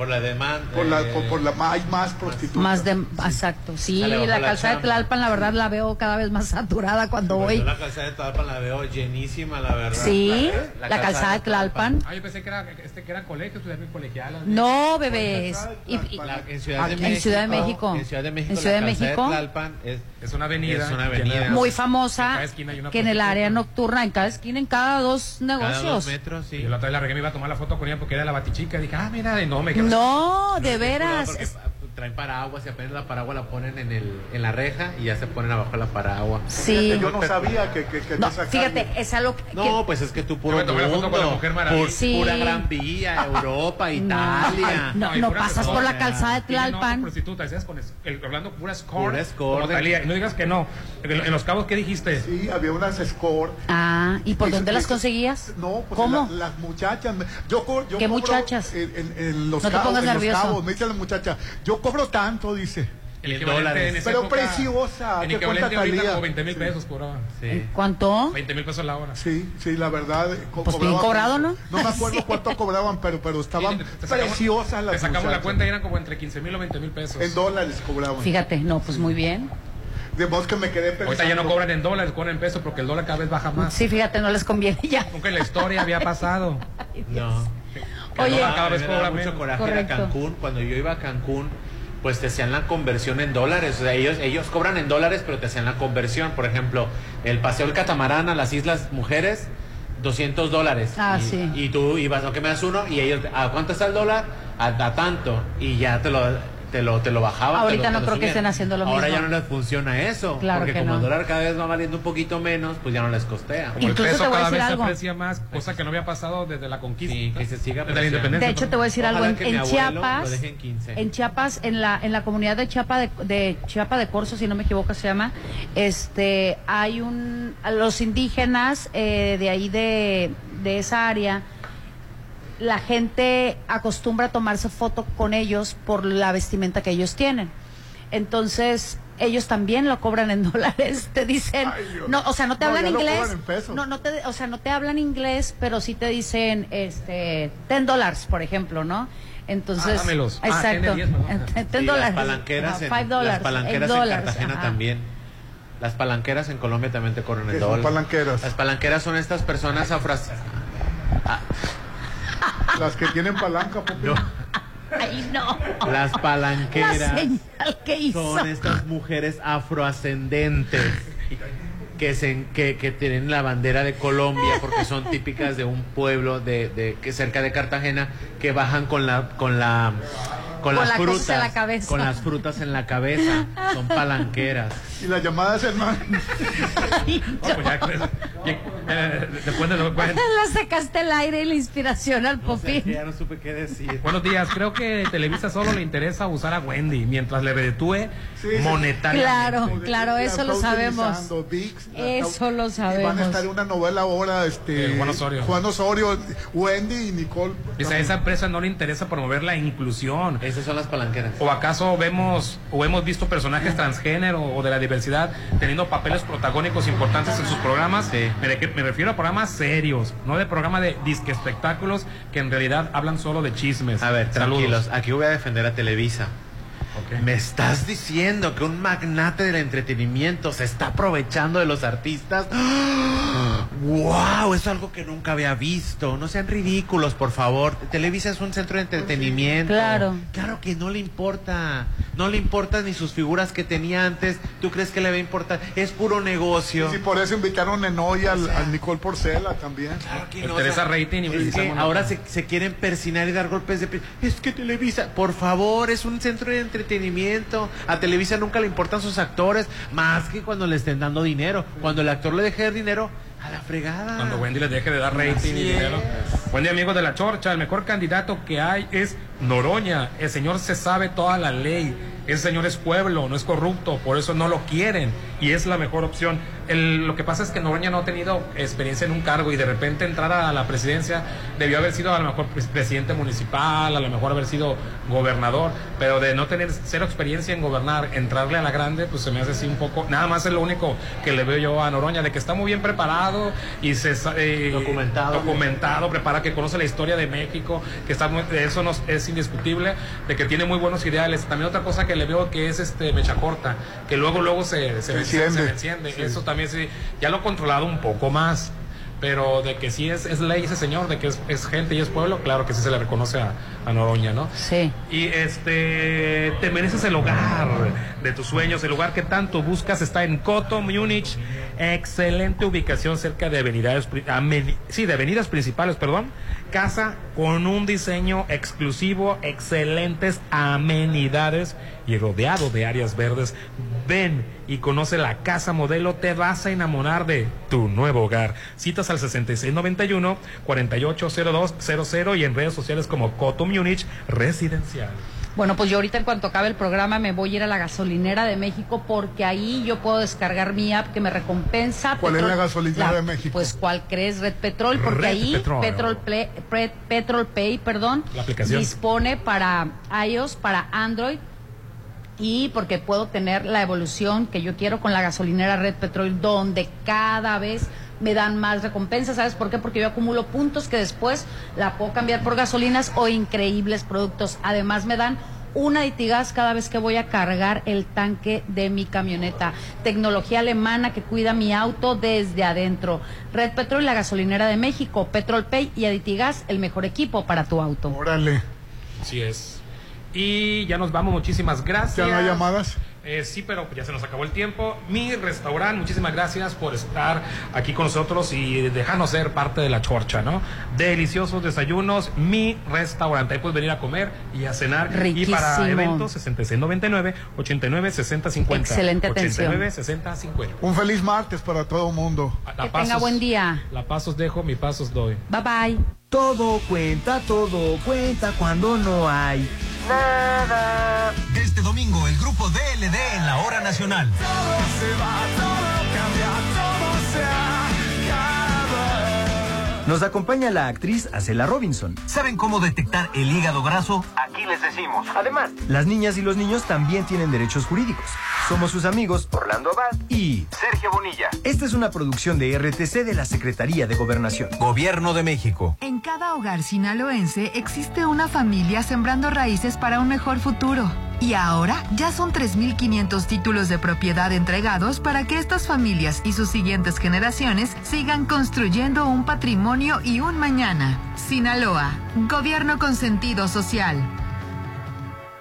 Por la demanda. por la, eh, por, por la, hay más prostitutas. Más de, exacto. Sí, la la calzada de. Tlalpan, la verdad, la veo cada vez más saturada cuando voy. yo la calzada de Tlalpan la veo llenísima, la verdad. Sí, La- la, calzada de Tlalpan. Ah, yo pensé que era, este, que era colegio, estudiar colegialas. No, bebés. Y- y- La- en Ciudad de en México. Ciudad de México. En Ciudad de México. En Ciudad de México. Tlalpan es, Es una avenida. Es una avenida. llena de- muy famosa cada que en el área nocturna, en cada esquina, en cada dos cada negocios. dos metros, sí. Y la otra vez la regué, me iba a tomar la foto con ella porque era la batichica. Dije, ah, mira, y no, me quedé. No, de veras. Traen paraguas y apenas la paraguas la ponen en, el, en la reja y ya se ponen abajo la paraguas. Sí. Yo no sabía que, que, que No, fíjate, es algo que... No, pues es que tú puro mundo, con la Mujer Maravilla. pu- Sí. pura Gran Vía, Europa, No, Italia. no, puras pasas por la calzada de Tlalpan. prostituta, decías con el, hablando pura escort. Pura escort. no digas que no. En, en los cabos, ¿qué dijiste? Sí, había unas score. Ah, ¿y por dónde las conseguías? No, pues ¿Cómo? la- las muchachas. me- Yo, yo ¿Qué cobro muchachas? En, en- en los No te cabos, pongas en los nervioso. cabos, me dice la muchacha, yo cobro tanto, dice. El En equivalente dólares. en esa Pero época- preciosa, En ¿qué equivalente ahorita como 20 mil Sí. pesos cobraban. Sí. ¿Cuánto? 20 mil pesos la hora. Sí, sí, la verdad. co- Pues bien cobrado, ¿no? No me acuerdo Sí. cuánto cobraban, pero, pero estaban Sí, te sacamos- preciosas las Te sacamos la muchachas. cuenta y eran como entre 15 mil o 20 mil pesos. En dólares cobraban. Fíjate, no, pues muy bien. De modo que me quedé pensando. Ahorita ya no cobran en dólares, cobran en pesos porque el dólar cada vez baja más. Sí, fíjate, no les conviene ya. Nunca en la historia había pasado. No. Oye, cada vez cobra mucho coraje ir a Correcto. Cancún. Cuando yo iba a Cancún, pues te hacían la conversión en dólares. O sea, ellos, ellos cobran en dólares, pero te hacían la conversión. Por ejemplo, el paseo del catamarán a las Islas Mujeres 200 dólares. Ah, y, sí. Y tú ibas, ¿no que me das uno? Y ellos, ¿a cuánto está el dólar? A, a tanto. Y ya te lo, te lo, te lo bajaban. Ahorita te lo- no te lo creo que estén haciendo lo Ahora mismo. ya no les funciona eso. Claro porque que como no. el dólar cada vez va valiendo un poquito menos, pues ya no les costea. Como el Incluso te peso voy a cada decir vez algo. se aprecia más, cosa que no había pasado desde la conquista. Sí, que se siga desde la apreciando. independencia. De hecho, te voy a decir Ojalá algo. En, Chiapas, en 15. en Chiapas, en la, en la comunidad de Chiapa de, de Chiapa de Corzo, si no me equivoco se llama, este, hay un, a los indígenas eh, de ahí de, de esa área, la gente acostumbra a tomarse foto con ellos por la vestimenta que ellos tienen. Entonces, ellos también lo cobran en dólares, te dicen, no, o sea, no te No, hablan inglés, cobran en pesos. no, no te, o sea, no te hablan inglés, pero sí te dicen, este, 10 dólares, por ejemplo, ¿no? Entonces, Ah, dámelos. Ah, exacto, tiene 10, ¿no? 10 Sí, dólares, Las palanqueras, en, five dólares, las palanqueras eight en dólares, Cartagena ajá. también. Las palanqueras en Colombia también te corren ¿Qué el dólar. palanqueras? Las palanqueras son estas personas afras... Las que tienen palanca, papi. Ay, no. Las palanqueras La señal que hizo. son estas mujeres afroascendentes que, se, que, que tienen la bandera de Colombia porque son típicas de un pueblo de, de que cerca de Cartagena que bajan con la con la con, Con las la frutas en la cabeza. con las frutas en la cabeza son palanqueras Y las llamadas hermano. No, pues ya, eh, después de lo bueno. Le sacaste el aire y la inspiración al popín. ya no supe qué decir Buenos días, creo que Televisa solo le interesa usar a Wendy mientras le reditúe Sí, monetariamente. Claro, claro, La eso lo sabemos. la Eso lo Y van a sabemos. estar en una novela ahora, este. Eh, Juan Osorio. Juan Osorio, Wendy y Nicole. Dice, a esa empresa no le interesa promover la inclusión. Esas son las palanqueras ¿O acaso vemos o hemos visto personajes transgénero o de la diversidad teniendo papeles protagónicos importantes en sus programas? Sí. Me, de- me refiero a programas serios, no de programas de disque espectáculos que en realidad hablan solo de chismes. a ver Saludos. tranquilos aquí voy a defender a Televisa ¿Me estás diciendo que un magnate del entretenimiento se está aprovechando de los artistas? ¡Wow! Es algo que nunca había visto. No sean ridículos, por favor. Televisa es un centro de entretenimiento. Claro. Claro que no le importa. No le importan ni sus figuras que tenía antes. ¿Tú crees que le va a importar? Es puro negocio. Y si por eso invitaron en hoy al, al Nicole Porcela también. Claro que no, o sea, rating y que ahora se, se quieren persinar y dar golpes de pie. Es que Televisa, por favor, es un centro de entretenimiento. A Televisa nunca le importan sus actores, más que cuando le estén dando dinero. Cuando el actor le deje dar dinero, a la fregada. Cuando Wendy les deje de dar rating Así y dinero. es. Día, amigos de la Chorcha. El mejor candidato que hay es Noroña. El señor se sabe toda la ley. Ese señor es pueblo, no es corrupto. Por eso no lo quieren. Y es la mejor opción. El- lo que pasa es que Noroña no ha tenido experiencia en un cargo y de repente entrar a la presidencia debió haber sido a lo mejor pres- presidente municipal, a lo mejor haber sido gobernador. Pero de no tener cero experiencia en gobernar, entrarle a la grande, pues se me hace así un poco. Nada más es lo único que le veo yo a Noroña, de que está muy bien preparado y se eh, Documentado. documentado, preparado, que conoce la historia de México, que está muy- eso no, es indiscutible, de que tiene muy buenos ideales. También otra cosa que le veo que es este mecha corta, que luego luego se, se, Se se- enciende. Eso también sí, ya lo he controlado un poco más. Pero de que sí es, es ley ese señor, de que es, es gente y es pueblo, claro que sí se le reconoce a, a Noroña, ¿no? Sí. Y este, te mereces el hogar de tus sueños, el lugar que tanto buscas está en Coto, Múnich. Excelente ubicación cerca de avenidas, pri- ameni- sí, de avenidas principales, perdón. Casa con un diseño exclusivo, excelentes amenidades y rodeado de áreas verdes. Ven y conoce la casa modelo, te vas a enamorar de tu nuevo hogar. Citas al 6691-480200 y en redes sociales como Coto Múnich Residencial. Bueno, pues yo ahorita en cuanto acabe el programa me voy a ir a la gasolinera de México porque ahí yo puedo descargar mi app que me recompensa. ¿Cuál es la gasolinera de México? Pues ¿cuál crees? Red Petrol, porque Red ahí Petrol. Petrol, Play- Petrol Pay, perdón, La aplicación. dispone para iOS, para Android y porque puedo tener la evolución que yo quiero con la gasolinera Red Petrol, donde cada vez me dan más recompensas. ¿Sabes por qué? Porque yo acumulo puntos que después la puedo cambiar por gasolinas o increíbles productos. Además me dan una Ditigas cada vez que voy a cargar el tanque de mi camioneta. Tecnología alemana que cuida mi auto desde adentro. Red Petrol, la gasolinera de México, Petrol Pay y Aditigas, el mejor equipo para tu auto. Órale. Así es. Y ya nos vamos, muchísimas gracias. ¿Ya no hay llamadas? Eh, sí, pero ya se nos acabó el tiempo. Mi restaurante, muchísimas gracias por estar aquí con nosotros y dejarnos ser parte de la chorcha, ¿no? Deliciosos desayunos, mi restaurante. Ahí puedes venir a comer y a cenar. Y para Riquísimo. eventos, 6699 89 60 50. Excelente atención. 89 60 50. Un feliz martes para todo el mundo. La Que tenga buen día. La paz os dejo, mi paz os doy. Bye bye. Todo cuenta, todo cuenta cuando no hay nada. Este domingo, el grupo DLD en la hora nacional. Nos acompaña la actriz Acela Robinson. ¿Saben cómo detectar el hígado graso? Aquí les decimos. Además, Las niñas y los niños también tienen derechos jurídicos. Somos sus amigos Orlando Abad y Sergio Bonilla. esta es una producción de RTC de la Secretaría de Gobernación. Gobierno de México. En cada hogar sinaloense existe una familia sembrando raíces para un mejor futuro. Y ahora ya son 3.500 títulos de propiedad entregados para que estas familias y sus siguientes generaciones sigan construyendo un patrimonio y un mañana. Sinaloa, gobierno con sentido social.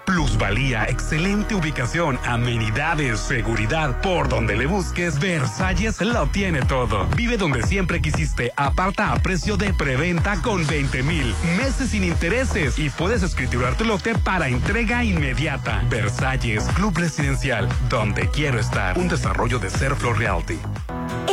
Plusvalía, excelente ubicación, amenidades, seguridad. Por donde le busques, Versalles lo tiene todo. Vive donde siempre quisiste. Aparta a precio de preventa con 20 mil meses sin intereses y puedes escriturar tu lote para entrega inmediata. Versalles, Club Residencial, donde quiero estar. Un desarrollo de Serflo Realty.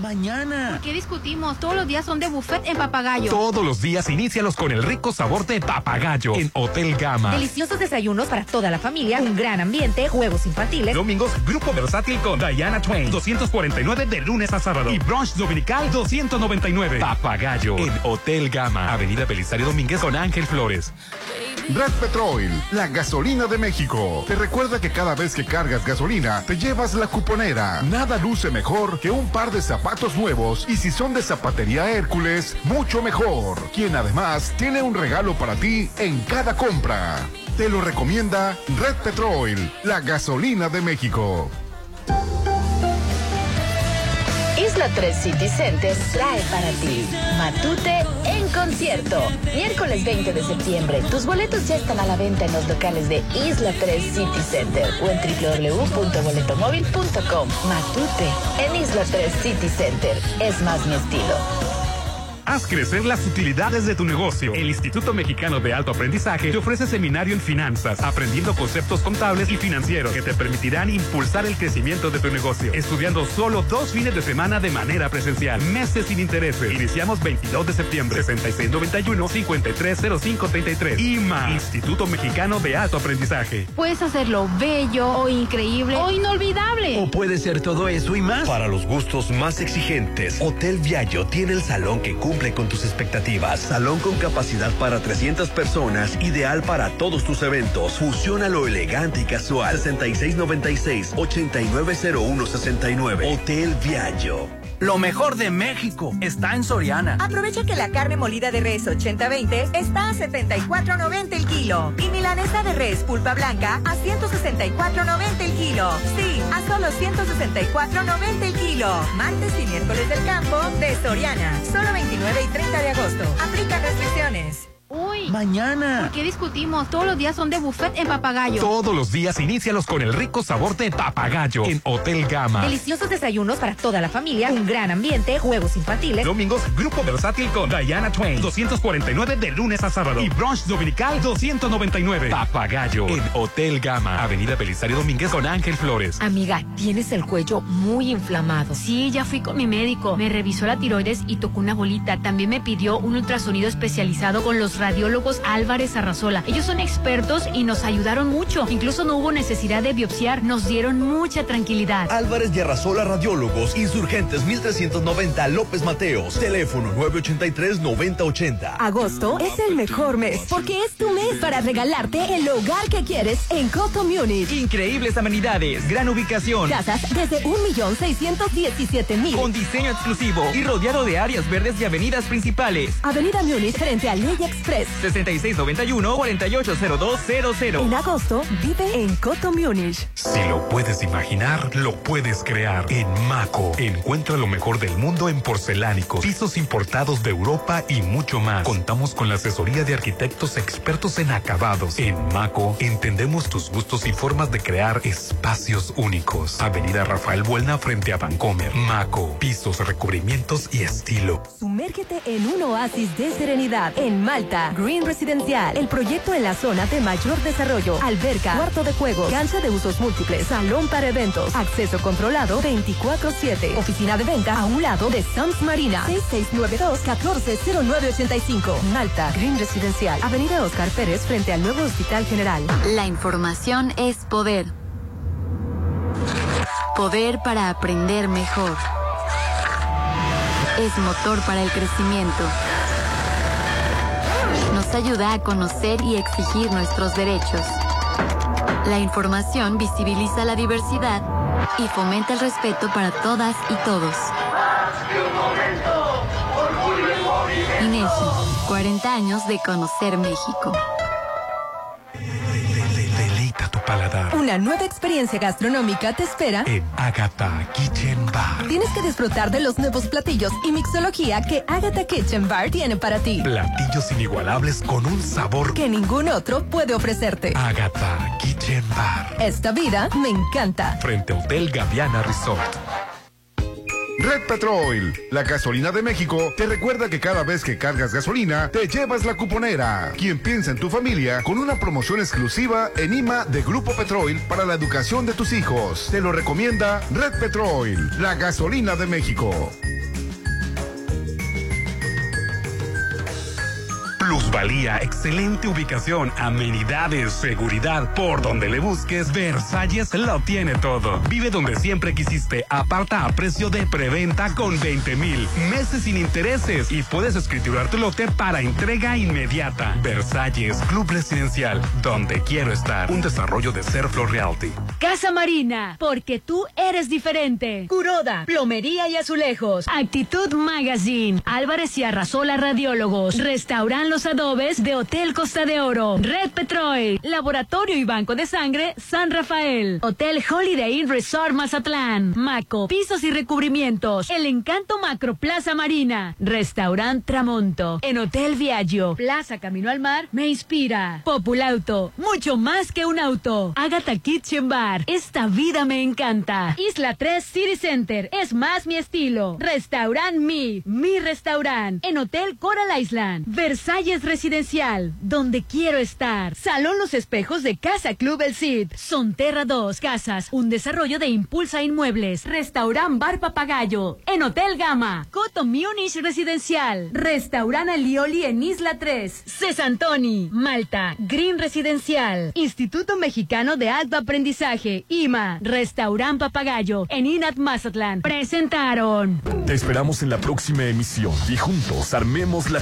Mañana. ¿Por qué discutimos? Todos los días son de buffet en papagayo. Todos los días inícialos con el rico sabor de papagayo en Hotel Gama. Deliciosos desayunos para toda la familia, un gran ambiente, juegos infantiles. Domingos, Grupo Versátil con Diana Twain, 249 de lunes a sábado. Y brunch dominical, 299. Papagayo en Hotel Gama, Avenida Belisario Domínguez con Ángel Flores. Red Petrol, la gasolina de México. Te recuerda que cada vez que cargas gasolina, te llevas la cuponera. Nada luce mejor que un par de zapatos nuevos y si son de zapatería Hércules, mucho mejor. Quien además tiene un regalo para ti en cada compra. Te lo recomienda Red Petrol, la gasolina de México. Isla 3 City Center trae para ti Matute en concierto. Miércoles 20 de septiembre. Tus boletos ya están a la venta en los locales de Isla 3 City Center o en www.boletomóvil.com. Matute en Isla 3 City Center. Es más mi estilo. Haz crecer las utilidades de tu negocio. El Instituto Mexicano de Alto Aprendizaje te ofrece seminario en finanzas, aprendiendo conceptos contables y financieros que te permitirán impulsar el crecimiento de tu negocio. Estudiando solo dos fines de semana de manera presencial, meses sin intereses. Iniciamos 22 de septiembre, 6691-530533. IMA, Instituto Mexicano de Alto Aprendizaje. Puedes hacerlo bello o increíble o inolvidable. O puede ser todo eso y más. Para los gustos más exigentes, Hotel Viallo tiene el salón que cumple con tus expectativas. Salón con capacidad para 300 personas, ideal para todos tus eventos. Fusiona lo elegante y casual. 6696-890169. Hotel Viallo. Lo mejor de México está en Soriana. Aprovecha que la carne molida de res 80-20 está a 74.90 el kilo. Y milanesa de res pulpa blanca a 164.90 el kilo. Sí, a solo 164.90 el kilo. Martes y miércoles del campo de Soriana. Solo 29 y 30 de agosto. Aplica restricciones. Uy. Mañana. ¿Por qué discutimos? Todos los días son de buffet en papagayo. Todos los días inícialos con el rico sabor de papagayo en Hotel Gama. Deliciosos desayunos para toda la familia, un gran ambiente, juegos infantiles. Domingos, Grupo Versátil con Diana Twain, 249 de lunes a sábado. Y brunch dominical, 299. Papagayo en Hotel Gama, Avenida Belisario Domínguez con Ángel Flores. Amiga, tienes el cuello muy inflamado. Sí, ya fui con mi médico. Me revisó la tiroides y tocó una bolita. También me pidió un ultrasonido especializado con los radiólogos Álvarez Arrazola. Ellos son expertos y nos ayudaron mucho. Incluso no hubo necesidad de biopsiar. Nos dieron mucha tranquilidad. Álvarez y Arrasola Radiólogos, Insurgentes 1390 López Mateos, teléfono 983-9080. Agosto es el mejor mes porque es tu mes para regalarte el hogar que quieres en Coto Munich. Increíbles amenidades, gran ubicación. Casas desde 1.617.000. Con diseño exclusivo y rodeado de áreas verdes y avenidas principales. Avenida Múnich frente a Ley Express. 6691-480200. En agosto, vive en Coto Munich. Si lo puedes imaginar, lo puedes crear. En Maco, encuentra lo mejor del mundo en porcelánicos, pisos importados de Europa y mucho más. Contamos con la asesoría de arquitectos expertos en acabados. En Maco, entendemos tus gustos y formas de crear espacios únicos. Avenida Rafael Buelna frente a Vancomer. Maco, pisos, recubrimientos y estilo. Sumérgete en un oasis de serenidad en Malta. Green Residencial, el proyecto en la zona de mayor desarrollo. Alberca, cuarto de juego, cancha de usos múltiples, salón para eventos, acceso controlado 24-7. Oficina de venta a un lado de Sams Marina. 6692-140985. Malta, Green Residencial, Avenida Oscar Pérez frente al nuevo Hospital General. La información es poder. Poder para aprender mejor. Es motor para el crecimiento. Ayuda a conocer y exigir nuestros derechos. La información visibiliza la diversidad y fomenta el respeto para todas y todos. INEGI, 40 años de conocer México. Paladar Una nueva experiencia gastronómica te espera. en Agatha Kitchen Bar. Tienes que disfrutar de los nuevos platillos y mixología que Agatha Kitchen Bar tiene para ti. Platillos inigualables con un sabor Que ningún otro puede ofrecerte. Agatha Kitchen Bar. Esta vida me encanta. Frente a Hotel Gaviana Resort. Red Petrol, la gasolina de México, te recuerda que cada vez que cargas gasolina, te llevas la cuponera. Quien piensa en tu familia con una promoción exclusiva en IMA de Grupo Petrol para la educación de tus hijos. Te lo recomienda Red Petrol, la gasolina de México. Plusvalía, excelente ubicación, amenidades, seguridad. Por donde le busques, Versalles lo tiene todo. Vive donde siempre quisiste. Aparta a precio de preventa con 20 mil meses sin intereses y puedes escriturar tu lote para entrega inmediata. Versalles, Club Residencial, donde quiero estar. Un desarrollo de Serflo Realty. Casa Marina, porque tú eres diferente. Curoda, plomería y azulejos. Actitud Magazine. Álvarez y Arrasola Radiólogos. Restauran Los Adobes de Hotel Costa de Oro. Red Petrol. Laboratorio y Banco de Sangre San Rafael. Hotel Holiday Inn Resort Mazatlán. Maco. Pisos y recubrimientos. El Encanto Macro Plaza Marina. Restaurant Tramonto. En Hotel Viaggio. Plaza Camino al Mar. Me inspira. Populauto. Mucho más que un auto. Agatha Kitchen Bar. Esta vida me encanta. Isla 3 City Center. Es más mi estilo. Restaurant Mi. Mi restaurant. En Hotel Coral Island. Versalles Residencial. Donde quiero estar. Salón Los Espejos de Casa Club El Cid. Sonterra 2 Casas. Un desarrollo de Impulsa Inmuebles. Restaurant Bar Papagayo. En Hotel Gama. Coto Munich Residencial. Restaurant Alioli en Isla 3. Cesantoni. Malta. Green Residencial. Instituto Mexicano de Alto Aprendizaje. IMA. Restaurant Papagayo. En Inat Mazatlán. Presentaron. Te esperamos en la próxima emisión y juntos armemos la